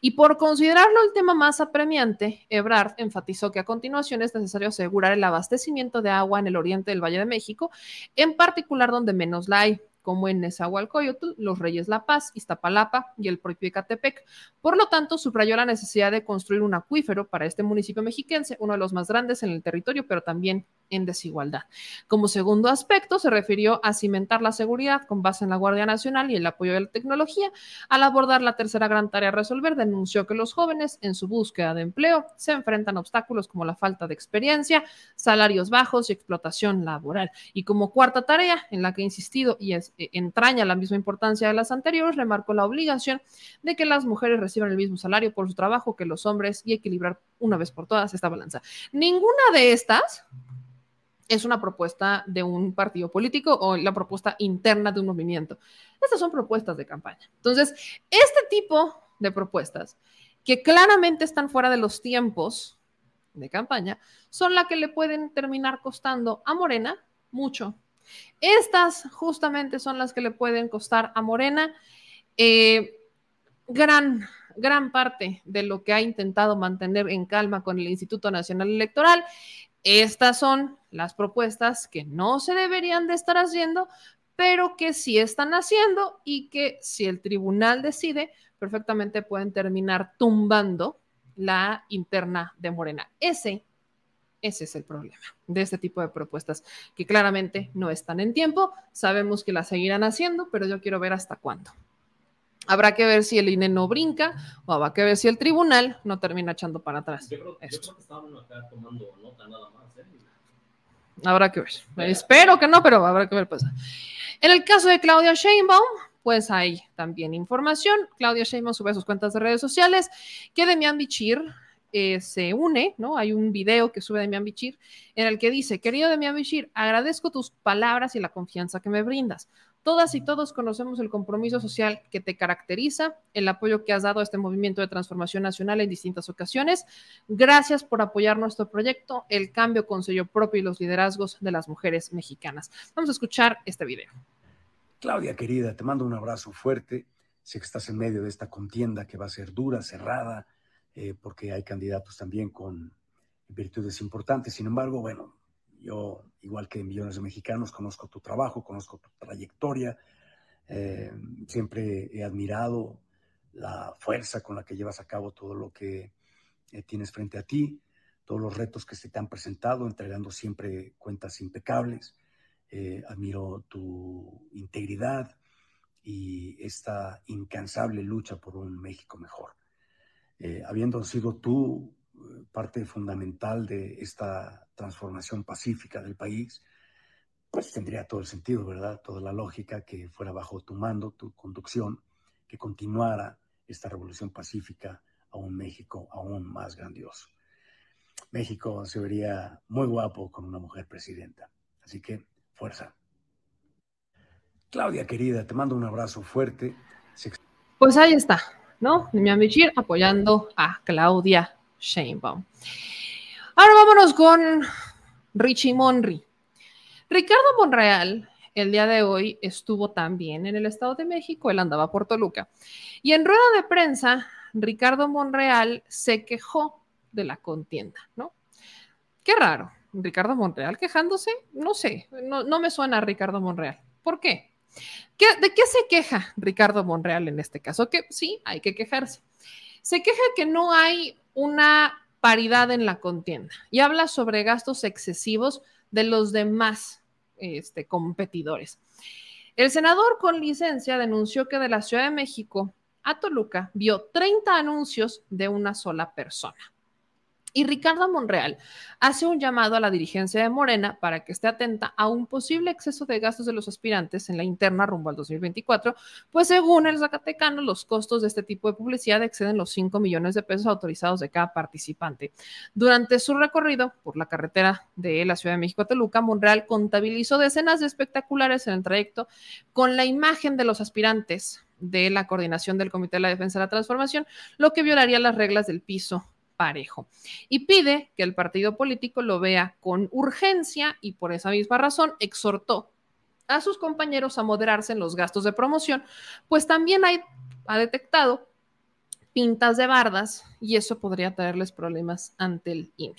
Speaker 1: Y por considerarlo el tema más apremiante, Ebrard enfatizó que a continuación es necesario asegurar el abastecimiento de agua en el oriente del Valle de México, en particular donde menos la hay, como en Nezahualcóyotl, Los Reyes La Paz, Iztapalapa y el propio Ecatepec. Por lo tanto, subrayó la necesidad de construir un acuífero para este municipio mexiquense, uno de los más grandes en el territorio, pero también en desigualdad. Como segundo aspecto, se refirió a cimentar la seguridad con base en la Guardia Nacional y el apoyo de la tecnología. Al abordar la tercera gran tarea a resolver, denunció que los jóvenes, en su búsqueda de empleo, se enfrentan a obstáculos como la falta de experiencia, salarios bajos y explotación laboral. Y como cuarta tarea, en la que ha insistido y es, entraña la misma importancia de las anteriores, remarcó la obligación de que las mujeres reciban el mismo salario por su trabajo que los hombres y equilibrar una vez por todas esta balanza. Ninguna de estas es una propuesta de un partido político o la propuesta interna de un movimiento. Estas son propuestas de campaña. Entonces, este tipo de propuestas que claramente están fuera de los tiempos de campaña son las que le pueden terminar costando a Morena mucho. Estas justamente son las que le pueden costar a Morena eh, gran, gran parte de lo que ha intentado mantener en calma con el Instituto Nacional Electoral. Estas son las propuestas que no se deberían de estar haciendo, pero que sí están haciendo y que si el tribunal decide, perfectamente pueden terminar tumbando la interna de Morena. Ese, ese es el problema de este tipo de propuestas, que claramente no están en tiempo. Sabemos que las seguirán haciendo, pero yo quiero ver hasta cuándo. Habrá que ver si el INE no brinca o habrá que ver si el tribunal no termina echando para atrás.
Speaker 2: Yo creo, yo creo que acá tomando nota nada más. ¿eh?
Speaker 1: Habrá que ver. Espero que no, pero habrá que ver. Pues. En el caso de Claudia Sheinbaum, pues hay también información. Claudia Sheinbaum sube a sus cuentas de redes sociales que Demian Bichir eh, se une, ¿no? Hay un video que sube Demian Bichir en el que dice, querido Demian Bichir, agradezco tus palabras y la confianza que me brindas. Todas y todos conocemos el compromiso social que te caracteriza, el apoyo que has dado a este movimiento de transformación nacional en distintas ocasiones. Gracias por apoyar nuestro proyecto, el cambio con sello propio y los liderazgos de las mujeres mexicanas. Vamos a escuchar este video.
Speaker 15: Claudia, querida, te mando un abrazo fuerte. Sé que estás en medio de esta contienda que va a ser dura, cerrada, eh, porque hay candidatos también con virtudes importantes. Sin embargo, bueno, yo, igual que millones de mexicanos, conozco tu trabajo, conozco tu trayectoria. Eh, siempre he admirado la fuerza con la que llevas a cabo todo lo que eh, tienes frente a ti, todos los retos que se te han presentado, entregando siempre cuentas impecables. Eh, admiro tu integridad y esta incansable lucha por un México mejor. Habiendo sido tú parte fundamental de esta transformación pacífica del país, pues tendría todo el sentido, ¿verdad? Toda la lógica que fuera bajo tu mando, tu conducción, que continuara esta revolución pacífica a un México aún más grandioso. México se vería muy guapo con una mujer presidenta. Así que, fuerza. Claudia, querida, te mando un abrazo fuerte.
Speaker 1: Pues ahí está, ¿no? Demian Bichir apoyando a Claudia Sheinbaum. Ahora vámonos con Richie Monry. Ricardo Monreal el día de hoy estuvo también en el Estado de México, él andaba por Toluca. Y en rueda de prensa, Ricardo Monreal se quejó de la contienda, ¿no? Qué raro, Ricardo Monreal quejándose, no sé, no, no me suena a Ricardo Monreal. ¿Por qué? ¿De qué se queja Ricardo Monreal en este caso? Que sí, hay que quejarse. Se queja que no hay una paridad en la contienda y habla sobre gastos excesivos de los demás este, competidores. El senador con licencia denunció que de la Ciudad de México a Toluca vio 30 anuncios de una sola persona. Y Ricardo Monreal hace un llamado a la dirigencia de Morena para que esté atenta a un posible exceso de gastos de los aspirantes en la interna rumbo al 2024, pues según el Zacatecano, los costos de este tipo de publicidad exceden los 5 millones de pesos autorizados de cada participante. Durante su recorrido por la carretera de la Ciudad de México a Toluca, Monreal contabilizó decenas de espectaculares en el trayecto con la imagen de los aspirantes de la coordinación del Comité de la Defensa de la Transformación, lo que violaría las reglas del piso parejo. Y pide que el partido político lo vea con urgencia y por esa misma razón exhortó a sus compañeros a moderarse en los gastos de promoción, pues también hay, ha detectado pintas de bardas y eso podría traerles problemas ante el INE.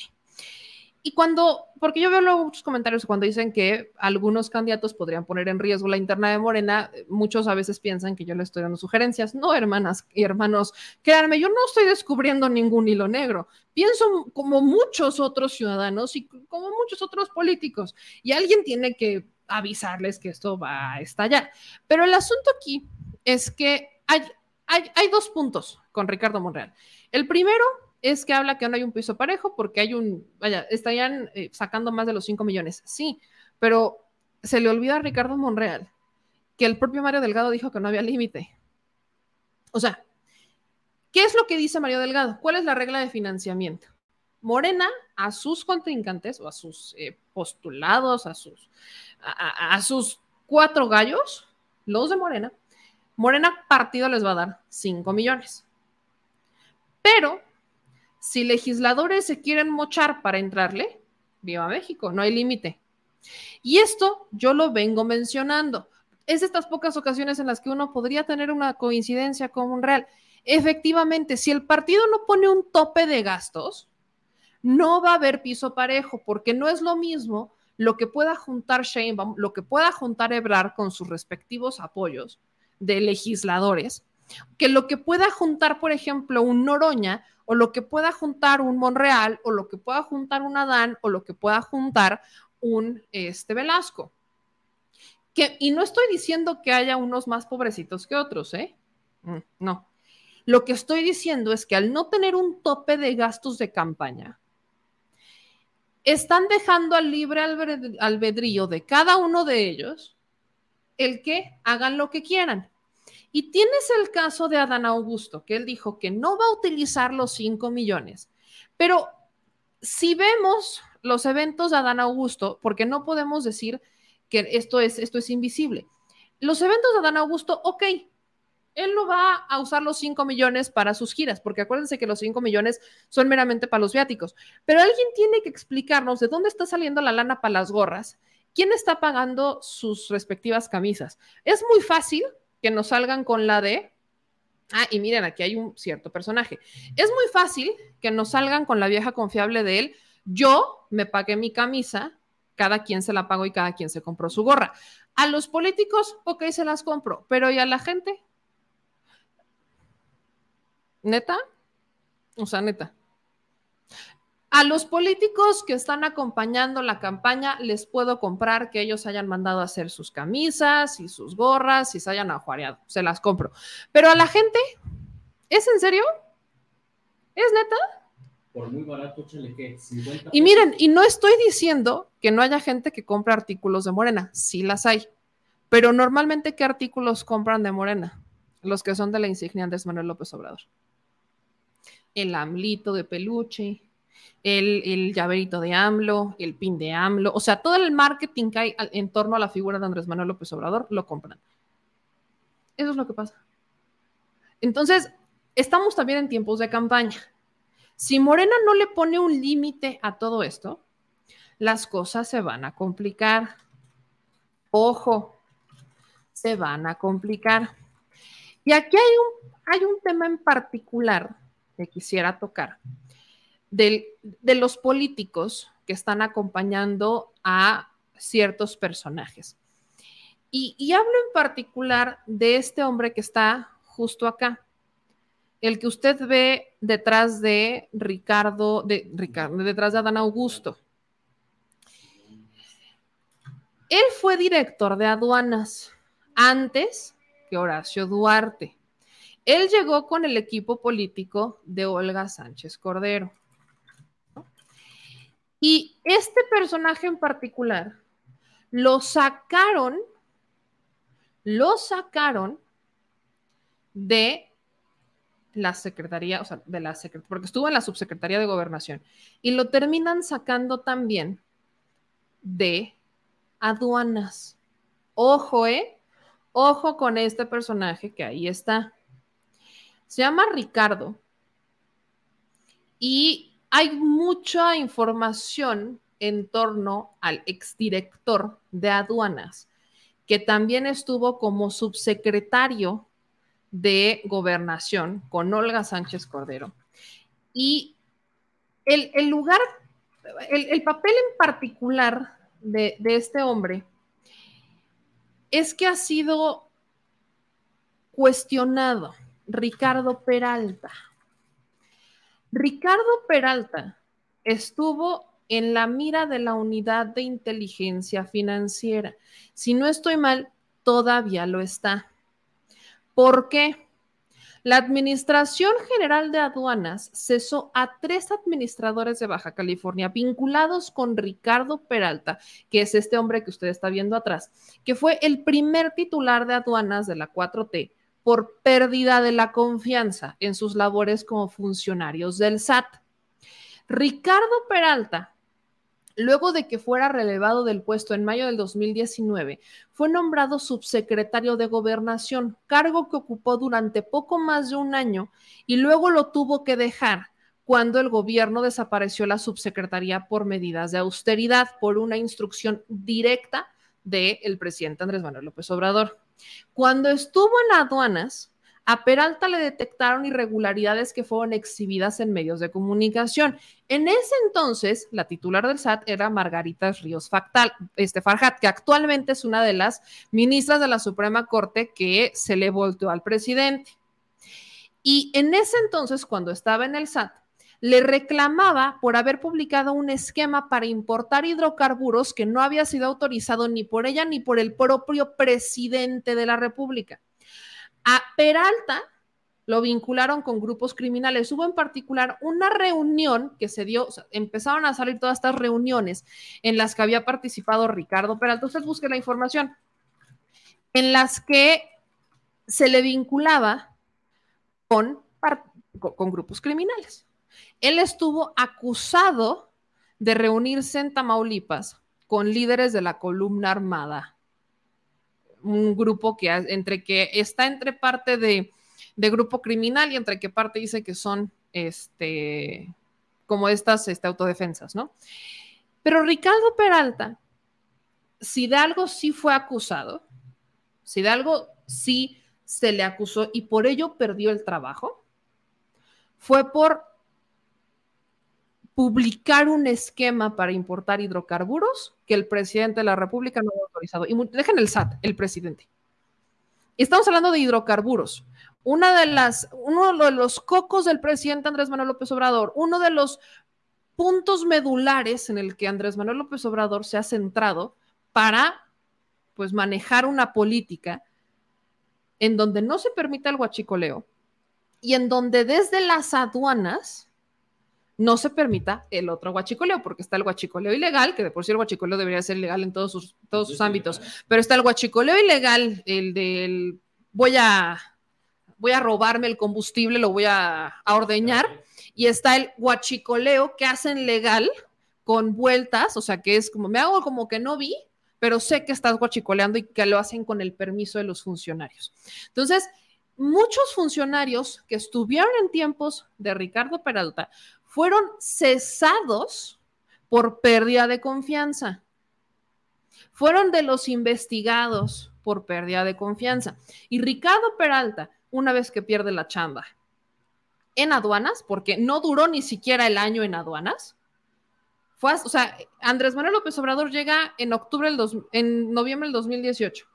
Speaker 1: Y cuando, porque yo veo luego muchos comentarios cuando dicen que algunos candidatos podrían poner en riesgo la interna de Morena, muchos a veces piensan que yo le estoy dando sugerencias. No, hermanas y hermanos, créanme, yo no estoy descubriendo ningún hilo negro. Pienso como muchos otros ciudadanos y como muchos otros políticos. Y alguien tiene que avisarles que esto va a estallar. Pero el asunto aquí es que hay, hay, hay dos puntos con Ricardo Monreal. El primero es que habla que no hay un piso parejo porque hay un, vaya, estarían eh, sacando más de los 5 millones. Sí, pero se le olvida a Ricardo Monreal que el propio Mario Delgado dijo que no había límite. O sea, ¿qué es lo que dice Mario Delgado? ¿Cuál es la regla de financiamiento? Morena a sus contrincantes o a sus eh, postulados, a sus, a sus cuatro gallos, los de Morena, Morena partido les va a dar 5 millones. Pero si legisladores se quieren mochar para entrarle, viva México, no hay límite. Y esto yo lo vengo mencionando. Es de estas pocas ocasiones en las que uno podría tener una coincidencia con un real. Efectivamente, si el partido no pone un tope de gastos, no va a haber piso parejo, porque no es lo mismo lo que pueda juntar Sheinbaum, lo que pueda juntar Ebrar con sus respectivos apoyos de legisladores, que lo que pueda juntar, por ejemplo, un Noroña o lo que pueda juntar un Monreal, o lo que pueda juntar un Adán, o lo que pueda juntar un este, Velasco. Que, y no estoy diciendo que haya unos más pobrecitos que otros, ¿eh? Mm, No. Lo que estoy diciendo es que al no tener un tope de gastos de campaña, están dejando al libre albedrío de cada uno de ellos el que hagan lo que quieran. Y tienes el caso de Adán Augusto, que él dijo que no va a utilizar los 5 millones. Pero si vemos los eventos de Adán Augusto, porque no podemos decir que esto es, esto es invisible. Los eventos de Adán Augusto, ok, él no va a usar los 5 millones para sus giras, porque acuérdense que los 5 millones son meramente para los viáticos. Pero alguien tiene que explicarnos de dónde está saliendo la lana para las gorras, quién está pagando sus respectivas camisas. Es muy fácil que nos salgan con la de, ah, y miren, aquí hay un cierto personaje. Es muy fácil que nos salgan con la vieja confiable de él. Yo me pagué mi camisa, cada quien se la pagó y cada quien se compró su gorra. A los políticos, ok, se las compro, pero ¿y a la gente? ¿Neta? O sea, neta. A los políticos que están acompañando la campaña, les puedo comprar que ellos hayan mandado a hacer sus camisas y sus gorras y se hayan ajuareado. Se las compro. Pero a la gente, ¿es en serio? ¿Es neta?
Speaker 2: Por muy barato, échale que 50
Speaker 1: Y miren, y no estoy diciendo que no haya gente que compre artículos de Morena, sí las hay, pero normalmente ¿qué artículos compran de Morena? Los que son de la insignia Andrés Manuel López Obrador. El amlito de peluche, el, el llaverito de AMLO, el pin de AMLO, o sea, todo el marketing que hay en torno a la figura de Andrés Manuel López Obrador lo compran. Eso es lo que pasa. Entonces, estamos también en tiempos de campaña. Si Morena no le pone un límite a todo esto, las cosas se van a complicar. Ojo, se van a complicar. Y aquí hay un, hay un tema en particular que quisiera tocar, de los políticos que están acompañando a ciertos personajes. Y, y hablo en particular de este hombre que está justo acá, el que usted ve detrás de Ricardo, de Ricardo, detrás de Adán Augusto. Él fue director de aduanas antes que Horacio Duarte. Él llegó con el equipo político de Olga Sánchez Cordero. Y este personaje en particular lo sacaron, lo sacaron de la secretaría, o sea, de la secretaría, porque estuvo en la subsecretaría de gobernación, y lo terminan sacando también de aduanas. Ojo, ¿eh? Ojo con este personaje que ahí está. Se llama Ricardo y hay mucha información en torno al exdirector de aduanas, que también estuvo como subsecretario de gobernación con Olga Sánchez Cordero. Y el, el lugar, el, el, papel en particular de, de este hombre es que ha sido cuestionado Ricardo Peralta. Ricardo Peralta estuvo en la mira de la unidad de inteligencia financiera. Si no estoy mal, todavía lo está. ¿Por qué? La Administración General de Aduanas cesó a tres administradores de Baja California vinculados con Ricardo Peralta, que es este hombre que usted está viendo atrás, que fue el primer titular de aduanas de la 4T por pérdida de la confianza en sus labores como funcionarios del SAT. Ricardo Peralta Luego de que fuera relevado del puesto en mayo del 2019, fue nombrado subsecretario de gobernación, cargo que ocupó durante poco más de un año y luego lo tuvo que dejar cuando el gobierno desapareció la subsecretaría por medidas de austeridad, por una instrucción directa del presidente Andrés Manuel López Obrador. Cuando estuvo en aduanas, a Peralta le detectaron irregularidades que fueron exhibidas en medios de comunicación. En ese entonces, la titular del SAT era Margarita Ríos Factal, este Farhat, que actualmente es una de las ministras de la Suprema Corte que se le volteó al presidente. Y en ese entonces, cuando estaba en el SAT, le reclamaba por haber publicado un esquema para importar hidrocarburos que no había sido autorizado ni por ella ni por el propio presidente de la República. A Peralta lo vincularon con grupos criminales. Hubo en particular una reunión que se dio, empezaron a salir todas estas reuniones en las que había participado Ricardo Peralta. Usted busque la información, en las que se le vinculaba con grupos criminales. Él estuvo acusado de reunirse en Tamaulipas con líderes de la columna armada, un grupo que entre que está entre parte de, grupo criminal y entre que parte dice que son este como estas este, autodefensas, ¿no? Pero Ricardo Peralta, si de algo sí fue acusado, si de algo sí se le acusó y por ello perdió el trabajo, fue por publicar un esquema para importar hidrocarburos que el presidente de la República no había autorizado. Y dejen el SAT, el presidente. Estamos hablando de hidrocarburos. Una de las, uno de los cocos del presidente Andrés Manuel López Obrador, uno de los puntos medulares en el que Andrés Manuel López Obrador se ha centrado para pues manejar una política en donde no se permite el guachicoleo y en donde desde las aduanas no se permita el otro guachicoleo, porque está el guachicoleo ilegal, que de por sí el guachicoleo debería ser legal en todos sus, todos sus ámbitos, pero está el guachicoleo ilegal, el del voy a, voy a robarme el combustible, lo voy a, a ordeñar, y está el guachicoleo que hacen legal con vueltas, o sea, que es como, me hago como que no vi, pero sé que estás guachicoleando y que lo hacen con el permiso de los funcionarios. Entonces, muchos funcionarios que estuvieron en tiempos de Ricardo Peralta fueron cesados por pérdida de confianza. Fueron de los investigados por pérdida de confianza. Y Ricardo Peralta, una vez que pierde la chamba en aduanas, porque no duró ni siquiera el año en aduanas, fue, o sea, Andrés Manuel López Obrador llega en octubre del dos, en noviembre del 2018.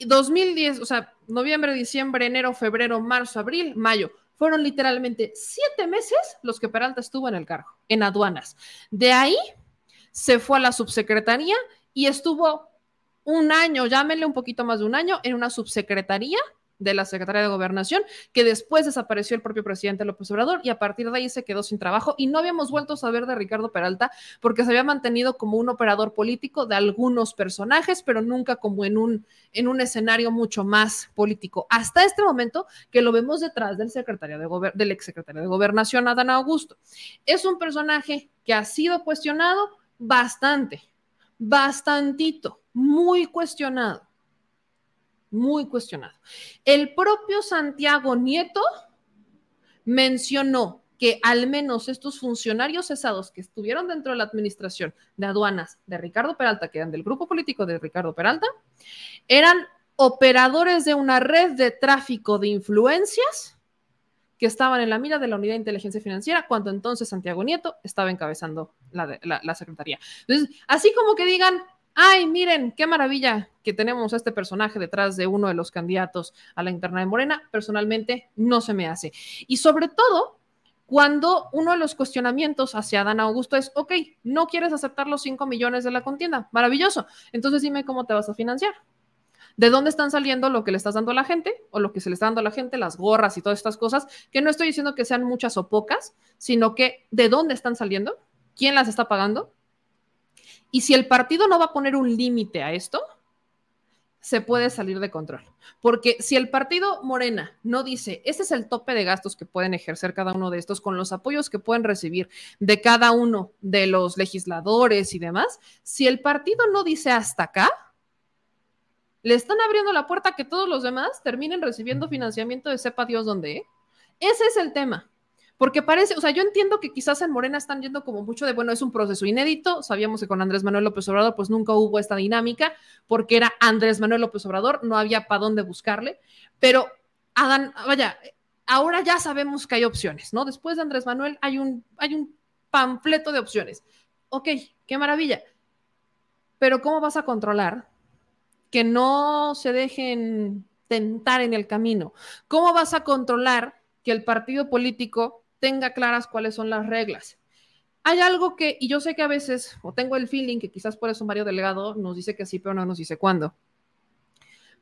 Speaker 1: 2010, o sea, noviembre, diciembre, enero, febrero, marzo, abril, mayo. Fueron literalmente siete meses los que Peralta estuvo en el cargo, en aduanas. De ahí se fue a la subsecretaría y estuvo un año, llámenle un poquito más de un año, en una subsecretaría de la Secretaría de Gobernación, que después desapareció el propio presidente López Obrador y a partir de ahí se quedó sin trabajo y no habíamos vuelto a saber de Ricardo Peralta porque se había mantenido como un operador político de algunos personajes, pero nunca como en un, en un escenario mucho más político. Hasta este momento que lo vemos detrás del, secretario de del exsecretario de Gobernación, Adán Augusto. Es un personaje que ha sido cuestionado bastante, bastantito, muy cuestionado muy cuestionado. El propio Santiago Nieto mencionó que al menos estos funcionarios cesados que estuvieron dentro de la administración de aduanas de Ricardo Peralta, que eran del grupo político de Ricardo Peralta, eran operadores de una red de tráfico de influencias que estaban en la mira de la Unidad de Inteligencia Financiera cuando entonces Santiago Nieto estaba encabezando la, la Secretaría. Entonces, así como que digan, ay, miren, qué maravilla que tenemos este personaje detrás de uno de los candidatos a la interna de Morena, personalmente no se me hace. Y sobre todo, cuando uno de los cuestionamientos hacia Dan Augusto es, ok, no quieres aceptar los 5 millones de la contienda, maravilloso, entonces dime cómo te vas a financiar. ¿De dónde están saliendo lo que le estás dando a la gente o lo que se le está dando a la gente, las gorras y todas estas cosas? Que no estoy diciendo que sean muchas o pocas, sino que de dónde están saliendo, quién las está pagando y si el partido no va a poner un límite a esto, se puede salir de control. Porque si el partido Morena no dice, este es el tope de gastos que pueden ejercer cada uno de estos con los apoyos que pueden recibir de cada uno de los legisladores y demás, si el partido no dice hasta acá, le están abriendo la puerta a que todos los demás terminen recibiendo financiamiento de sepa Dios dónde. Ese es el tema. Porque parece, o sea, yo entiendo que quizás en Morena están yendo como mucho de, bueno, es un proceso inédito. Sabíamos que con Andrés Manuel López Obrador, pues nunca hubo esta dinámica, porque era Andrés Manuel López Obrador, no había para dónde buscarle. Pero, Adán, vaya, ahora ya sabemos que hay opciones, ¿no? Después de Andrés Manuel hay un, hay un panfleto de opciones. Ok, qué maravilla. Pero, ¿cómo vas a controlar que no se dejen tentar en el camino? ¿Cómo vas a controlar que el partido político tenga claras cuáles son las reglas. Hay algo que, y yo sé que a veces, o tengo el feeling que quizás por eso Mario Delegado nos dice que sí, pero no nos dice cuándo.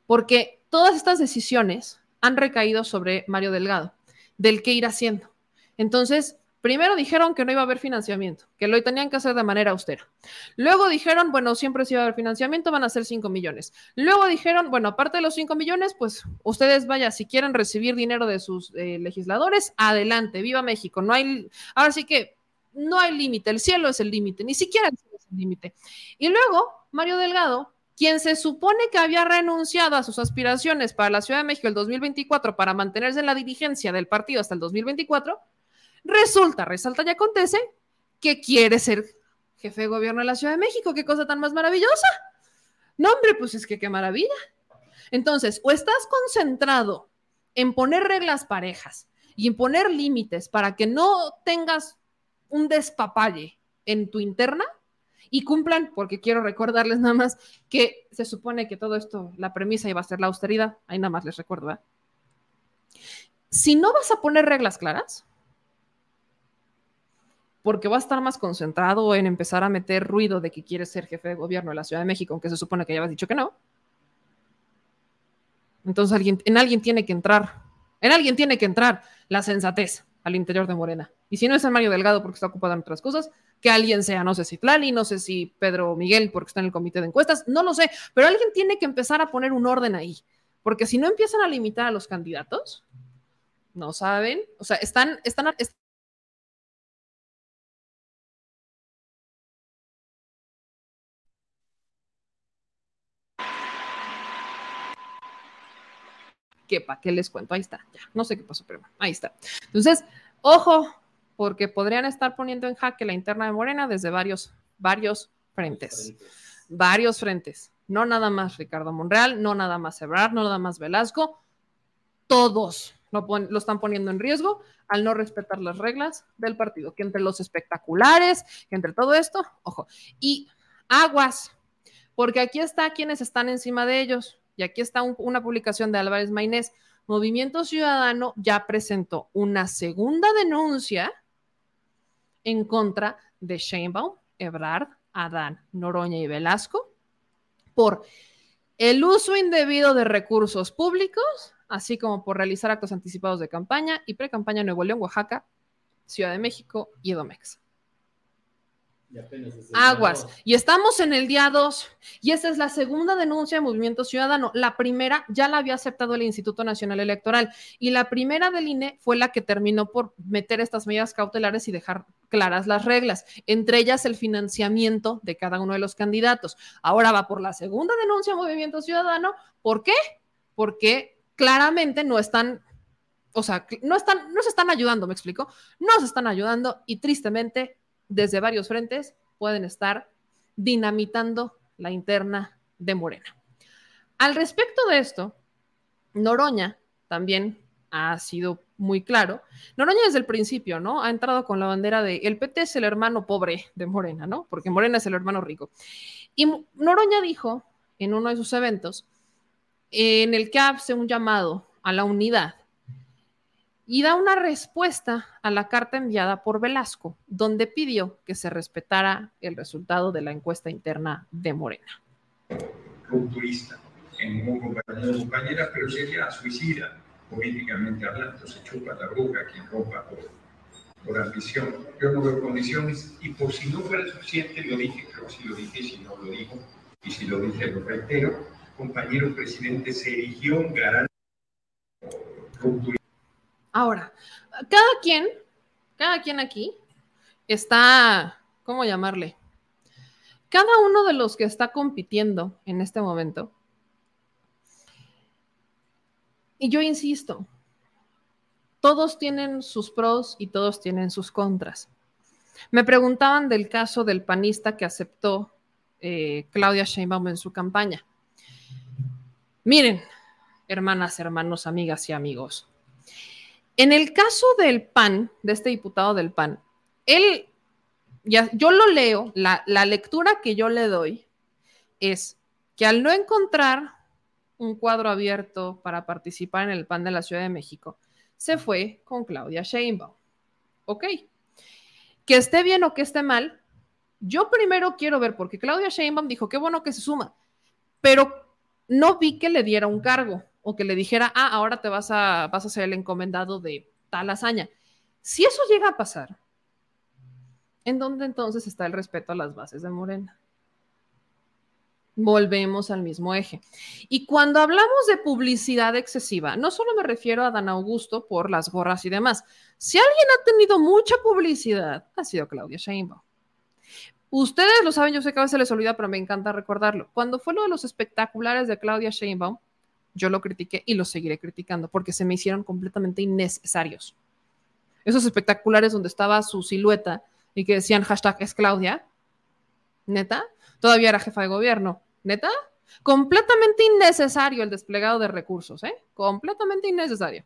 Speaker 1: Porque todas estas decisiones han recaído sobre Mario Delgado, del qué ir haciendo. Entonces, primero dijeron que no iba a haber financiamiento, que lo tenían que hacer de manera austera. Luego dijeron, bueno, siempre si va a haber financiamiento, van a ser 5 millones. Luego dijeron, bueno, aparte de los 5 millones, pues ustedes vaya, si quieren recibir dinero de sus eh, legisladores, adelante, viva México. No hay, ahora sí que no hay límite, el cielo es el límite, ni siquiera el cielo es el límite. Y luego, Mario Delgado quien se supone que había renunciado a sus aspiraciones para la Ciudad de México el 2024 para mantenerse en la dirigencia del partido hasta el 2024, resulta, resalta y acontece que quiere ser jefe de gobierno de la Ciudad de México. Qué cosa tan más maravillosa. No, hombre, pues es que qué maravilla. Entonces, o estás concentrado en poner reglas parejas y en poner límites para que no tengas un despapalle en tu interna, y cumplan, porque quiero recordarles nada más que se supone que todo esto, la premisa iba a ser la austeridad, ahí nada más les recuerdo. Si no vas a poner reglas claras, porque va a estar más concentrado en empezar a meter ruido de que quieres ser jefe de gobierno de la Ciudad de México, aunque se supone que ya habías dicho que no. Entonces alguien, en alguien tiene que entrar, en alguien tiene que entrar la sensatez al interior de Morena. Y si no es el Mario Delgado porque está ocupado en otras cosas, que alguien sea, no sé si Tlali, no sé si Pedro Miguel porque está en el comité de encuestas, no lo sé, pero alguien tiene que empezar a poner un orden ahí, porque si no empiezan a limitar a los candidatos, no saben, o sea, están, están que para qué les cuento, ahí está, ya, no sé qué pasó, pero ahí está. Entonces, ojo, porque podrían estar poniendo en jaque la interna de Morena desde varios, varios frentes, varios frentes, no nada más Ricardo Monreal, no nada más Ebrard, no nada más Velasco, todos lo, lo, están poniendo en riesgo al no respetar las reglas del partido, que entre los espectaculares, que entre todo esto, ojo, y aguas, porque aquí está quienes están encima de ellos, y aquí está un, una publicación de Álvarez Maynés. Movimiento Ciudadano ya presentó una segunda denuncia en contra de Sheinbaum, Ebrard, Adán, Noroña y Velasco por el uso indebido de recursos públicos, así como por realizar actos anticipados de campaña y pre-campaña en Nuevo León, Oaxaca, Ciudad de México y Edomex. Aguas. Y estamos en el día 2. Y esta es la segunda denuncia de Movimiento Ciudadano. La primera ya la había aceptado el Instituto Nacional Electoral. Y la primera del INE fue la que terminó por meter estas medidas cautelares y dejar claras las reglas, entre ellas el financiamiento de cada uno de los candidatos. Ahora va por la segunda denuncia de Movimiento Ciudadano. ¿Por qué? Porque claramente no están o sea, no están, no se están ayudando, me explico, no se están ayudando y tristemente desde varios frentes pueden estar dinamitando la interna de Morena. Al respecto de esto, Noroña también ha sido muy claro. Noroña desde el principio, ¿no? Ha entrado con la bandera de el PT es el hermano pobre de Morena, ¿no? Porque Morena es el hermano rico. Y Noroña dijo en uno de sus eventos, en el que hace un llamado a la unidad y da una respuesta a la carta enviada por Velasco, donde pidió que se respetara el resultado de la encuesta interna de Morena.
Speaker 16: Rupturista, en un compañero compañera, pero sería suicida, políticamente hablando, se chupa la bruja quien rompa por, por ambición. Yo no veo condiciones y por si no fuera suficiente, lo dije, creo que si lo dije, si no lo digo, y si lo dije, lo reitero, compañero presidente se erigió un garante rupturista
Speaker 1: Ahora, cada quien, cada quien aquí está, ¿cómo llamarle? Cada uno de los que está compitiendo en este momento, y yo insisto, todos tienen sus pros y todos tienen sus contras. Me preguntaban del caso del panista que aceptó eh, Claudia Sheinbaum en su campaña. Miren, hermanas, hermanos, amigas y amigos, en el caso del PAN, de este diputado del PAN, él, ya, yo lo leo, la, la lectura que yo le doy es que al no encontrar un cuadro abierto para participar en el PAN de la Ciudad de México, se fue con Claudia Sheinbaum. Ok. Que esté bien o que esté mal, yo primero quiero ver, porque Claudia Sheinbaum dijo, qué bueno que se suma, pero no vi que le diera un cargo que le dijera, ah, ahora te vas a, vas a ser el encomendado de tal hazaña. Si eso llega a pasar, ¿en dónde entonces está el respeto a las bases de Morena? Volvemos al mismo eje. Y cuando hablamos de publicidad excesiva, no solo me refiero a Dan Augusto por las gorras y demás. Si alguien ha tenido mucha publicidad, ha sido Claudia Sheinbaum. Ustedes lo saben, yo sé que a veces les olvida, pero me encanta recordarlo. Cuando fue lo de los espectaculares de Claudia Sheinbaum, yo lo critiqué y lo seguiré criticando porque se me hicieron completamente innecesarios. Esos espectaculares donde estaba su silueta y que decían hashtag es Claudia, neta, todavía era jefa de gobierno, neta, completamente innecesario el desplegado de recursos, ¿eh? Completamente innecesario.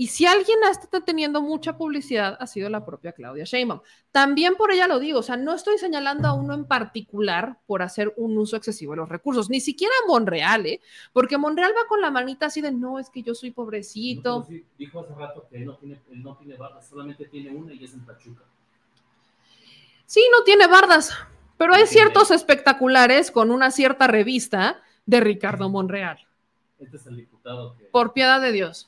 Speaker 1: Y si alguien ha estado teniendo mucha publicidad, ha sido la propia Claudia Sheinbaum. También por ella lo digo, o sea, no estoy señalando a uno en particular por hacer un uso excesivo de los recursos, ni siquiera a Monreal, ¿eh? Porque Monreal va con la manita así de, no, es que yo soy pobrecito.
Speaker 2: Sí, dijo hace rato que él no tiene, él no tiene bardas, solamente tiene una y es en Pachuca.
Speaker 1: Sí, no tiene bardas, pero hay ciertos espectaculares con una cierta revista de Ricardo Monreal.
Speaker 2: Este es el diputado que...
Speaker 1: Por piedad de Dios.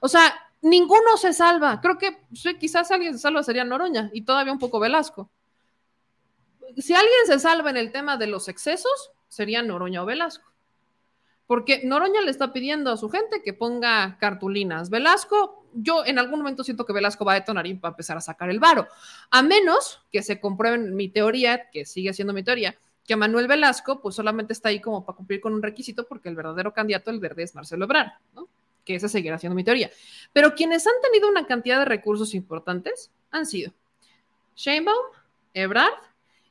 Speaker 1: O sea, ninguno se salva. Creo que quizás alguien se salva sería Noroña y todavía un poco Velasco. Si alguien se salva en el tema de los excesos, sería Noroña o Velasco. Porque Noroña le está pidiendo a su gente que ponga cartulinas. Velasco, yo en algún momento siento que Velasco va a detonar y va a empezar a sacar el varo. A menos que se comprueben mi teoría, que sigue siendo mi teoría, que Manuel Velasco pues solamente está ahí como para cumplir con un requisito porque el verdadero candidato el verde es Marcelo Ebrard, ¿no? Que esa seguirá siendo mi teoría. Pero quienes han tenido una cantidad de recursos importantes han sido Sheinbaum, Ebrard,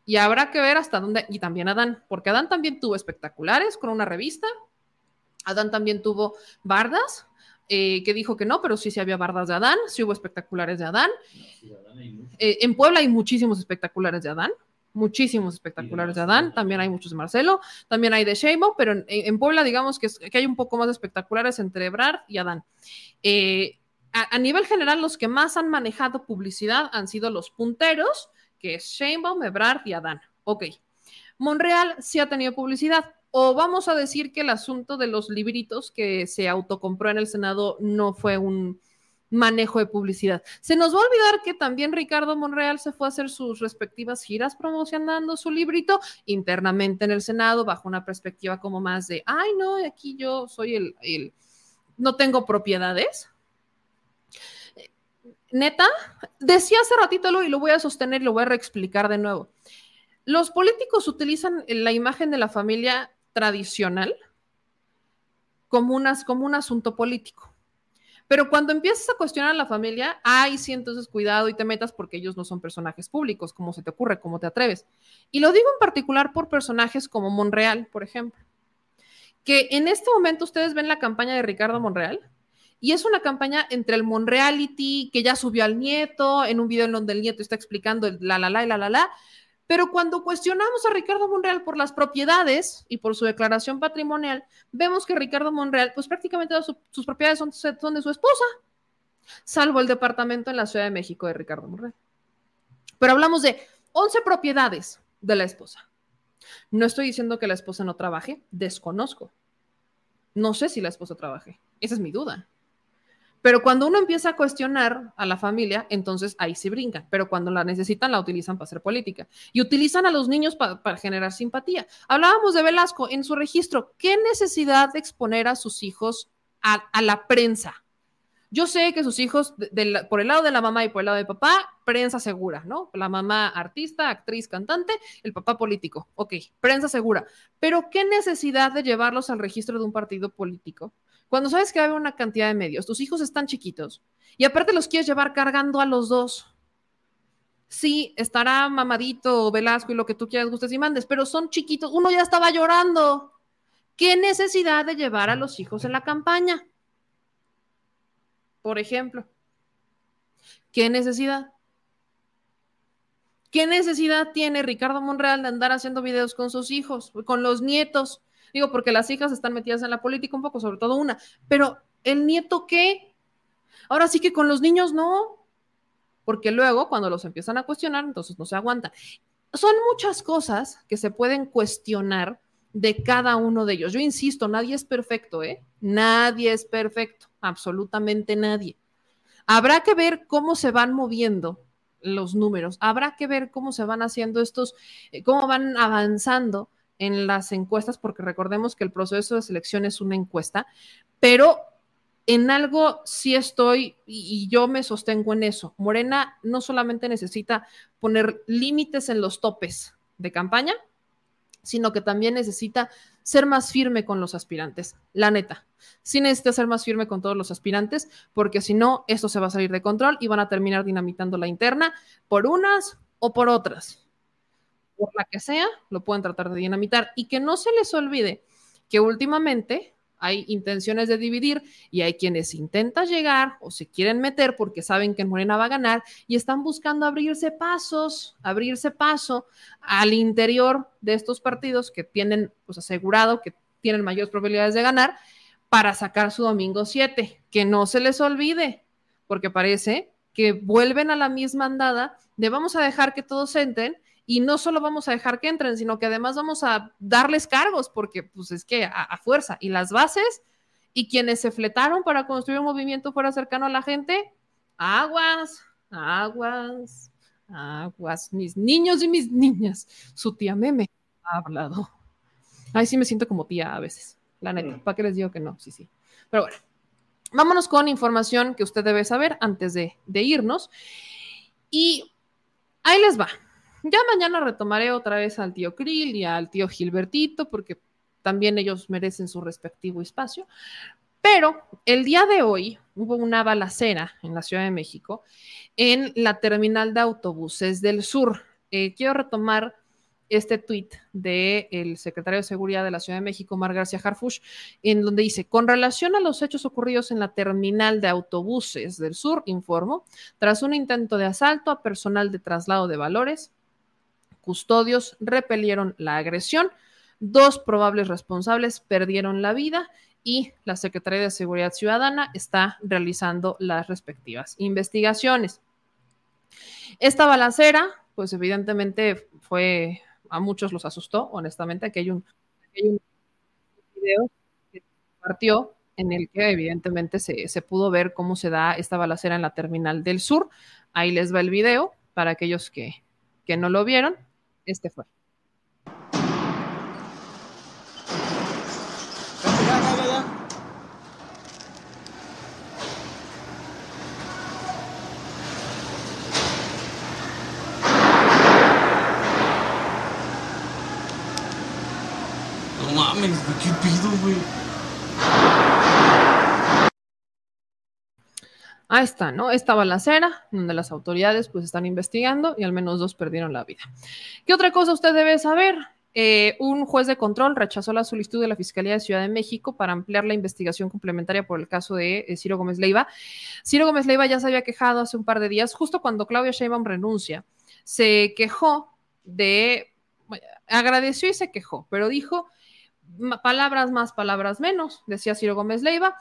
Speaker 1: y habrá que ver hasta dónde, y también Adán, porque Adán también tuvo espectaculares con una revista, Adán también tuvo bardas, eh, que dijo que no, pero sí, sí había bardas de Adán, sí hubo espectaculares de Adán. Eh, en Puebla hay muchísimos espectaculares de Adán, muchísimos espectaculares de Adán, también hay muchos de Marcelo, también hay de Sheinbaum, pero en, Puebla digamos que, que, hay un poco más de espectaculares entre Ebrard y Adán. Eh, a, a, nivel general, los que más han manejado publicidad han sido los punteros, que es Sheinbaum, Ebrard y Adán. Ok. Monreal sí ha tenido publicidad. O vamos a decir que el asunto de los libritos que se autocompró en el Senado no fue un, manejo de publicidad. Se nos va a olvidar que también Ricardo Monreal se fue a hacer sus respectivas giras promocionando su librito internamente en el Senado bajo una perspectiva como más de, ay, no, aquí yo soy el, el no tengo propiedades. Neta, decía hace ratito lo y lo voy a sostener y lo voy a reexplicar de nuevo. Los políticos utilizan la imagen de la familia tradicional como, unas, como un asunto político. Pero cuando empiezas a cuestionar a la familia, ay, sí, entonces cuidado y te metas porque ellos no son personajes públicos, como se te ocurre, cómo te atreves. Y lo digo en particular por personajes como Monreal, por ejemplo, que en este momento ustedes ven la campaña de Ricardo Monreal y es una campaña entre el Monreality, que ya subió al nieto, en un video en donde el nieto está explicando el la la la y la la la, pero cuando cuestionamos a Ricardo Monreal por las propiedades y por su declaración patrimonial, vemos que Ricardo Monreal, pues prácticamente todas sus propiedades son, son, de su esposa, salvo el departamento en la Ciudad de México de Ricardo Monreal. Pero hablamos de 11 propiedades de la esposa. No estoy diciendo que la esposa no trabaje, desconozco. No sé si la esposa trabaje. Esa es mi duda. Pero cuando uno empieza a cuestionar a la familia, entonces ahí se brincan. Pero cuando la necesitan, la utilizan para hacer política. Y utilizan a los niños pa para generar simpatía. Hablábamos de Velasco en su registro. ¿Qué necesidad de exponer a sus hijos a, la prensa? Yo sé que sus hijos, por el lado de la mamá y por el lado de papá, prensa segura, ¿no? La mamá artista, actriz, cantante, el papá político. Ok, prensa segura. Pero ¿qué necesidad de llevarlos al registro de un partido político? Cuando sabes que va a haber una cantidad de medios, tus hijos están chiquitos y aparte los quieres llevar cargando a los dos. Sí, estará mamadito Velasco y lo que tú quieras, gustes y mandes, pero son chiquitos. Uno ya estaba llorando. ¿Qué necesidad de llevar a los hijos en la campaña? Por ejemplo. ¿Qué necesidad? ¿Qué necesidad tiene Ricardo Monreal de andar haciendo videos con sus hijos, con los nietos? Digo, porque las hijas están metidas en la política un poco, sobre todo una. Pero el nieto, ¿qué? Ahora sí que con los niños no. Porque luego, cuando los empiezan a cuestionar, entonces no se aguantan. Son muchas cosas que se pueden cuestionar de cada uno de ellos. Yo insisto, nadie es perfecto, ¿eh? Nadie es perfecto, absolutamente nadie. Habrá que ver cómo se van moviendo los números, habrá que ver cómo se van haciendo estos, eh, cómo van avanzando en las encuestas, porque recordemos que el proceso de selección es una encuesta, pero en algo sí estoy y, yo me sostengo en eso. Morena no solamente necesita poner límites en los topes de campaña, sino que también necesita ser más firme con los aspirantes, la neta. Sí necesita ser más firme con todos los aspirantes, porque si no, esto se va a salir de control y van a terminar dinamitando la interna por unas o por otras. Por la que sea, lo pueden tratar de dinamitar. Y que no se les olvide que últimamente hay intenciones de dividir y hay quienes intentan llegar o se quieren meter porque saben que Morena va a ganar y están buscando abrirse pasos, abrirse paso al interior de estos partidos que tienen pues asegurado que tienen mayores probabilidades de ganar para sacar su domingo 7, que no se les olvide, porque parece que vuelven a la misma andada de vamos a dejar que todos entren y no solo vamos a dejar que entren, sino que además vamos a darles cargos, porque pues es que a, fuerza. Y las bases y quienes se fletaron para construir un movimiento fuera cercano a la gente, aguas, aguas, aguas, mis niños y mis niñas. Su tía Meme ha hablado. Ay, sí me siento como tía a veces, la neta. Mm. ¿Para qué les digo que no? Sí, sí. Pero bueno, vámonos con información que usted debe saber antes de, de irnos. Y ahí les va. Ya mañana retomaré otra vez al tío Krill y al tío Gilbertito, porque también ellos merecen su respectivo espacio. Pero el día de hoy hubo una balacera en la Ciudad de México en la terminal de autobuses del sur. Eh, quiero retomar este tuit del secretario de Seguridad de la Ciudad de México, Mar García Harfush, en donde dice, con relación a los hechos ocurridos en la terminal de autobuses del sur, informo, tras un intento de asalto a personal de traslado de valores, custodios repelieron la agresión. Dos probables responsables perdieron la vida y la Secretaría de Seguridad Ciudadana está realizando las respectivas investigaciones. Esta balacera, pues evidentemente fue, a muchos los asustó, honestamente, aquí hay un, video que partió en el que evidentemente se, se, pudo ver cómo se da esta balacera en la terminal del sur. Ahí les va el video para aquellos que, que no lo vieron. Este fue.
Speaker 17: No mames, ¿qué pido, güey?
Speaker 1: Ahí está, ¿no? Esta balacera, donde las autoridades pues están investigando y al menos dos perdieron la vida. ¿Qué otra cosa usted debe saber? Eh, un juez de control rechazó la solicitud de la Fiscalía de Ciudad de México para ampliar la investigación complementaria por el caso de eh, Ciro Gómez Leiva. Ciro Gómez Leiva ya se había quejado hace un par de días, justo cuando Claudia Sheinbaum renuncia, se quejó de, agradeció y se quejó, pero dijo palabras más, palabras menos, decía Ciro Gómez Leiva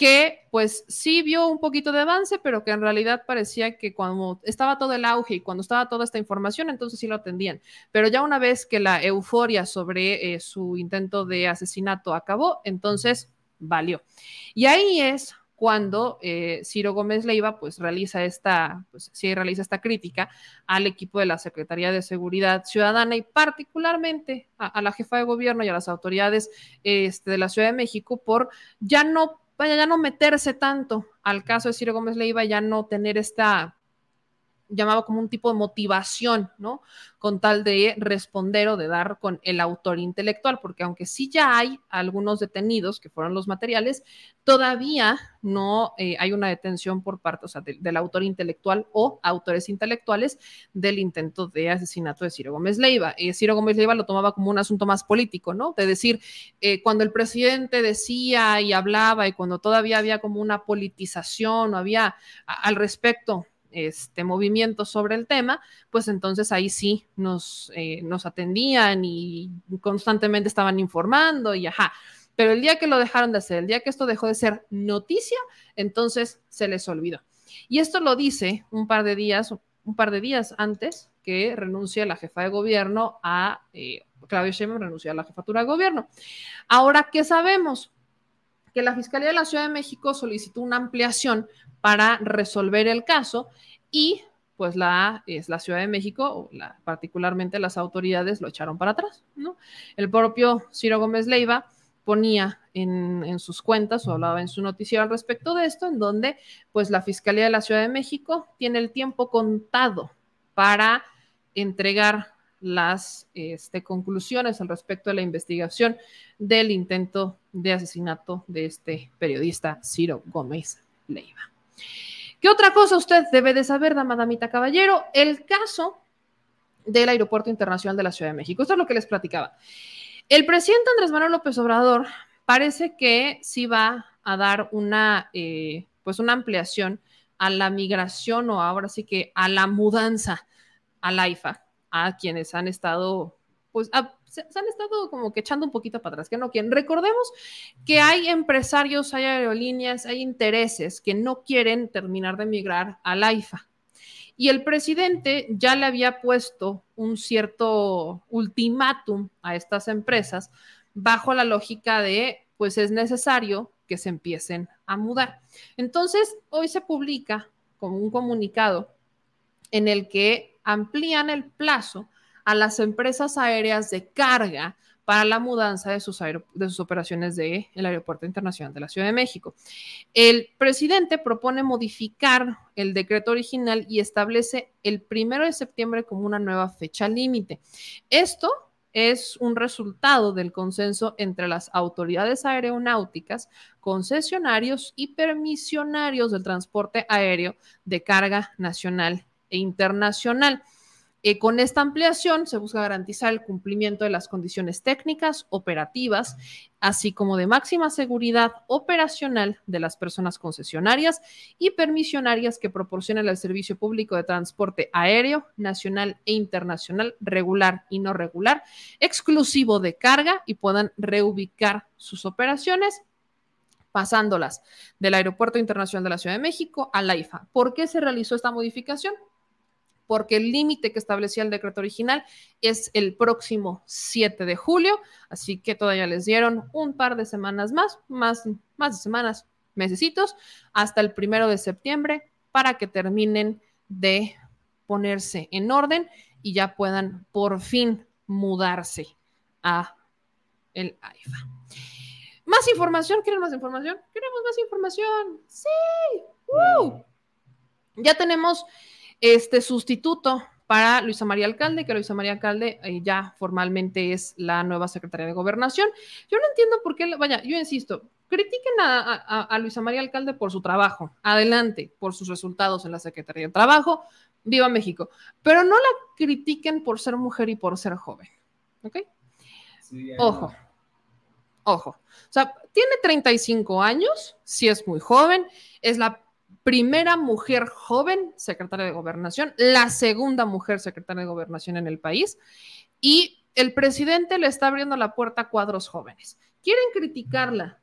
Speaker 1: que pues sí vio un poquito de avance, pero que en realidad parecía que cuando estaba todo el auge y cuando estaba toda esta información, entonces sí lo atendían. Pero ya una vez que la euforia sobre eh, su intento de asesinato acabó, entonces valió. Y ahí es cuando eh, Ciro Gómez Leiva pues realiza esta, pues sí realiza esta crítica al equipo de la Secretaría de Seguridad Ciudadana y particularmente a, la jefa de gobierno y a las autoridades este, de la Ciudad de México por ya no vaya, ya no meterse tanto al caso de Ciro Gómez Leiva, ya no tener esta llamaba como un tipo de motivación, ¿no? Con tal de responder o de dar con el autor intelectual, porque aunque sí ya hay algunos detenidos que fueron los materiales, todavía no eh, hay una detención por parte, o sea, del autor intelectual o autores intelectuales del intento de asesinato de Ciro Gómez Leiva. Eh, Ciro Gómez Leiva lo tomaba como un asunto más político, ¿no? De decir, eh, cuando el presidente decía y hablaba y cuando todavía había como una politización o había al respecto este movimiento sobre el tema, pues entonces ahí sí nos, eh, nos atendían y constantemente estaban informando y ajá. Pero el día que lo dejaron de hacer, el día que esto dejó de ser noticia, entonces se les olvidó. Y esto lo dice un par de días, un par de días antes que renuncia la jefa de gobierno a, eh, Claudio Sheinbaum renunció a la jefatura de gobierno. Ahora, ¿qué sabemos? Que la Fiscalía de la Ciudad de México solicitó una ampliación para resolver el caso y pues la, es la Ciudad de México, la, particularmente las autoridades, lo echaron para atrás, ¿no? El propio Ciro Gómez Leiva ponía en, en, sus cuentas o hablaba en su noticiero al respecto de esto, en donde pues la Fiscalía de la Ciudad de México tiene el tiempo contado para entregar las este, conclusiones al respecto de la investigación del intento de asesinato de este periodista Ciro Gómez Leiva. ¿Qué otra cosa usted debe de saber, dama damita caballero? El caso del Aeropuerto Internacional de la Ciudad de México. Esto es lo que les platicaba. El presidente Andrés Manuel López Obrador parece que sí va a dar una, eh, pues una ampliación a la migración o ahora sí que a la mudanza al AIFA, a quienes han estado, pues, a, se, han estado como que echando un poquito para atrás, que no quieren. Recordemos que hay empresarios, hay aerolíneas, hay intereses que no quieren terminar de migrar al AIFA. Y el presidente ya le había puesto un cierto ultimátum a estas empresas bajo la lógica de, pues es necesario que se empiecen a mudar. Entonces, hoy se publica como un comunicado en el que amplían el plazo a las empresas aéreas de carga para la mudanza de sus, de sus operaciones del de Aeropuerto Internacional de la Ciudad de México. El presidente propone modificar el decreto original y establece el primero de septiembre como una nueva fecha límite. Esto es un resultado del consenso entre las autoridades aeronáuticas, concesionarios y permisionarios del transporte aéreo de carga nacional e internacional. Eh, con esta ampliación se busca garantizar el cumplimiento de las condiciones técnicas, operativas, así como de máxima seguridad operacional de las personas concesionarias y permisionarias que proporcionan el servicio público de transporte aéreo, nacional e internacional, regular y no regular, exclusivo de carga y puedan reubicar sus operaciones pasándolas del Aeropuerto Internacional de la Ciudad de México a la IFA. ¿Por qué se realizó esta modificación? Porque el límite que establecía el decreto original es el próximo 7 de julio, así que todavía les dieron un par de semanas más, más, más de semanas, mesecitos, hasta el primero de septiembre para que terminen de ponerse en orden y ya puedan por fin mudarse a el AIFA. Más información, ¿quieren más información? Queremos más información. Sí. ¡Woo! Ya tenemos este sustituto para Luisa María Alcalde, que Luisa María Alcalde eh, ya formalmente es la nueva secretaria de Gobernación. Yo no entiendo por qué, vaya, yo insisto, critiquen a, a, a, Luisa María Alcalde por su trabajo, adelante, por sus resultados en la Secretaría de Trabajo, viva México, pero no la critiquen por ser mujer y por ser joven, ¿ok? Sí, ojo, ojo. O sea, tiene 35 años, sí es muy joven, es la primera mujer joven secretaria de gobernación, la segunda mujer secretaria de gobernación en el país y el presidente le está abriendo la puerta a cuadros jóvenes. Quieren criticarla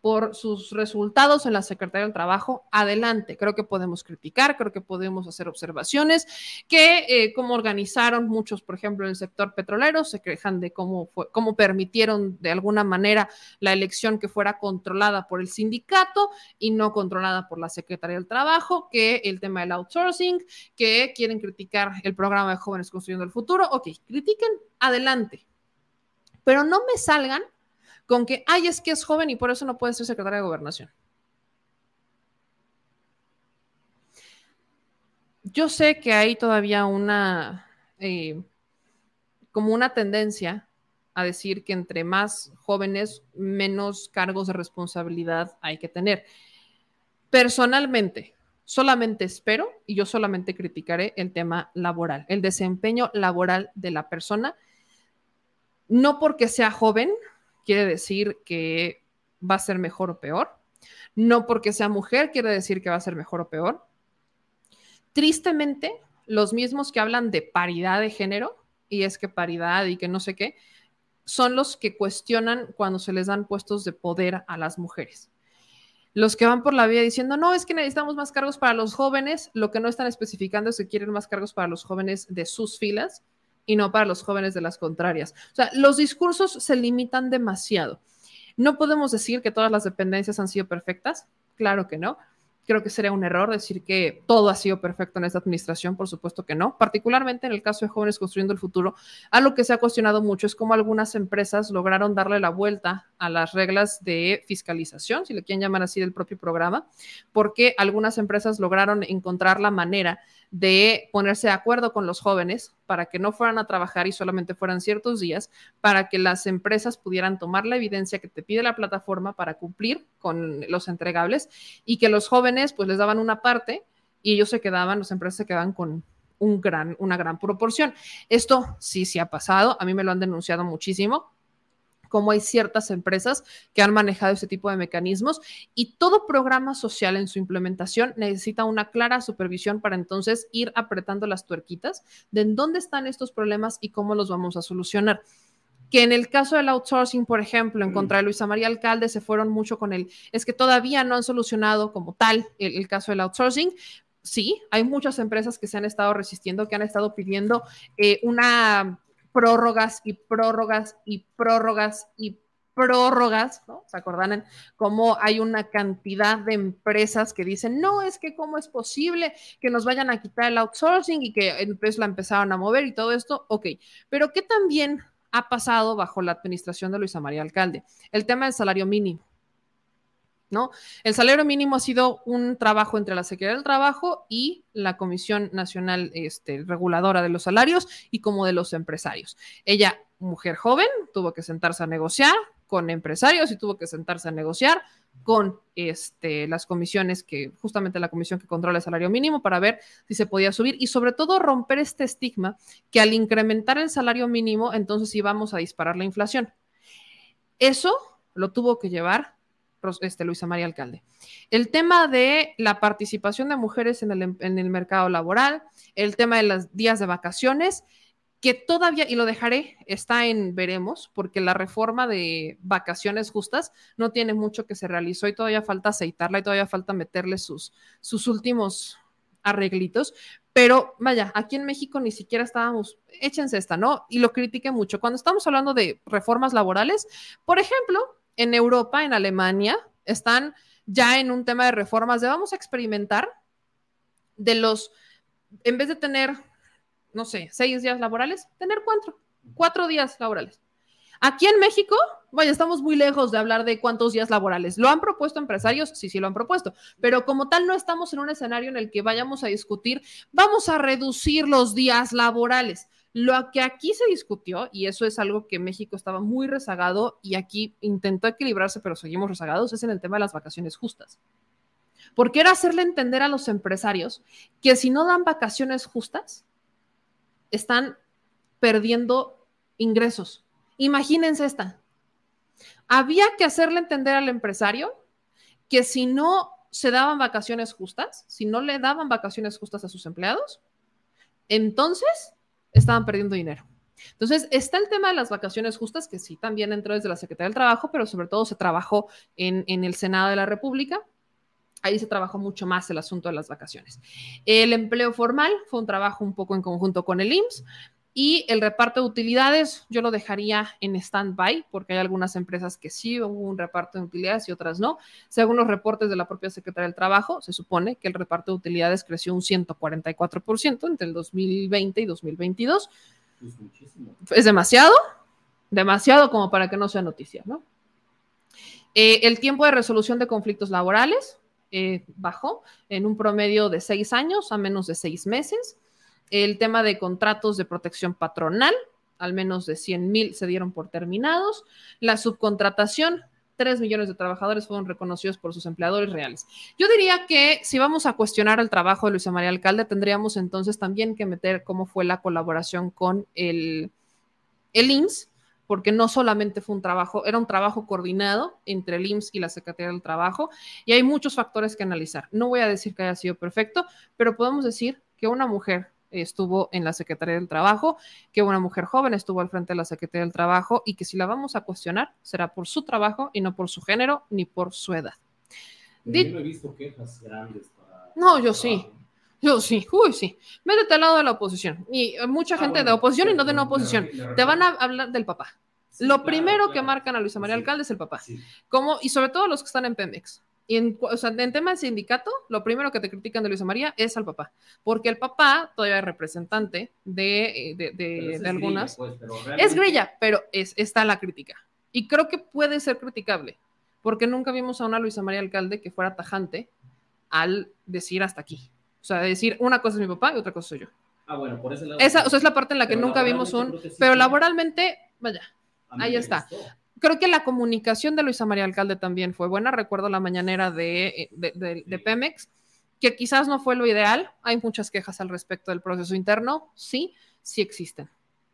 Speaker 1: por sus resultados en la Secretaría del Trabajo, adelante. Creo que podemos criticar, creo que podemos hacer observaciones, que eh, cómo organizaron muchos, por ejemplo, en el sector petrolero, se quejan de cómo, fue, cómo permitieron de alguna manera la elección que fuera controlada por el sindicato y no controlada por la Secretaría del Trabajo, que el tema del outsourcing, que quieren criticar el programa de jóvenes construyendo el futuro. Ok, critiquen, adelante. Pero no me salgan con que, ay, es que es joven y por eso no puede ser secretaria de gobernación. Yo sé que hay todavía una, eh, como una tendencia a decir que entre más jóvenes, menos cargos de responsabilidad hay que tener. Personalmente, solamente espero y yo solamente criticaré el tema laboral, el desempeño laboral de la persona, no porque sea joven, quiere decir que va a ser mejor o peor. No porque sea mujer quiere decir que va a ser mejor o peor. Tristemente, los mismos que hablan de paridad de género, y es que paridad y que no sé qué, son los que cuestionan cuando se les dan puestos de poder a las mujeres. Los que van por la vía diciendo, no, es que necesitamos más cargos para los jóvenes, lo que no están especificando es que quieren más cargos para los jóvenes de sus filas y no para los jóvenes de las contrarias. O sea, los discursos se limitan demasiado. No podemos decir que todas las dependencias han sido perfectas, claro que no. Creo que sería un error decir que todo ha sido perfecto en esta administración, por supuesto que no. Particularmente en el caso de Jóvenes Construyendo el Futuro, algo que se ha cuestionado mucho es cómo algunas empresas lograron darle la vuelta a las reglas de fiscalización, si le quieren llamar así, del propio programa, porque algunas empresas lograron encontrar la manera de ponerse de acuerdo con los jóvenes para que no fueran a trabajar y solamente fueran ciertos días, para que las empresas pudieran tomar la evidencia que te pide la plataforma para cumplir con los entregables y que los jóvenes pues les daban una parte y ellos se quedaban, las empresas se quedaban con un gran, una gran proporción. Esto sí, sí ha pasado, a mí me lo han denunciado muchísimo cómo hay ciertas empresas que han manejado ese tipo de mecanismos y todo programa social en su implementación necesita una clara supervisión para entonces ir apretando las tuerquitas de en dónde están estos problemas y cómo los vamos a solucionar que en el caso del outsourcing, por ejemplo, en contra de Luisa María Alcalde, se fueron mucho con él. Es que todavía no han solucionado como tal el, el, caso del outsourcing. Sí, hay muchas empresas que se han estado resistiendo, que han estado pidiendo eh, una prórrogas y prórrogas y prórrogas y prórrogas, ¿no? ¿Se acordan? Cómo hay una cantidad de empresas que dicen, no, es que cómo es posible que nos vayan a quitar el outsourcing y que entonces la empezaron a mover y todo esto, ok, pero ¿qué también ha pasado bajo la administración de Luisa María Alcalde? El tema del salario mínimo. ¿No? El salario mínimo ha sido un trabajo entre la Secretaría del Trabajo y la Comisión Nacional este, Reguladora de los Salarios y como de los empresarios. Ella, mujer joven, tuvo que sentarse a negociar con empresarios y tuvo que sentarse a negociar con este, las comisiones que, justamente la comisión que controla el salario mínimo para ver si se podía subir y sobre todo romper este estigma que al incrementar el salario mínimo, entonces íbamos a disparar la inflación. Eso lo tuvo que llevar este, Luisa María Alcalde. El tema de la participación de mujeres en el, el mercado laboral, el tema de los días de vacaciones, que todavía, y lo dejaré, está en veremos, porque la reforma de vacaciones justas no tiene mucho que se realizó y todavía falta aceitarla y todavía falta meterle sus, sus últimos arreglitos. Pero vaya, aquí en México ni siquiera estábamos, échense esta, ¿no? Y lo critiqué mucho. Cuando estamos hablando de reformas laborales, por ejemplo, en Europa, en Alemania, están ya en un tema de reformas de vamos a experimentar de los, en vez de tener, no sé, seis días laborales, tener cuatro, cuatro días laborales. Aquí en México, vaya, estamos muy lejos de hablar de cuántos días laborales. ¿Lo han propuesto empresarios? Sí, sí lo han propuesto. Pero como tal, no estamos en un escenario en el que vayamos a discutir, vamos a reducir los días laborales. Lo que aquí se discutió, y eso es algo que México estaba muy rezagado y aquí intentó equilibrarse, pero seguimos rezagados, es en el tema de las vacaciones justas. Porque era hacerle entender a los empresarios que si no dan vacaciones justas, están perdiendo ingresos. Imagínense esta. Había que hacerle entender al empresario que si no se daban vacaciones justas, si no le daban vacaciones justas a sus empleados, entonces estaban perdiendo dinero. Entonces, está el tema de las vacaciones justas, que sí también entró desde la Secretaría del Trabajo, pero sobre todo se trabajó en, en, el Senado de la República. Ahí se trabajó mucho más el asunto de las vacaciones. El empleo formal fue un trabajo un poco en conjunto con el IMSS. Y el reparto de utilidades yo lo dejaría en stand-by porque hay algunas empresas que sí hubo un reparto de utilidades y otras no. Según los reportes de la propia Secretaría del Trabajo, se supone que el reparto de utilidades creció un 144% entre el 2020 y 2022. Es, muchísimo. es demasiado, demasiado como para que no sea noticia, ¿no? Eh, el tiempo de resolución de conflictos laborales eh, bajó en un promedio de seis años a menos de seis meses el tema de contratos de protección patronal, al menos de 100 mil se dieron por terminados. La subcontratación, 3 millones de trabajadores fueron reconocidos por sus empleadores reales. Yo diría que si vamos a cuestionar el trabajo de Luisa María Alcalde, tendríamos entonces también que meter cómo fue la colaboración con el, el IMSS, porque no solamente fue un trabajo, era un trabajo coordinado entre el IMSS y la Secretaría del Trabajo, y hay muchos factores que analizar. No voy a decir que haya sido perfecto, pero podemos decir que una mujer estuvo en la Secretaría del Trabajo, que una mujer joven estuvo al frente de la Secretaría del Trabajo y que si la vamos a cuestionar será por su trabajo y no por su género ni por su edad.
Speaker 2: Yo no he visto quejas grandes para
Speaker 1: No, yo sí. Yo sí, uy, sí. Métete al lado de la oposición. Y eh, mucha gente de
Speaker 2: bueno,
Speaker 1: oposición y no de no oposición. Te van a hablar del papá. Lo
Speaker 2: claro,
Speaker 1: primero que marcan a Luisa María
Speaker 2: Sí.
Speaker 1: Alcalde es el papá.
Speaker 2: Sí.
Speaker 1: Como, y sobre todo los que están en Pemex. Y en, o sea, en tema de sindicato, lo primero que te critican de Luisa María es al papá. Porque el papá todavía es representante de, eh, de, de- de
Speaker 2: es grilla,
Speaker 1: algunas.
Speaker 2: pues, pero
Speaker 1: Es
Speaker 2: realmente-
Speaker 1: grilla, pero es, está la crítica. Y creo que puede ser criticable, porque nunca vimos a una Luisa María Alcalde que fuera tajante al decir hasta aquí. O sea, decir una cosa es mi papá y otra cosa soy yo.
Speaker 2: Ah, bueno, por ese lado.
Speaker 1: Esa, o sea, es la parte en la que
Speaker 2: Pero
Speaker 1: nunca vimos un...
Speaker 2: sí
Speaker 1: pero laboralmente, vaya, ahí está.
Speaker 2: gustó.
Speaker 1: Creo que la comunicación de Luisa María Alcalde también fue buena. Recuerdo la mañanera de, de, de- de Pemex, que quizás no fue lo ideal. Hay muchas quejas al respecto del proceso interno. Sí, sí existen.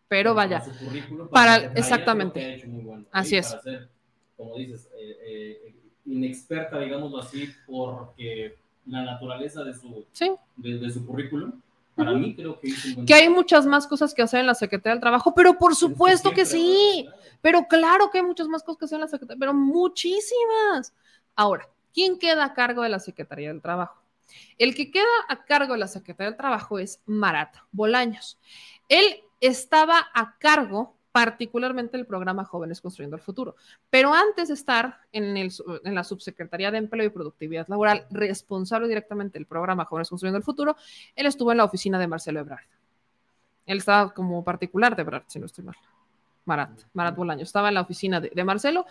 Speaker 1: Pero vaya,
Speaker 2: para su currículum,
Speaker 1: para- exactamente.
Speaker 2: que ha hecho muy bueno.
Speaker 1: Así es.
Speaker 2: Para ser, como dices, eh, eh, inexperta, digámoslo así, porque la naturaleza de su,
Speaker 1: Sí.
Speaker 2: de, de su currículum, para mí creo que hizo un buen
Speaker 1: que hay muchas más cosas que hacer en la Secretaría del Trabajo, pero por supuesto que sí. Pero claro que hay muchas más cosas que hacer en la Secretaría, pero muchísimas. Ahora, ¿quién queda a cargo de la Secretaría del Trabajo? El que queda a cargo de la Secretaría del Trabajo es Marat Bolaños. Él estaba a cargo particularmente del programa Jóvenes Construyendo el Futuro. Pero antes de estar el en la Subsecretaría de Empleo y Productividad Laboral, responsable directamente del programa Jóvenes Construyendo el Futuro, él estuvo en la oficina de Marcelo Ebrard. Él estaba como particular de Ebrard, si no estoy mal. Marat, Marat Bolaño. Estaba en la oficina de, de Marcelo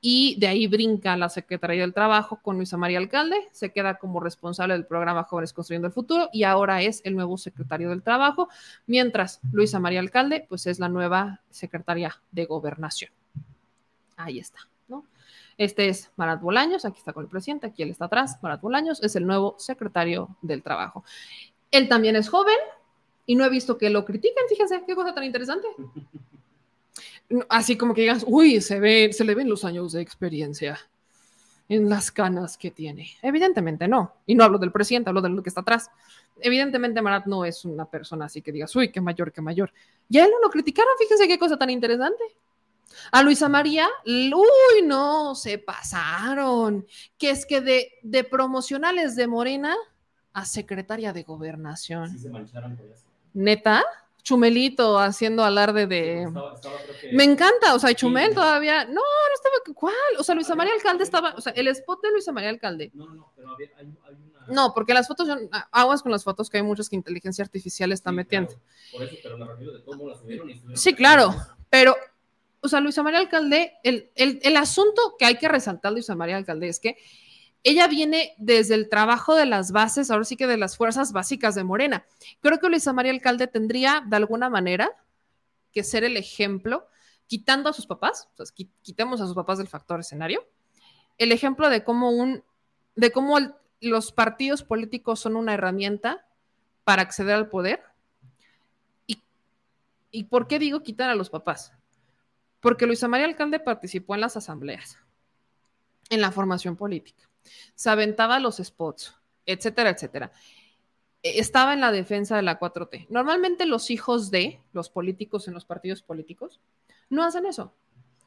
Speaker 1: y de ahí brinca la Secretaría del Trabajo con Luisa María Alcalde, se queda como responsable del programa Jóvenes Construyendo el Futuro y ahora es el nuevo secretario del Trabajo, mientras Luisa María Alcalde pues es la nueva secretaria de Gobernación. Ahí está, ¿no? Este es Marat Bolaños, aquí está con el presidente, aquí él está atrás, Marat Bolaños es el nuevo secretario del Trabajo. Él también es joven y no he visto que lo critiquen, fíjense, qué cosa tan interesante. Así como que digas, uy, se, ve, se le ven los años de experiencia en las canas que tiene. Evidentemente no. Y no hablo del presidente, hablo de lo que está atrás. Evidentemente Marat no es una persona así que digas, uy, qué mayor, qué mayor. Y a él no lo criticaron, fíjense qué cosa tan interesante. A Luisa María, uy, no, se pasaron. Que es que de, de promocionales de Morena a secretaria de gobernación.
Speaker 2: Sí se mancharon.
Speaker 1: Neta, Chumelito haciendo alarde de...
Speaker 2: Estaba- estaba, creo que-
Speaker 1: Me encanta, o sea, Chumel todavía... No, no estaba... ¿Cuál? O sea, Luisa María Alcalde estaba... O sea, el spot de Luisa María Alcalde.
Speaker 2: No, no, pero había, hay, hay una...
Speaker 1: No, porque las fotos... son- Aguas con las fotos que hay muchas que inteligencia artificial está
Speaker 2: Sí,
Speaker 1: metiendo.
Speaker 2: claro, por eso, pero refiero de todo la subieron y
Speaker 1: Sí, claro, pero, o sea, Luisa María Alcalde, el, el, el asunto que hay que resaltar de Luisa María Alcalde es que ella viene desde el trabajo de las bases, ahora sí que de las fuerzas básicas de Morena. Creo que Luisa María Alcalde tendría de alguna manera que ser el ejemplo, quitando a sus papás, o sea, qui- quitemos a sus papás del factor escenario, el ejemplo de cómo un, de cómo los partidos políticos son una herramienta para acceder al poder. ¿Y, ¿Y por qué digo quitar a los papás? Porque Luisa María Alcalde participó en las asambleas, en la formación política, se aventaba los spots, etcétera, etcétera. E- Estaba en la defensa de la 4T. Normalmente los hijos de los políticos en los partidos políticos no hacen eso.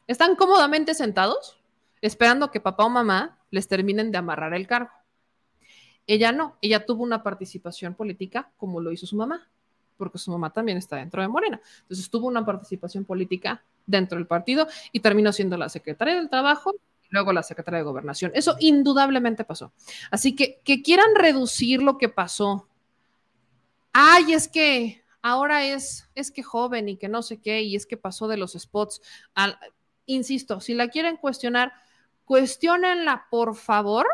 Speaker 1: Están cómodamente sentados esperando que papá o mamá les terminen de amarrar el cargo. Ella no, ella tuvo una participación política como lo hizo su mamá, porque su mamá también está dentro de Morena. Entonces tuvo una participación política dentro del partido y terminó siendo la secretaria del Trabajo luego la secretaria de Gobernación. Eso indudablemente pasó. Así que que quieran reducir lo que pasó. Ay, es que ahora es, es que joven y que no sé qué, y es que pasó de los spots. al- insisto, si la quieren cuestionar, cuestionenla, por favor,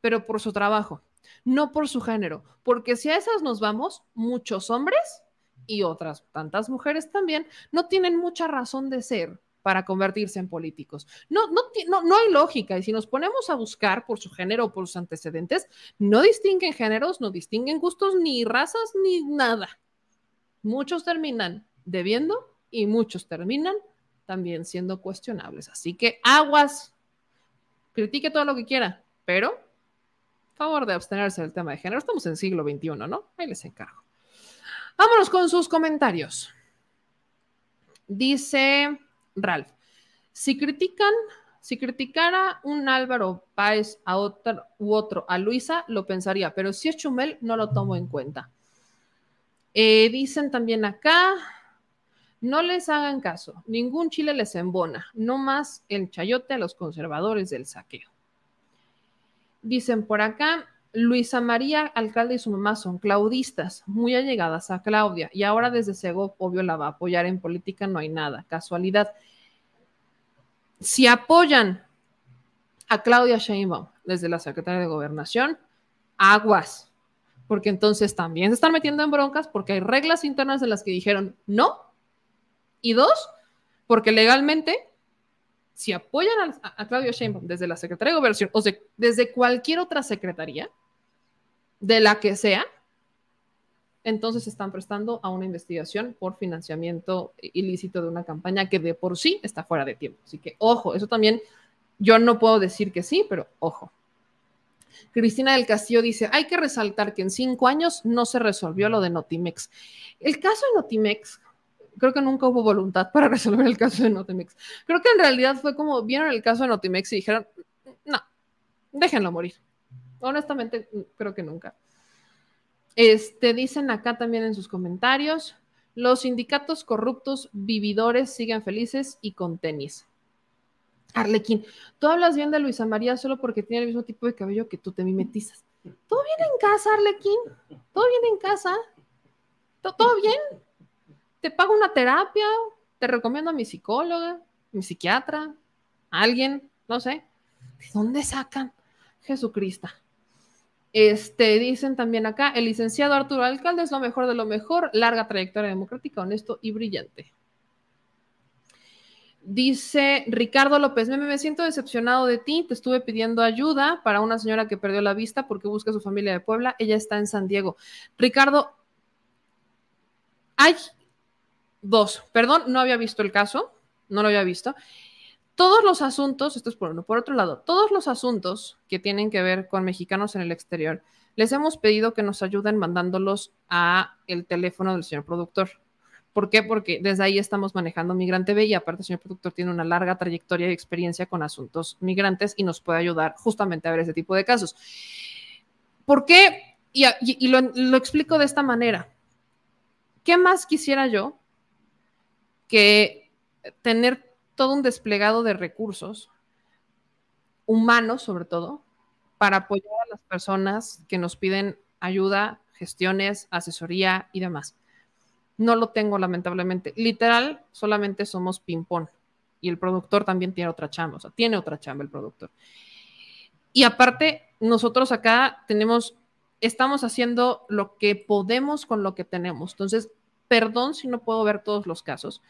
Speaker 1: pero por su trabajo, no por su género, porque si a esas nos vamos, muchos hombres y otras tantas mujeres también no tienen mucha razón de ser para convertirse en políticos. No, no, no, no hay lógica. Y si nos ponemos a buscar por su género o por sus antecedentes, no distinguen géneros, no distinguen gustos, ni razas, ni nada. Muchos terminan debiendo y muchos terminan también siendo cuestionables. Así que aguas, critique todo lo que quiera, pero favor de abstenerse del tema de género. Estamos en siglo XXI, ¿no? Ahí les encargo. Vámonos con sus comentarios. Dice Ralph, si critican Si criticara un Álvaro Páez a otro u otro a Luisa, lo pensaría, pero si es Chumel, no lo tomo en cuenta. Eh, dicen también acá, no les hagan caso, ningún chile les embona, no más el chayote a los conservadores del saqueo. Dicen por acá, Luisa María, alcalde y su mamá son claudistas, muy allegadas a Claudia, y ahora desde Sego, obvio, la va a apoyar en política, no hay nada, casualidad. Si apoyan a Claudia Sheinbaum desde la Secretaría de Gobernación, aguas, porque entonces también se están metiendo en broncas porque hay reglas internas de las que dijeron no. Y dos, porque legalmente, si apoyan a, a Claudia Sheinbaum desde la Secretaría de Gobernación o se- desde cualquier otra secretaría, de la que sea, entonces están prestando a una investigación por financiamiento ilícito de una campaña que de por sí está fuera de tiempo. Así que, ojo, eso también yo no puedo decir que sí, pero ojo. Cristina del Castillo dice, hay que resaltar que en cinco años no se resolvió lo de Notimex. El caso de Notimex, creo que nunca hubo voluntad para resolver el caso de Notimex. Creo que en realidad fue como vieron el caso de Notimex y dijeron, no, déjenlo morir. Honestamente, creo que nunca. Este, dicen acá también en sus comentarios, los sindicatos corruptos vividores siguen felices y con tenis. Arlequín, tú hablas bien de Luisa María solo porque tiene el mismo tipo de cabello que tú te mimetizas. ¿Todo bien en casa, Arlequín? ¿Todo bien en casa? ¿Todo, bien? ¿Te pago una terapia? ¿Te recomiendo a mi psicóloga? ¿Mi psiquiatra? ¿Alguien? No sé. ¿De dónde sacan? Jesucristo. Este, dicen también acá, el licenciado Arturo Alcalde es lo mejor de lo mejor, larga trayectoria democrática, honesto y brillante. Dice Ricardo López, me, me siento decepcionado de ti, te estuve pidiendo ayuda para una señora que perdió la vista porque busca a su familia de Puebla, ella está en San Diego. Ricardo, hay dos, perdón, no había visto el caso, no lo había visto. Todos los asuntos, esto es por uno, por otro lado, todos los asuntos que tienen que ver con mexicanos en el exterior, les hemos pedido que nos ayuden mandándolos a el teléfono del señor productor. ¿Por qué? Porque desde ahí estamos manejando Migrante B y aparte el señor productor tiene una larga trayectoria y experiencia con asuntos migrantes y nos puede ayudar justamente a ver ese tipo de casos. ¿Por qué? Y, lo explico de esta manera. ¿Qué más quisiera yo que tener todo un desplegado de recursos humanos, sobre todo, para apoyar a las personas que nos piden ayuda, gestiones, asesoría y demás? No lo tengo, lamentablemente. Literal, solamente somos ping-pong. Y el productor también tiene otra chamba, o sea, tiene otra chamba el productor. Y aparte, nosotros acá tenemos, estamos haciendo lo que podemos con lo que tenemos. Entonces, perdón si no puedo ver todos los casos.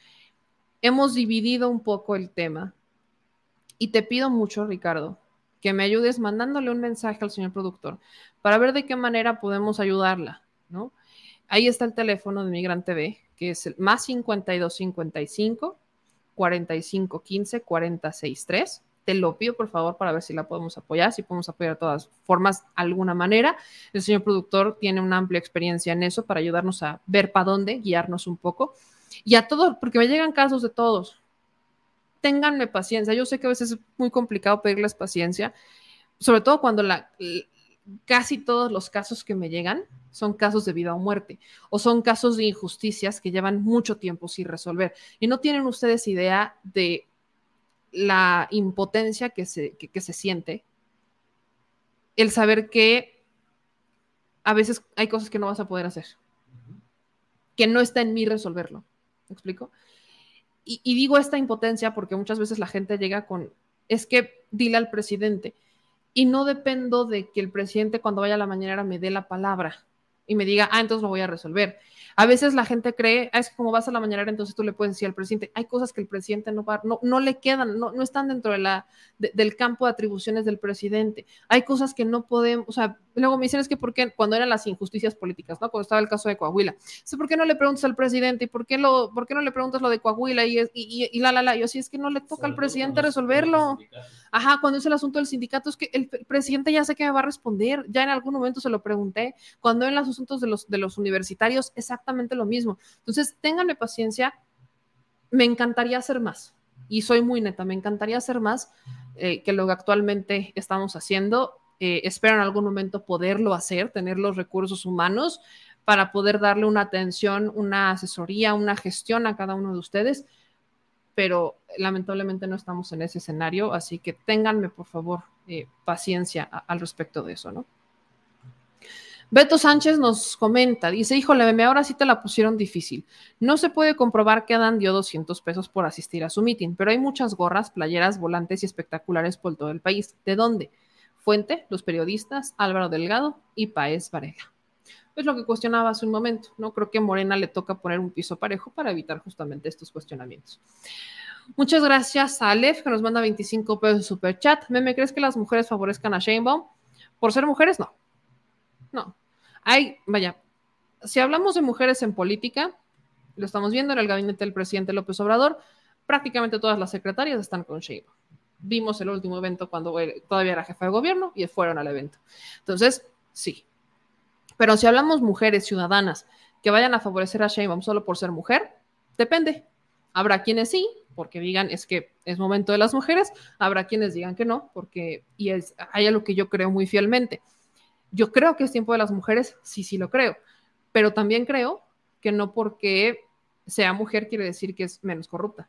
Speaker 1: Hemos dividido un poco el tema. Y te pido mucho, Ricardo, que me ayudes mandándole un mensaje al señor productor para ver de qué manera podemos ayudarla, ¿no? Ahí está el teléfono de Migrante B, que es el más 5255 4515 463. Te lo pido por favor para ver si la podemos apoyar, si podemos apoyar de todas formas, alguna manera. El señor productor tiene una amplia experiencia en eso para ayudarnos a ver para dónde, guiarnos un poco. Y a todos, porque me llegan casos de todos. Ténganme paciencia. Yo sé que a veces es muy complicado pedirles paciencia, sobre todo cuando la, casi todos los casos que me llegan son casos de vida o muerte o son casos de injusticias que llevan mucho tiempo sin resolver. Y no tienen ustedes idea de la impotencia que se, que, que se siente el saber que a veces hay cosas que no vas a poder hacer, que no está en mí resolverlo. ¿Me explico? Y, digo esta impotencia porque muchas veces la gente llega con, es que dile al presidente, y no dependo de que el presidente cuando vaya a la mañanera me dé la palabra y me diga, ah, entonces lo voy a resolver. A veces la gente cree, ah, es que como vas a la mañanera, entonces tú le puedes decir al presidente, hay cosas que el presidente no va, no, no le quedan, no, no están dentro de la, de, del campo de atribuciones del presidente. Hay cosas que no podemos, o sea, luego me dicen es que por cuando eran las injusticias políticas, ¿no? Cuando estaba el caso de Coahuila, ¿sí, ¿por qué no le preguntas al presidente y por qué, lo, por qué no le preguntas lo de Coahuila y, y, y, y la, la, la? Yo sí es que no le toca al presidente resolverlo. Ajá, cuando es el asunto del sindicato, es que el, presidente ya sé que me va a responder, ya en algún momento se lo pregunté, cuando en los de los, universitarios, exactamente lo mismo. Entonces, ténganme paciencia, me encantaría hacer más, y soy muy neta, me encantaría hacer más, eh, que lo que actualmente estamos haciendo. Eh, espero en algún momento poderlo hacer, tener los recursos humanos para poder darle una atención, una asesoría, una gestión a cada uno de ustedes, pero lamentablemente no estamos en ese escenario, así que ténganme por favor eh, paciencia al respecto de eso, ¿no? Beto Sánchez nos comenta, dice, híjole, meme, ahora sí te la pusieron difícil. No se puede comprobar que Adán dio 200 pesos por asistir a su meeting, pero hay muchas gorras, playeras, volantes y espectaculares por todo el país. ¿De dónde? Fuente, los periodistas, Álvaro Delgado y Paez Varela. Es lo que cuestionaba hace un momento, ¿no? Creo que a Morena le toca poner un piso parejo para evitar justamente estos cuestionamientos. Muchas gracias a Aleph, que nos manda 25 pesos de super chat. Meme, ¿crees que las mujeres favorezcan a Sheinbaum? Por ser mujeres, no. No. Hay, vaya, si hablamos de mujeres en política, lo estamos viendo en el gabinete del presidente López Obrador, prácticamente todas las secretarias están con Sheinbaum. Vimos el último evento cuando él todavía era jefe de gobierno y fueron al evento. Entonces, sí. Pero si hablamos mujeres ciudadanas que vayan a favorecer a Sheinbaum solo por ser mujer, depende. Habrá quienes sí, porque digan es que es momento de las mujeres, habrá quienes digan que no, porque y es, hay algo que yo creo muy fielmente. Yo creo que es tiempo de las mujeres, sí, sí lo creo, pero también creo que no porque sea mujer quiere decir que es menos corrupta.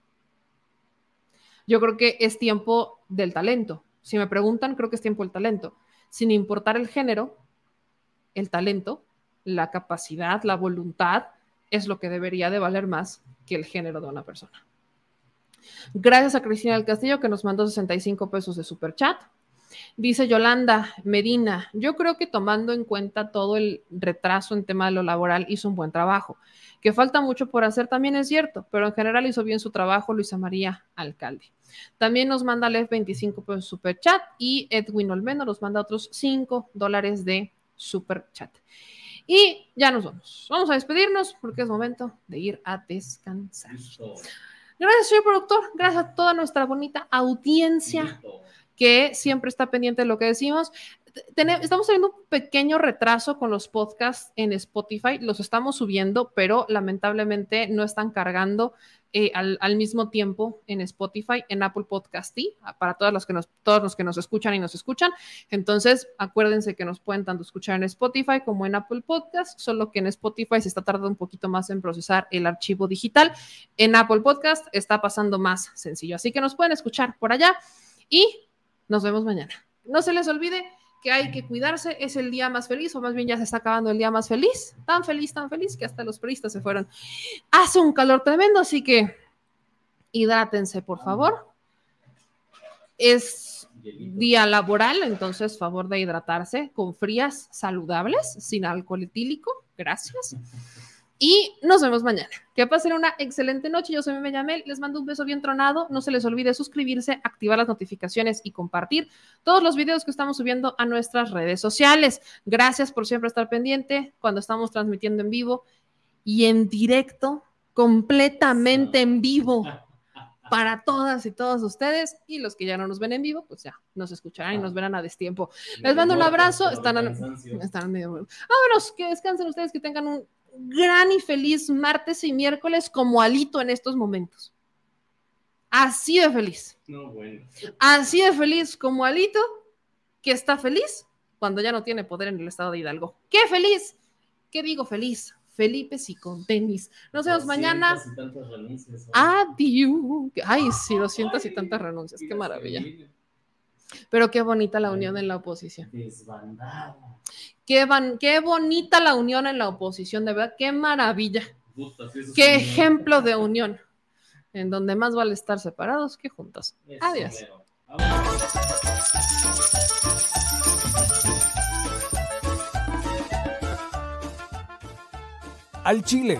Speaker 1: Yo creo que es tiempo del talento. Si me preguntan, creo que es tiempo del talento. Sin importar el género, el talento, la capacidad, la voluntad, es lo que debería de valer más que el género de una persona. Gracias a Cristina del Castillo que nos mandó 65 pesos de super chat. Dice Yolanda Medina, yo creo que tomando en cuenta todo el retraso en tema de lo laboral hizo un buen trabajo. Que falta mucho por hacer también es cierto, pero en general hizo bien su trabajo Luisa María Alcalde. También nos manda Lev 25 pesos de super chat y Edwin Olmedo nos manda otros 5 dólares de super chat. Y ya nos vamos. Vamos a despedirnos porque es momento de ir a descansar. Gracias, señor productor. Gracias a toda nuestra bonita audiencia que siempre está pendiente de lo que decimos. Estamos teniendo un pequeño retraso con los podcasts en Spotify, los estamos subiendo, pero lamentablemente no están cargando eh, al, mismo tiempo en Spotify, en Apple Podcast y para todas las que nos, todos los que nos escuchan y nos escuchan. Entonces, acuérdense que nos pueden tanto escuchar en Spotify como en Apple Podcast, solo que en Spotify se está tardando un poquito más en procesar el archivo digital. En Apple Podcast está pasando más sencillo, así que nos pueden escuchar por allá y nos vemos mañana. No se les olvide que hay que cuidarse, es el día más feliz, o más bien ya se está acabando el día más feliz, tan feliz, tan feliz, que hasta los periodistas se fueron. Hace un calor tremendo, así que hidrátense, por favor. Es día laboral, entonces favor de hidratarse con frías saludables, sin alcohol etílico, gracias. Y nos vemos mañana. Que pasen una excelente noche. Yo soy Meme Yamel. Les mando un beso bien tronado. No se les olvide suscribirse, activar las notificaciones y compartir todos los videos que estamos subiendo a nuestras redes sociales. Gracias por siempre estar pendiente cuando estamos transmitiendo en vivo y en directo, completamente en vivo para todas y todos ustedes y los que ya no nos ven en vivo, pues ya nos escucharán y nos verán a destiempo. Les mando un abrazo. Están, están medio... Vámonos, que descansen ustedes, que tengan un gran y feliz martes y miércoles como Alito en estos momentos. Así de feliz.
Speaker 2: No, bueno.
Speaker 1: Así de feliz como Alito, que está feliz cuando ya no tiene poder en el estado de Hidalgo. ¡Qué feliz! ¿Qué digo feliz? Felipe sí con tenis. Nos vemos mañana.
Speaker 2: Y tantas renuncias, ¿no?
Speaker 1: Adiós. Ay, sí, 200 y tantas renuncias. Qué maravilla. Pero qué bonita la unión en la oposición.
Speaker 2: Desbandada.
Speaker 1: Qué, van- qué bonita la unión en la oposición, de verdad. Qué maravilla.
Speaker 2: Sí,
Speaker 1: Qué ejemplo de unión. En donde más vale estar separados que juntos. Adiós.
Speaker 18: al Chile.